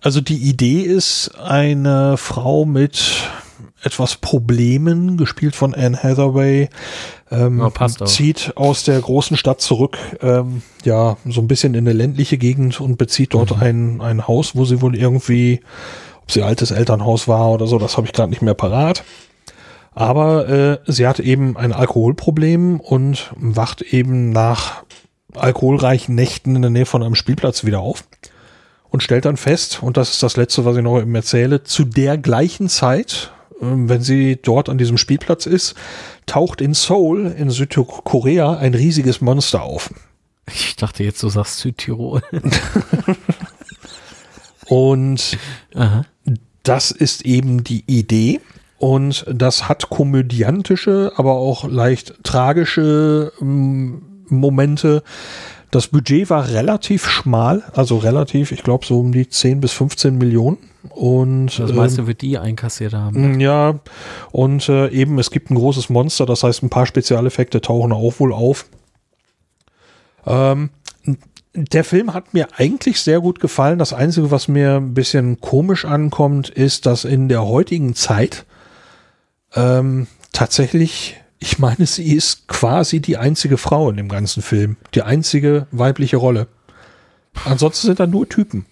also die Idee ist, eine Frau mit etwas Problemen, gespielt von Anne Hathaway, ähm, Ja, zieht aus der großen Stadt zurück, ähm, ja, so ein bisschen in eine ländliche Gegend und bezieht dort Mhm. ein, ein Haus, wo sie wohl irgendwie, ob sie altes Elternhaus war oder so, das habe ich gerade nicht mehr parat. Aber äh, sie hat eben ein Alkoholproblem und wacht eben nach alkoholreichen Nächten in der Nähe von einem Spielplatz wieder auf und stellt dann fest, und das ist das Letzte, was ich noch eben erzähle, zu der gleichen Zeit, ähm, wenn sie dort an diesem Spielplatz ist, taucht in Seoul in Südkorea ein riesiges Monster auf. Ich dachte jetzt, du sagst Südtirol. [LAUGHS] Und Aha. das ist eben die Idee. Und das hat komödiantische, aber auch leicht tragische ähm, Momente. Das Budget war relativ schmal, also relativ, ich glaube so um die 10 bis 15 Millionen. Und Das ähm, meiste wird die einkassiert haben. Mm, Ja, und äh, eben, es gibt ein großes Monster, das heißt, ein paar Spezialeffekte tauchen auch wohl auf. Ähm, der Film hat mir eigentlich sehr gut gefallen. Das Einzige, was mir ein bisschen komisch ankommt, ist, dass in der heutigen Zeit ähm, tatsächlich, ich meine, sie ist quasi die einzige Frau in dem ganzen Film. Die einzige weibliche Rolle. Ansonsten sind da nur Typen.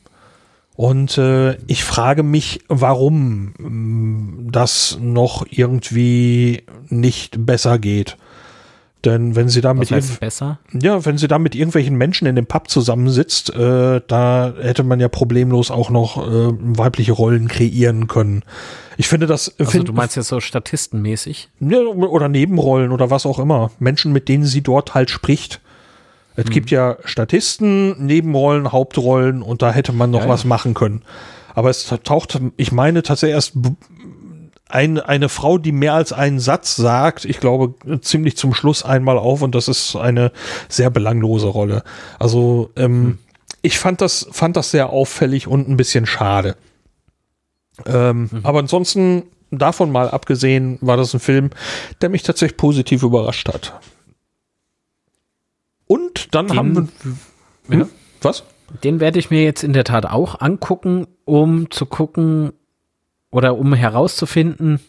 Und äh, ich frage mich, warum mh, das noch irgendwie nicht besser geht. Denn wenn sie da mit Was irgend- besser? ja, wenn sie da mit irgendwelchen Menschen in dem Pub zusammensitzt, äh, da hätte man ja problemlos auch noch äh, weibliche Rollen kreieren können. Ich finde das, Also find, du meinst jetzt so statistenmäßig? ja, oder Nebenrollen oder was auch immer. Menschen, mit denen sie dort halt spricht. Es Hm. gibt ja Statisten, Nebenrollen, Hauptrollen und da hätte man noch Ja, was ja. machen können. Aber es taucht, ich meine tatsächlich erst ein, eine Frau, die mehr als einen Satz sagt, ich glaube ziemlich zum Schluss einmal auf und das ist eine sehr belanglose Rolle. Also ähm, ich fand das, fand das sehr auffällig und ein bisschen schade. Ähm, Aber ansonsten, davon mal abgesehen, war das ein Film, der mich tatsächlich positiv überrascht hat. Und dann haben wir. ja. Hm? Was? Den werde ich mir jetzt in der Tat auch angucken, um zu gucken oder um herauszufinden,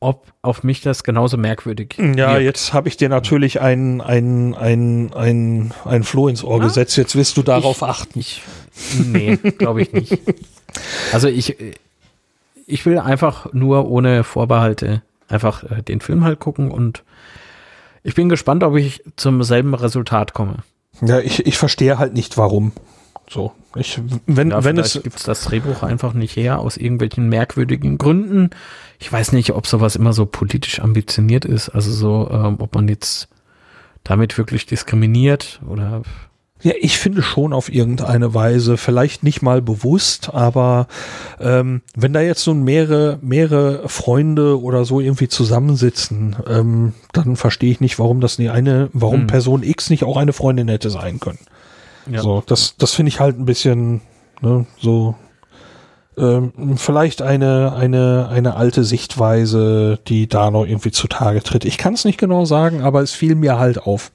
ob auf mich das genauso merkwürdig Ja, wirkt. jetzt habe ich dir natürlich ein, ein, ein, ein, ein Floh ins Ohr Ja. gesetzt. Jetzt wirst du darauf Ich- achten. Ich, nee, glaube ich nicht. Also ich, ich will einfach nur ohne Vorbehalte einfach äh, den Film halt gucken und ich bin gespannt, ob ich zum selben Resultat komme. Ja, ich, ich verstehe halt nicht, warum. So, ich, wenn, Ja, wenn es, gibt es das Drehbuch einfach nicht her, aus irgendwelchen merkwürdigen Gründen. Ich weiß nicht, ob sowas immer so politisch ambitioniert ist, also so, ähm, ob man jetzt damit wirklich diskriminiert oder Ja, ich finde schon auf irgendeine Weise, vielleicht nicht mal bewusst, aber ähm, wenn da jetzt nun mehrere, mehrere Freunde oder so irgendwie zusammensitzen, ähm, dann verstehe ich nicht, warum das nie eine, warum Hm. Person X nicht auch eine Freundin hätte sein können. Ja. So, das, das finde ich halt ein bisschen ne, so ähm, vielleicht eine, eine, eine alte Sichtweise, die da noch irgendwie zutage tritt. Ich kann es nicht genau sagen, aber es fiel mir halt auf.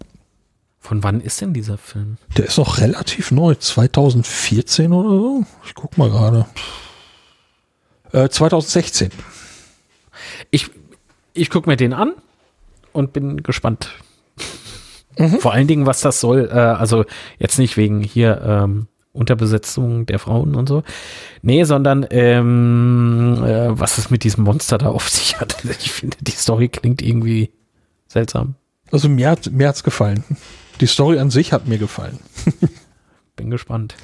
Von wann ist denn dieser Film? Der ist noch relativ neu, 2014 oder so. Ich guck mal gerade. Äh, 2016. Ich, ich gucke mir den an und bin gespannt. Mhm. Vor allen Dingen, was das soll. Äh, also jetzt nicht wegen hier ähm, Unterbesetzung der Frauen und so. Nee, sondern ähm, äh, was es mit diesem Monster da auf sich hat. [LAUGHS] Ich finde, die Story klingt irgendwie seltsam. Also mir hat mir hat's gefallen. Die Story an sich hat mir gefallen. [LAUGHS] Bin gespannt.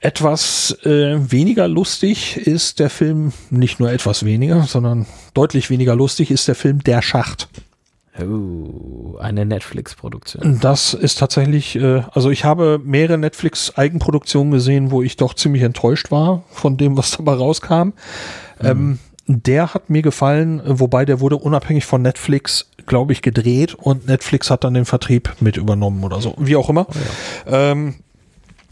Etwas äh, weniger lustig ist der Film, nicht nur etwas weniger, sondern deutlich weniger lustig ist der Film Der Schacht. Oh, eine Netflix-Produktion. Das ist tatsächlich, äh, also ich habe mehrere Netflix-Eigenproduktionen gesehen, wo ich doch ziemlich enttäuscht war von dem, was [LAUGHS] dabei rauskam. Ähm, der hat mir gefallen, wobei der wurde unabhängig von Netflix, glaube ich, gedreht und Netflix hat dann den Vertrieb mit übernommen oder so, wie auch immer. ähm,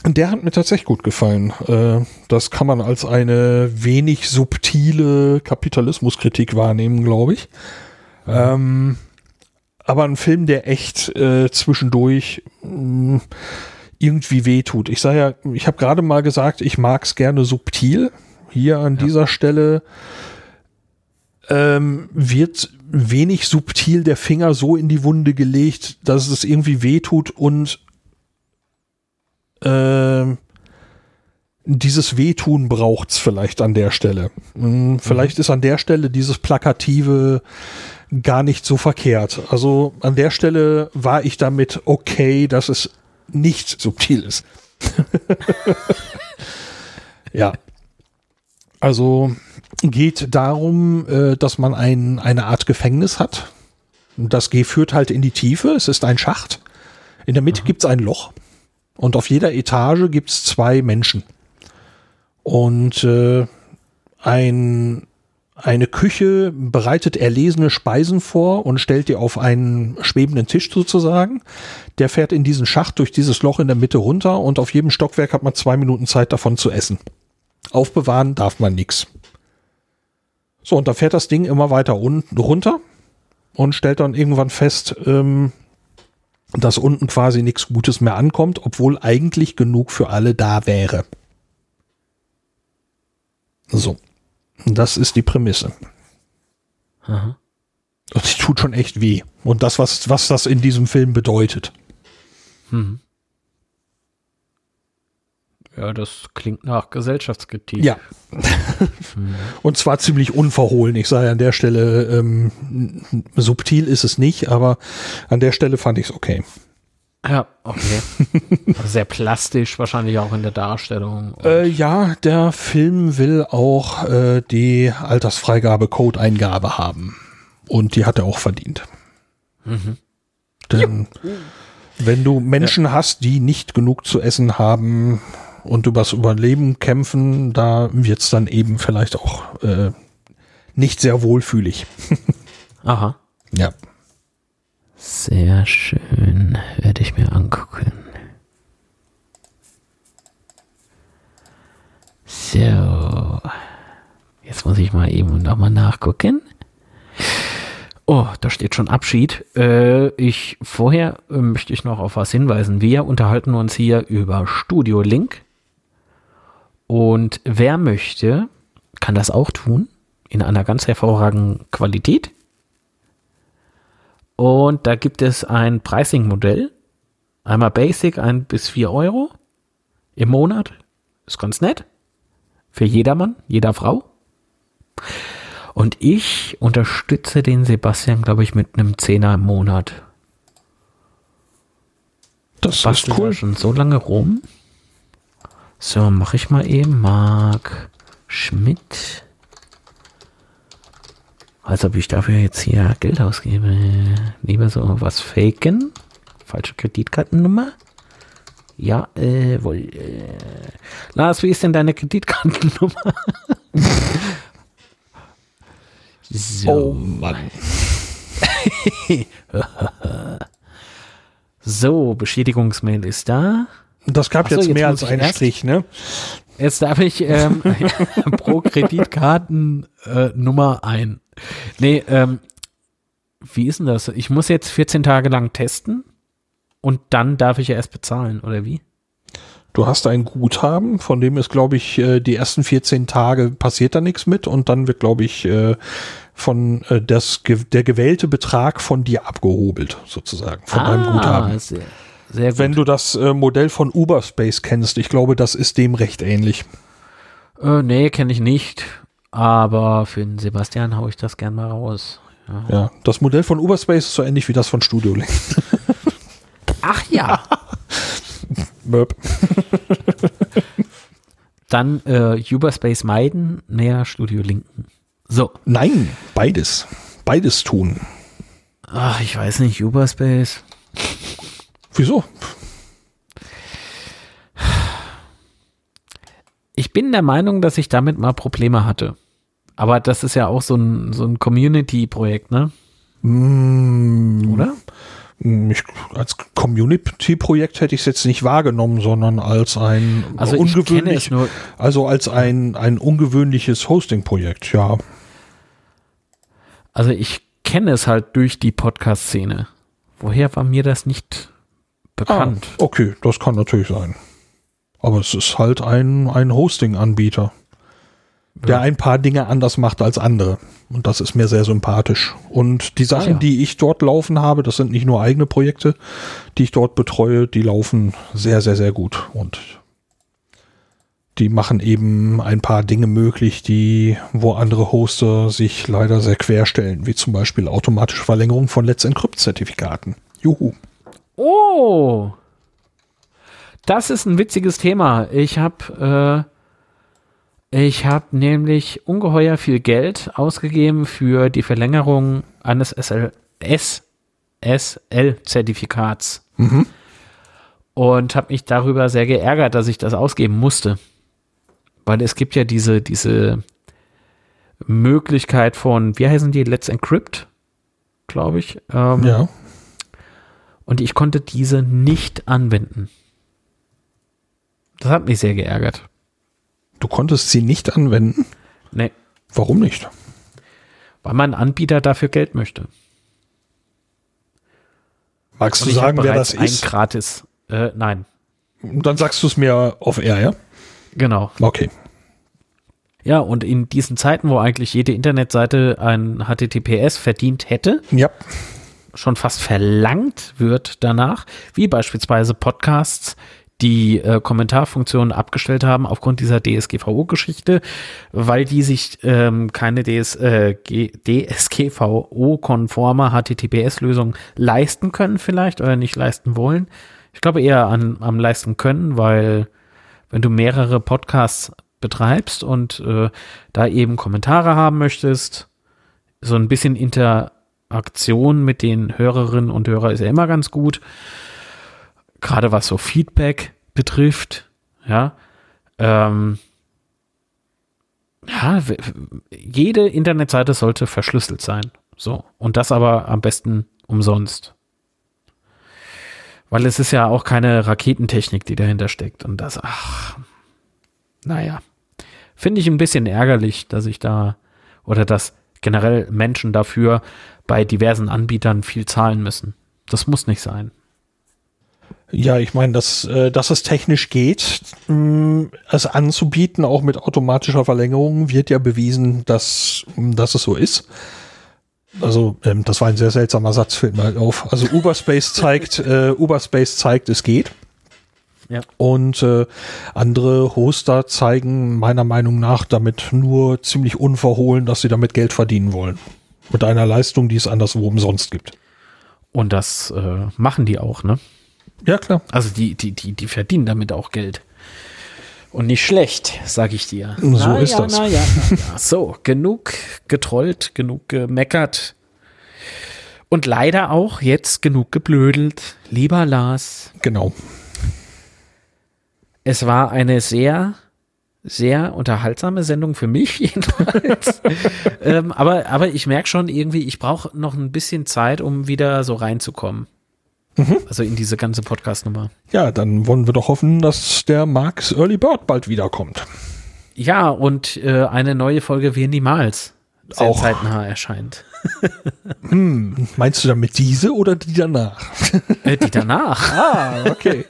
der hat mir tatsächlich gut gefallen. Äh, das kann man als eine wenig subtile Kapitalismuskritik wahrnehmen, glaube ich. Ähm, aber ein Film, der echt äh, zwischendurch mh, irgendwie wehtut. Ich sage ja, ich habe gerade mal gesagt, ich mag es gerne subtil. Hier an dieser Stelle ähm, wird wenig subtil der Finger so in die Wunde gelegt, dass es irgendwie wehtut und ähm, dieses Wehtun braucht's vielleicht an der Stelle. Hm, Vielleicht ist an der Stelle dieses plakative gar nicht so verkehrt. Also an der Stelle war ich damit okay, dass es nicht subtil ist. [LAUGHS] ja. Also geht darum, äh, dass man ein, eine Art Gefängnis hat. Das G führt halt in die Tiefe. Es ist ein Schacht. In der Mitte gibt's ein Loch. Und auf jeder Etage gibt's zwei Menschen. Und äh, ein, eine Küche bereitet erlesene Speisen vor und stellt die auf einen schwebenden Tisch sozusagen. Der fährt in diesen Schacht durch dieses Loch in der Mitte runter und auf jedem Stockwerk hat man zwei Minuten Zeit davon zu essen. Aufbewahren darf man nix. So, und da fährt das Ding immer weiter unten runter und stellt dann irgendwann fest, ähm, dass unten quasi nichts Gutes mehr ankommt, obwohl eigentlich genug für alle da wäre. So. Das ist die Prämisse. Aha. Und die tut schon echt weh. Und das, was, was das in diesem Film bedeutet. Hm. Ja, das klingt nach Gesellschaftskritik. Ja. Und zwar ziemlich unverhohlen. Ich sage an der Stelle, ähm, subtil ist es nicht, aber an der Stelle fand ich es okay. Ja, okay. [LAUGHS] Sehr plastisch wahrscheinlich auch in der Darstellung. Äh, ja, der Film will auch äh, die Altersfreigabe-Code-Eingabe haben. Und die hat er auch verdient. Denn wenn du Menschen hast, die nicht genug zu essen haben und übers Überleben kämpfen, da wird's dann eben vielleicht auch äh, nicht sehr wohlfühlig. [LAUGHS] Aha. Ja. Sehr schön. Werde ich mir angucken. So. Jetzt muss ich mal eben nochmal nachgucken. Oh, da steht schon Abschied. Äh, ich vorher äh, möchte ich noch auf was hinweisen. Wir unterhalten uns hier über Studio Link. Und wer möchte, kann das auch tun. In einer ganz hervorragenden Qualität. Und da gibt es ein Pricing-Modell. Einmal Basic, ein bis vier Euro im Monat. Ist ganz nett. Für jedermann, jeder Frau. Und ich unterstütze den Sebastian, glaube ich, mit einem Zehner im Monat. Das Bastel ist cool. schon so lange rum. So, mache ich mal eben. Marc Schmidt. Als ob ich dafür jetzt hier Geld ausgebe. Lieber so was faken. Falsche Kreditkartennummer. Ja, äh, wohl. Äh. Lars, wie ist denn deine Kreditkartennummer? [LAUGHS] so. Oh Mann. [LAUGHS] So, Bestätigungsmail ist da. Das gab so, jetzt jetzt mehr als einen erst- Strich, ne? Jetzt darf ich ähm, [LAUGHS] pro Kreditkartennummer äh, Nummer ein. Nee, ähm, wie ist denn das? Ich muss jetzt 14 Tage lang testen und dann darf ich ja erst bezahlen, oder wie? Du hast ein Guthaben, von dem ist, glaube ich, äh, die ersten 14 Tage passiert da nichts mit und dann wird, glaube ich, äh, von äh, das, der gewählte Betrag von dir abgehobelt, sozusagen, von ah, deinem Guthaben. Sehr, sehr gut. Wenn du das Modell von Uberspace kennst, ich glaube, das ist dem recht ähnlich. Äh, nee, kenne ich nicht. Aber für den Sebastian haue ich das gern mal raus. Ja. ja, das Modell von Uberspace ist so ähnlich wie das von Studio Link. [LAUGHS] Ach ja. [LAUGHS] Möp. [LAUGHS] Dann äh, Uberspace meiden, mehr Studio Linken. So. Nein, beides. Beides tun. Ach, ich weiß nicht, Uberspace. Wieso? Ich bin der Meinung, dass ich damit mal Probleme hatte. Aber das ist ja auch so ein, so ein Community-Projekt, ne? Mm, Oder? Ich, als Community-Projekt hätte ich es jetzt nicht wahrgenommen, sondern als ein also ungewöhnlich, also als ein, ein ungewöhnliches Hosting-Projekt, ja. Also ich kenne es halt durch die Podcast-Szene. Woher war mir das nicht bekannt? Ah, okay, das kann natürlich sein. Aber es ist halt ein, ein Hosting-Anbieter der ein paar Dinge anders macht als andere. Und das ist mir sehr sympathisch. Und die Sachen, ja. die ich dort laufen habe, das sind nicht nur eigene Projekte, die ich dort betreue, die laufen sehr, sehr, sehr gut. Und die machen eben ein paar Dinge möglich, die, wo andere Hoster sich leider sehr querstellen, wie zum Beispiel automatische Verlängerung von Let's Encrypt-Zertifikaten. Juhu. Oh! Das ist ein witziges Thema. Ich habe äh ich habe nämlich ungeheuer viel Geld ausgegeben für die Verlängerung eines SSL-Zertifikats. Mhm. Und habe mich darüber sehr geärgert, dass ich das ausgeben musste. Weil es gibt ja diese, diese Möglichkeit von, wie heißen die, Let's Encrypt, glaube ich. Ähm, ja. Und ich konnte diese nicht anwenden. Das hat mich sehr geärgert. Du konntest sie nicht anwenden? Nee. Warum nicht? Weil mein Anbieter dafür Geld möchte. Magst Und du sagen, wer das ist? Ein gratis. Äh, nein. Dann sagst du es mir auf Air, ja? Genau. Okay. Ja, und in diesen Zeiten, wo eigentlich jede Internetseite ein HTTPS verdient hätte, ja. schon fast verlangt wird danach, wie beispielsweise Podcasts, die äh, Kommentarfunktion abgestellt haben aufgrund dieser DSGVO-Geschichte, weil die sich ähm, keine DS, äh, DSGVO-konforme HTTPS-Lösung leisten können vielleicht oder nicht leisten wollen. Ich glaube eher an, am leisten können, weil wenn du mehrere Podcasts betreibst und äh, da eben Kommentare haben möchtest, so ein bisschen Interaktion mit den Hörerinnen und Hörern ist ja immer ganz gut gerade was so Feedback betrifft, ja, ähm, ja, jede Internetseite sollte verschlüsselt sein. So. Und das aber am besten umsonst. Weil es ist ja auch keine Raketentechnik, die dahinter steckt. Und das, ach, naja. Finde ich ein bisschen ärgerlich, dass ich da oder dass generell Menschen dafür bei diversen Anbietern viel zahlen müssen. Das muss nicht sein. Ja, ich meine, dass, äh, dass es technisch geht, mh, es anzubieten, auch mit automatischer Verlängerung, wird ja bewiesen, dass, dass es so ist. Also, ähm, das war ein sehr seltsamer Satz, fällt mir halt auf. Also, Uberspace [LAUGHS] zeigt, äh, Uberspace zeigt, es geht. Ja. Und äh, andere Hoster zeigen meiner Meinung nach damit nur ziemlich unverhohlen, dass sie damit Geld verdienen wollen. Mit einer Leistung, die es anderswo umsonst gibt. Und das äh, machen die auch, ne? Ja, klar. Also die, die, die, die verdienen damit auch Geld. Und nicht schlecht, sag ich dir. So na ist ja, das. Na ja, na ja. [LAUGHS] So, genug getrollt, genug gemeckert. Und leider auch jetzt genug geblödelt. Lieber Lars. Genau. Es war eine sehr, sehr unterhaltsame Sendung für mich [LAUGHS] jedenfalls. ähm, aber, aber ich merke schon irgendwie, ich brauche noch ein bisschen Zeit, um wieder so reinzukommen. Mhm. Also in diese ganze Podcast-Nummer. Ja, dann wollen wir doch hoffen, dass der Marx Early Bird bald wiederkommt. Ja, und äh, eine neue Folge wie niemals sehr auch zeitnah erscheint. [LAUGHS] hm, meinst du damit diese oder die danach? Äh, die danach. [LAUGHS] ah, okay.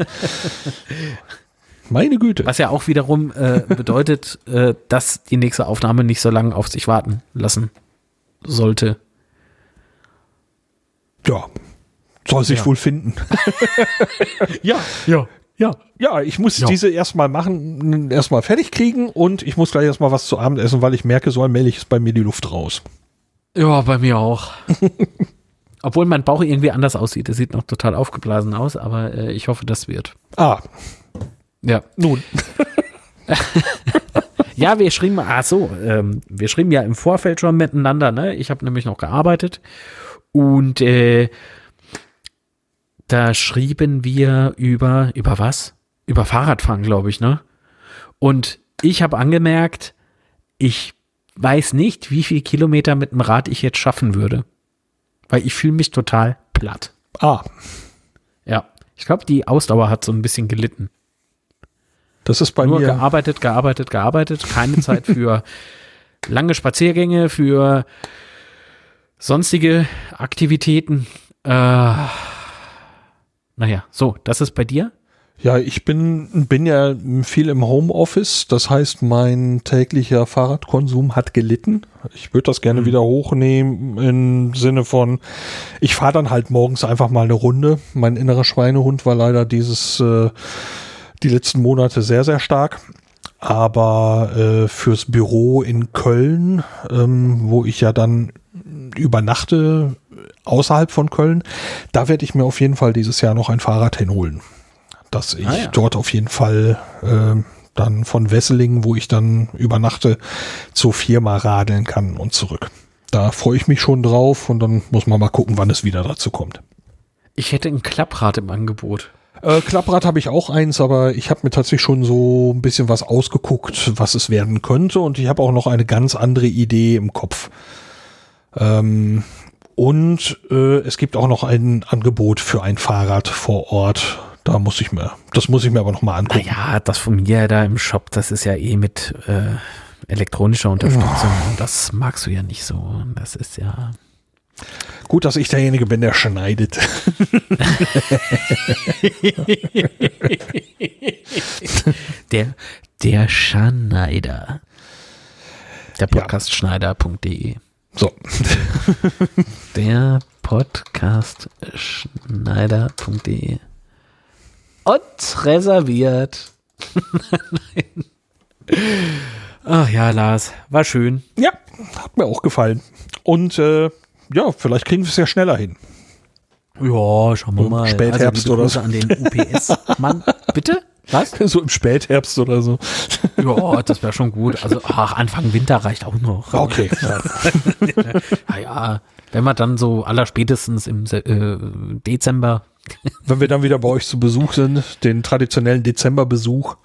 Meine Güte. Was ja auch wiederum äh, bedeutet, äh, dass die nächste Aufnahme nicht so lange auf sich warten lassen sollte. Ja, soll sich Ja. wohl finden. [LAUGHS] Ja, ja, ja. Ja, ich muss Ja. diese erstmal machen, erstmal fertig kriegen und ich muss gleich erstmal was zu Abend essen, weil ich merke, so allmählich ist bei mir die Luft raus. Ja, bei mir auch. [LAUGHS] Obwohl mein Bauch irgendwie anders aussieht. Der sieht noch total aufgeblasen aus, aber äh, ich hoffe, das wird. Ah, Ja. nun. [LAUGHS] Ja, wir schrieben, ach so, ähm, wir schrieben ja im Vorfeld schon miteinander, ne? Ich habe nämlich noch gearbeitet und äh, da schrieben wir über, über was? Über Fahrradfahren, glaube ich, ne? Und ich habe angemerkt, ich weiß nicht, wie viel Kilometer mit dem Rad ich jetzt schaffen würde. Weil ich fühle mich total platt. Ah, Ja. Ich glaube, die Ausdauer hat so ein bisschen gelitten. das ist bei Nur mir. gearbeitet, gearbeitet, gearbeitet. Keine Zeit für [LAUGHS] lange Spaziergänge, für sonstige Aktivitäten. Äh, naja, so, das ist bei dir? Ja, ich bin, bin ja viel im Homeoffice. Das heißt, mein täglicher Fahrradkonsum hat gelitten. Ich würde das gerne wieder hochnehmen im Sinne von, ich fahre dann halt morgens einfach mal eine Runde. Mein innerer Schweinehund war leider dieses, äh, die letzten Monate sehr, sehr stark. Aber äh, fürs Büro in Köln, ähm, wo ich ja dann übernachte außerhalb von Köln, da werde ich mir auf jeden Fall dieses Jahr noch ein Fahrrad hinholen dass ich Ah, ja. dort auf jeden Fall äh, dann von Wesseling, wo ich dann übernachte, zur Firma radeln kann und zurück. Da freue ich mich schon drauf und dann muss man mal gucken, wann es wieder dazu kommt. Ich hätte ein Klapprad im Angebot. Äh, Klapprad habe ich auch eins, aber ich habe mir tatsächlich schon so ein bisschen was ausgeguckt, was es werden könnte und ich habe auch noch eine ganz andere Idee im Kopf. Ähm, und äh, es gibt auch noch ein Angebot für ein Fahrrad vor Ort. Da muss ich mir, das muss ich mir aber noch mal angucken. Naja, das von mir da im Shop, das ist ja eh mit äh, elektronischer Unterstützung. Und das magst du ja nicht so. Das ist ja. Gut, dass ich derjenige bin, der schneidet. [LAUGHS] Der, der Schneider. Der Podcast Schneider.de. So, [LAUGHS] Der Podcast Schneider.de. Und reserviert. Nein. [LAUGHS] Ach ja, Lars, war schön. ja, hat mir auch gefallen. Und äh, ja, vielleicht kriegen wir es ja schneller hin. Ja, schauen wir mal. Spätherbst liebe oder so. an den UPS-Mann. [LAUGHS] Bitte? Was? [LAUGHS] So im Spätherbst oder so. Ja, das wäre schon gut. Also, ach, Anfang Winter reicht auch noch. Okay. [LAUGHS] Ja. Naja, wenn wir dann so allerspätestens im äh, Dezember. Wenn wir dann wieder bei euch zu Besuch sind, den traditionellen Dezemberbesuch.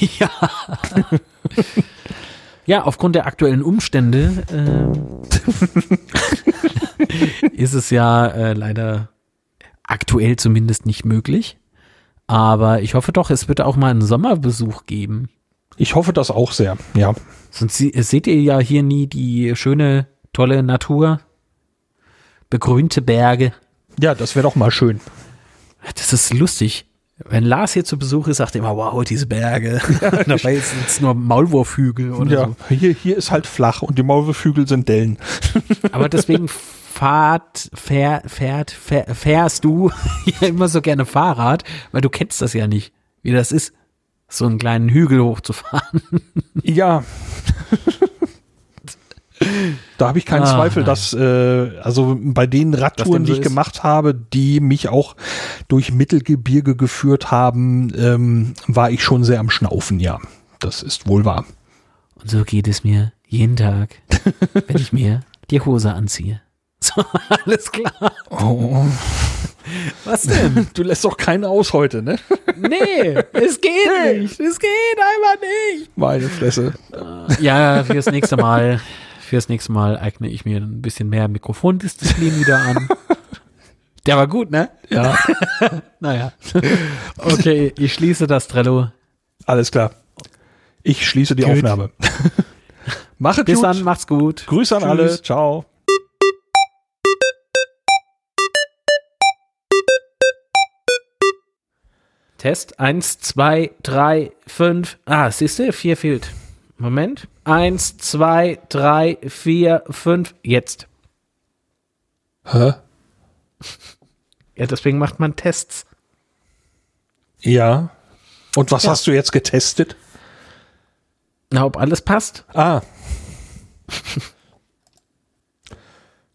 [LAUGHS] ja. ja, aufgrund der aktuellen Umstände äh, ist es ja äh, leider aktuell zumindest nicht möglich. Aber ich hoffe doch, es wird auch mal einen Sommerbesuch geben. Ich hoffe das auch sehr. Ja. Sonst seht ihr ja hier nie die schöne, tolle Natur. Begrünte Berge. Ja, das wäre doch mal schön. Das ist lustig. Wenn Lars hier zu Besuch ist, sagt er immer, wow, diese Berge. [LAUGHS] [LAUGHS] Dabei sind es nur Maulwurfhügel oder Ja, so. hier, hier ist halt flach und die Maulwurfhügel sind Dellen. [LAUGHS] Aber deswegen fahrt, fähr, fährt, fähr, fährst du ja immer so gerne Fahrrad, weil du kennst das ja nicht, wie das ist, so einen kleinen Hügel hochzufahren. Ja. Da habe ich keinen Ah, Zweifel, nein. dass äh, also bei den Radtouren, dem so die ich ist. gemacht habe, die mich auch durch Mittelgebirge geführt haben, ähm, war ich schon sehr am Schnaufen, ja. Das ist wohl wahr. Und so geht es mir jeden Tag, [LAUGHS] wenn ich mir die Hose anziehe. [LAUGHS] So, alles klar. Oh, Was denn? du lässt doch keinen aus heute, ne? [LAUGHS] Nee, es geht nicht. Es geht einfach nicht. Meine Fresse. Ja, fürs nächste Mal, fürs nächste Mal eigne ich mir ein bisschen mehr Mikrofondisziplin wieder an. [LAUGHS] Der war gut, ne? Ja, [LAUGHS] Naja. Okay, ich schließe das Trello. alles klar. Ich schließe die Gut. Aufnahme. [LAUGHS] Machet Bis gut. dann, macht's gut. Grüße an Tschüss. alle. Ciao. Test. Eins, zwei, drei, fünf. Ah, siehst du, vier fehlt. Moment. Eins, zwei, drei, vier, fünf. Jetzt. Hä? [LAUGHS] Ja, deswegen macht man Tests. Ja. Und was Ja. hast du jetzt getestet? Na, ob alles passt? Ah.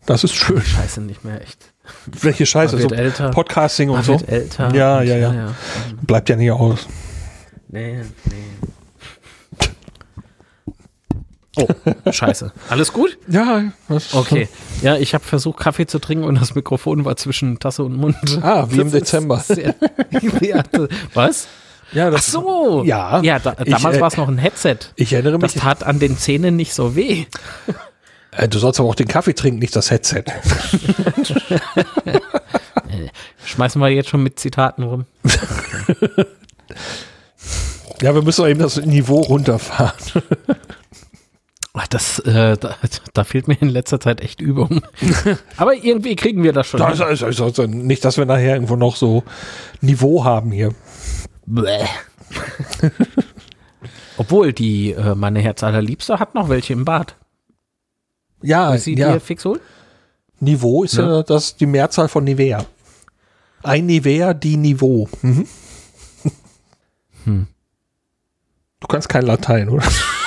Das ist schön. Scheiße, nicht mehr echt. Welche Scheiße? Man So älter. Podcasting und Man so. wird älter. Ja, Und- ja, ja. Bleibt ja nie aus. Nee, nee. Oh, scheiße. Alles gut? Ja, das Okay. Ja, ich habe versucht, Kaffee zu trinken und das Mikrofon war zwischen Tasse und Mund. Ah, wie im Das ist Dezember. Sehr, [LAUGHS] ja, das- was? Ja, Ach das, so. Ja. Ja, da, damals äh, war es noch ein Headset. Ich erinnere Das mich. tat an den Zähnen nicht so weh. Äh, du sollst aber auch den Kaffee trinken, nicht das Headset. [LAUGHS] Schmeißen wir jetzt schon mit Zitaten rum. Ja, wir müssen auch eben das Niveau runterfahren. Ach, Das, äh, da, da fehlt mir in letzter Zeit echt Übung. [LAUGHS] Aber irgendwie kriegen wir das schon. Das ist, ist, ist, nicht, dass wir nachher irgendwo noch so Niveau haben hier. Bäh. [LAUGHS] Obwohl, die, äh, meine Herz allerliebste hat noch welche im Bad. Ja, Will sie ja. dir fix holen? Niveau ist ja. das die Mehrzahl von Nivea. Ein Nivea, die Niveau. Mhm. Hm. Du kannst kein Latein, oder? [LAUGHS]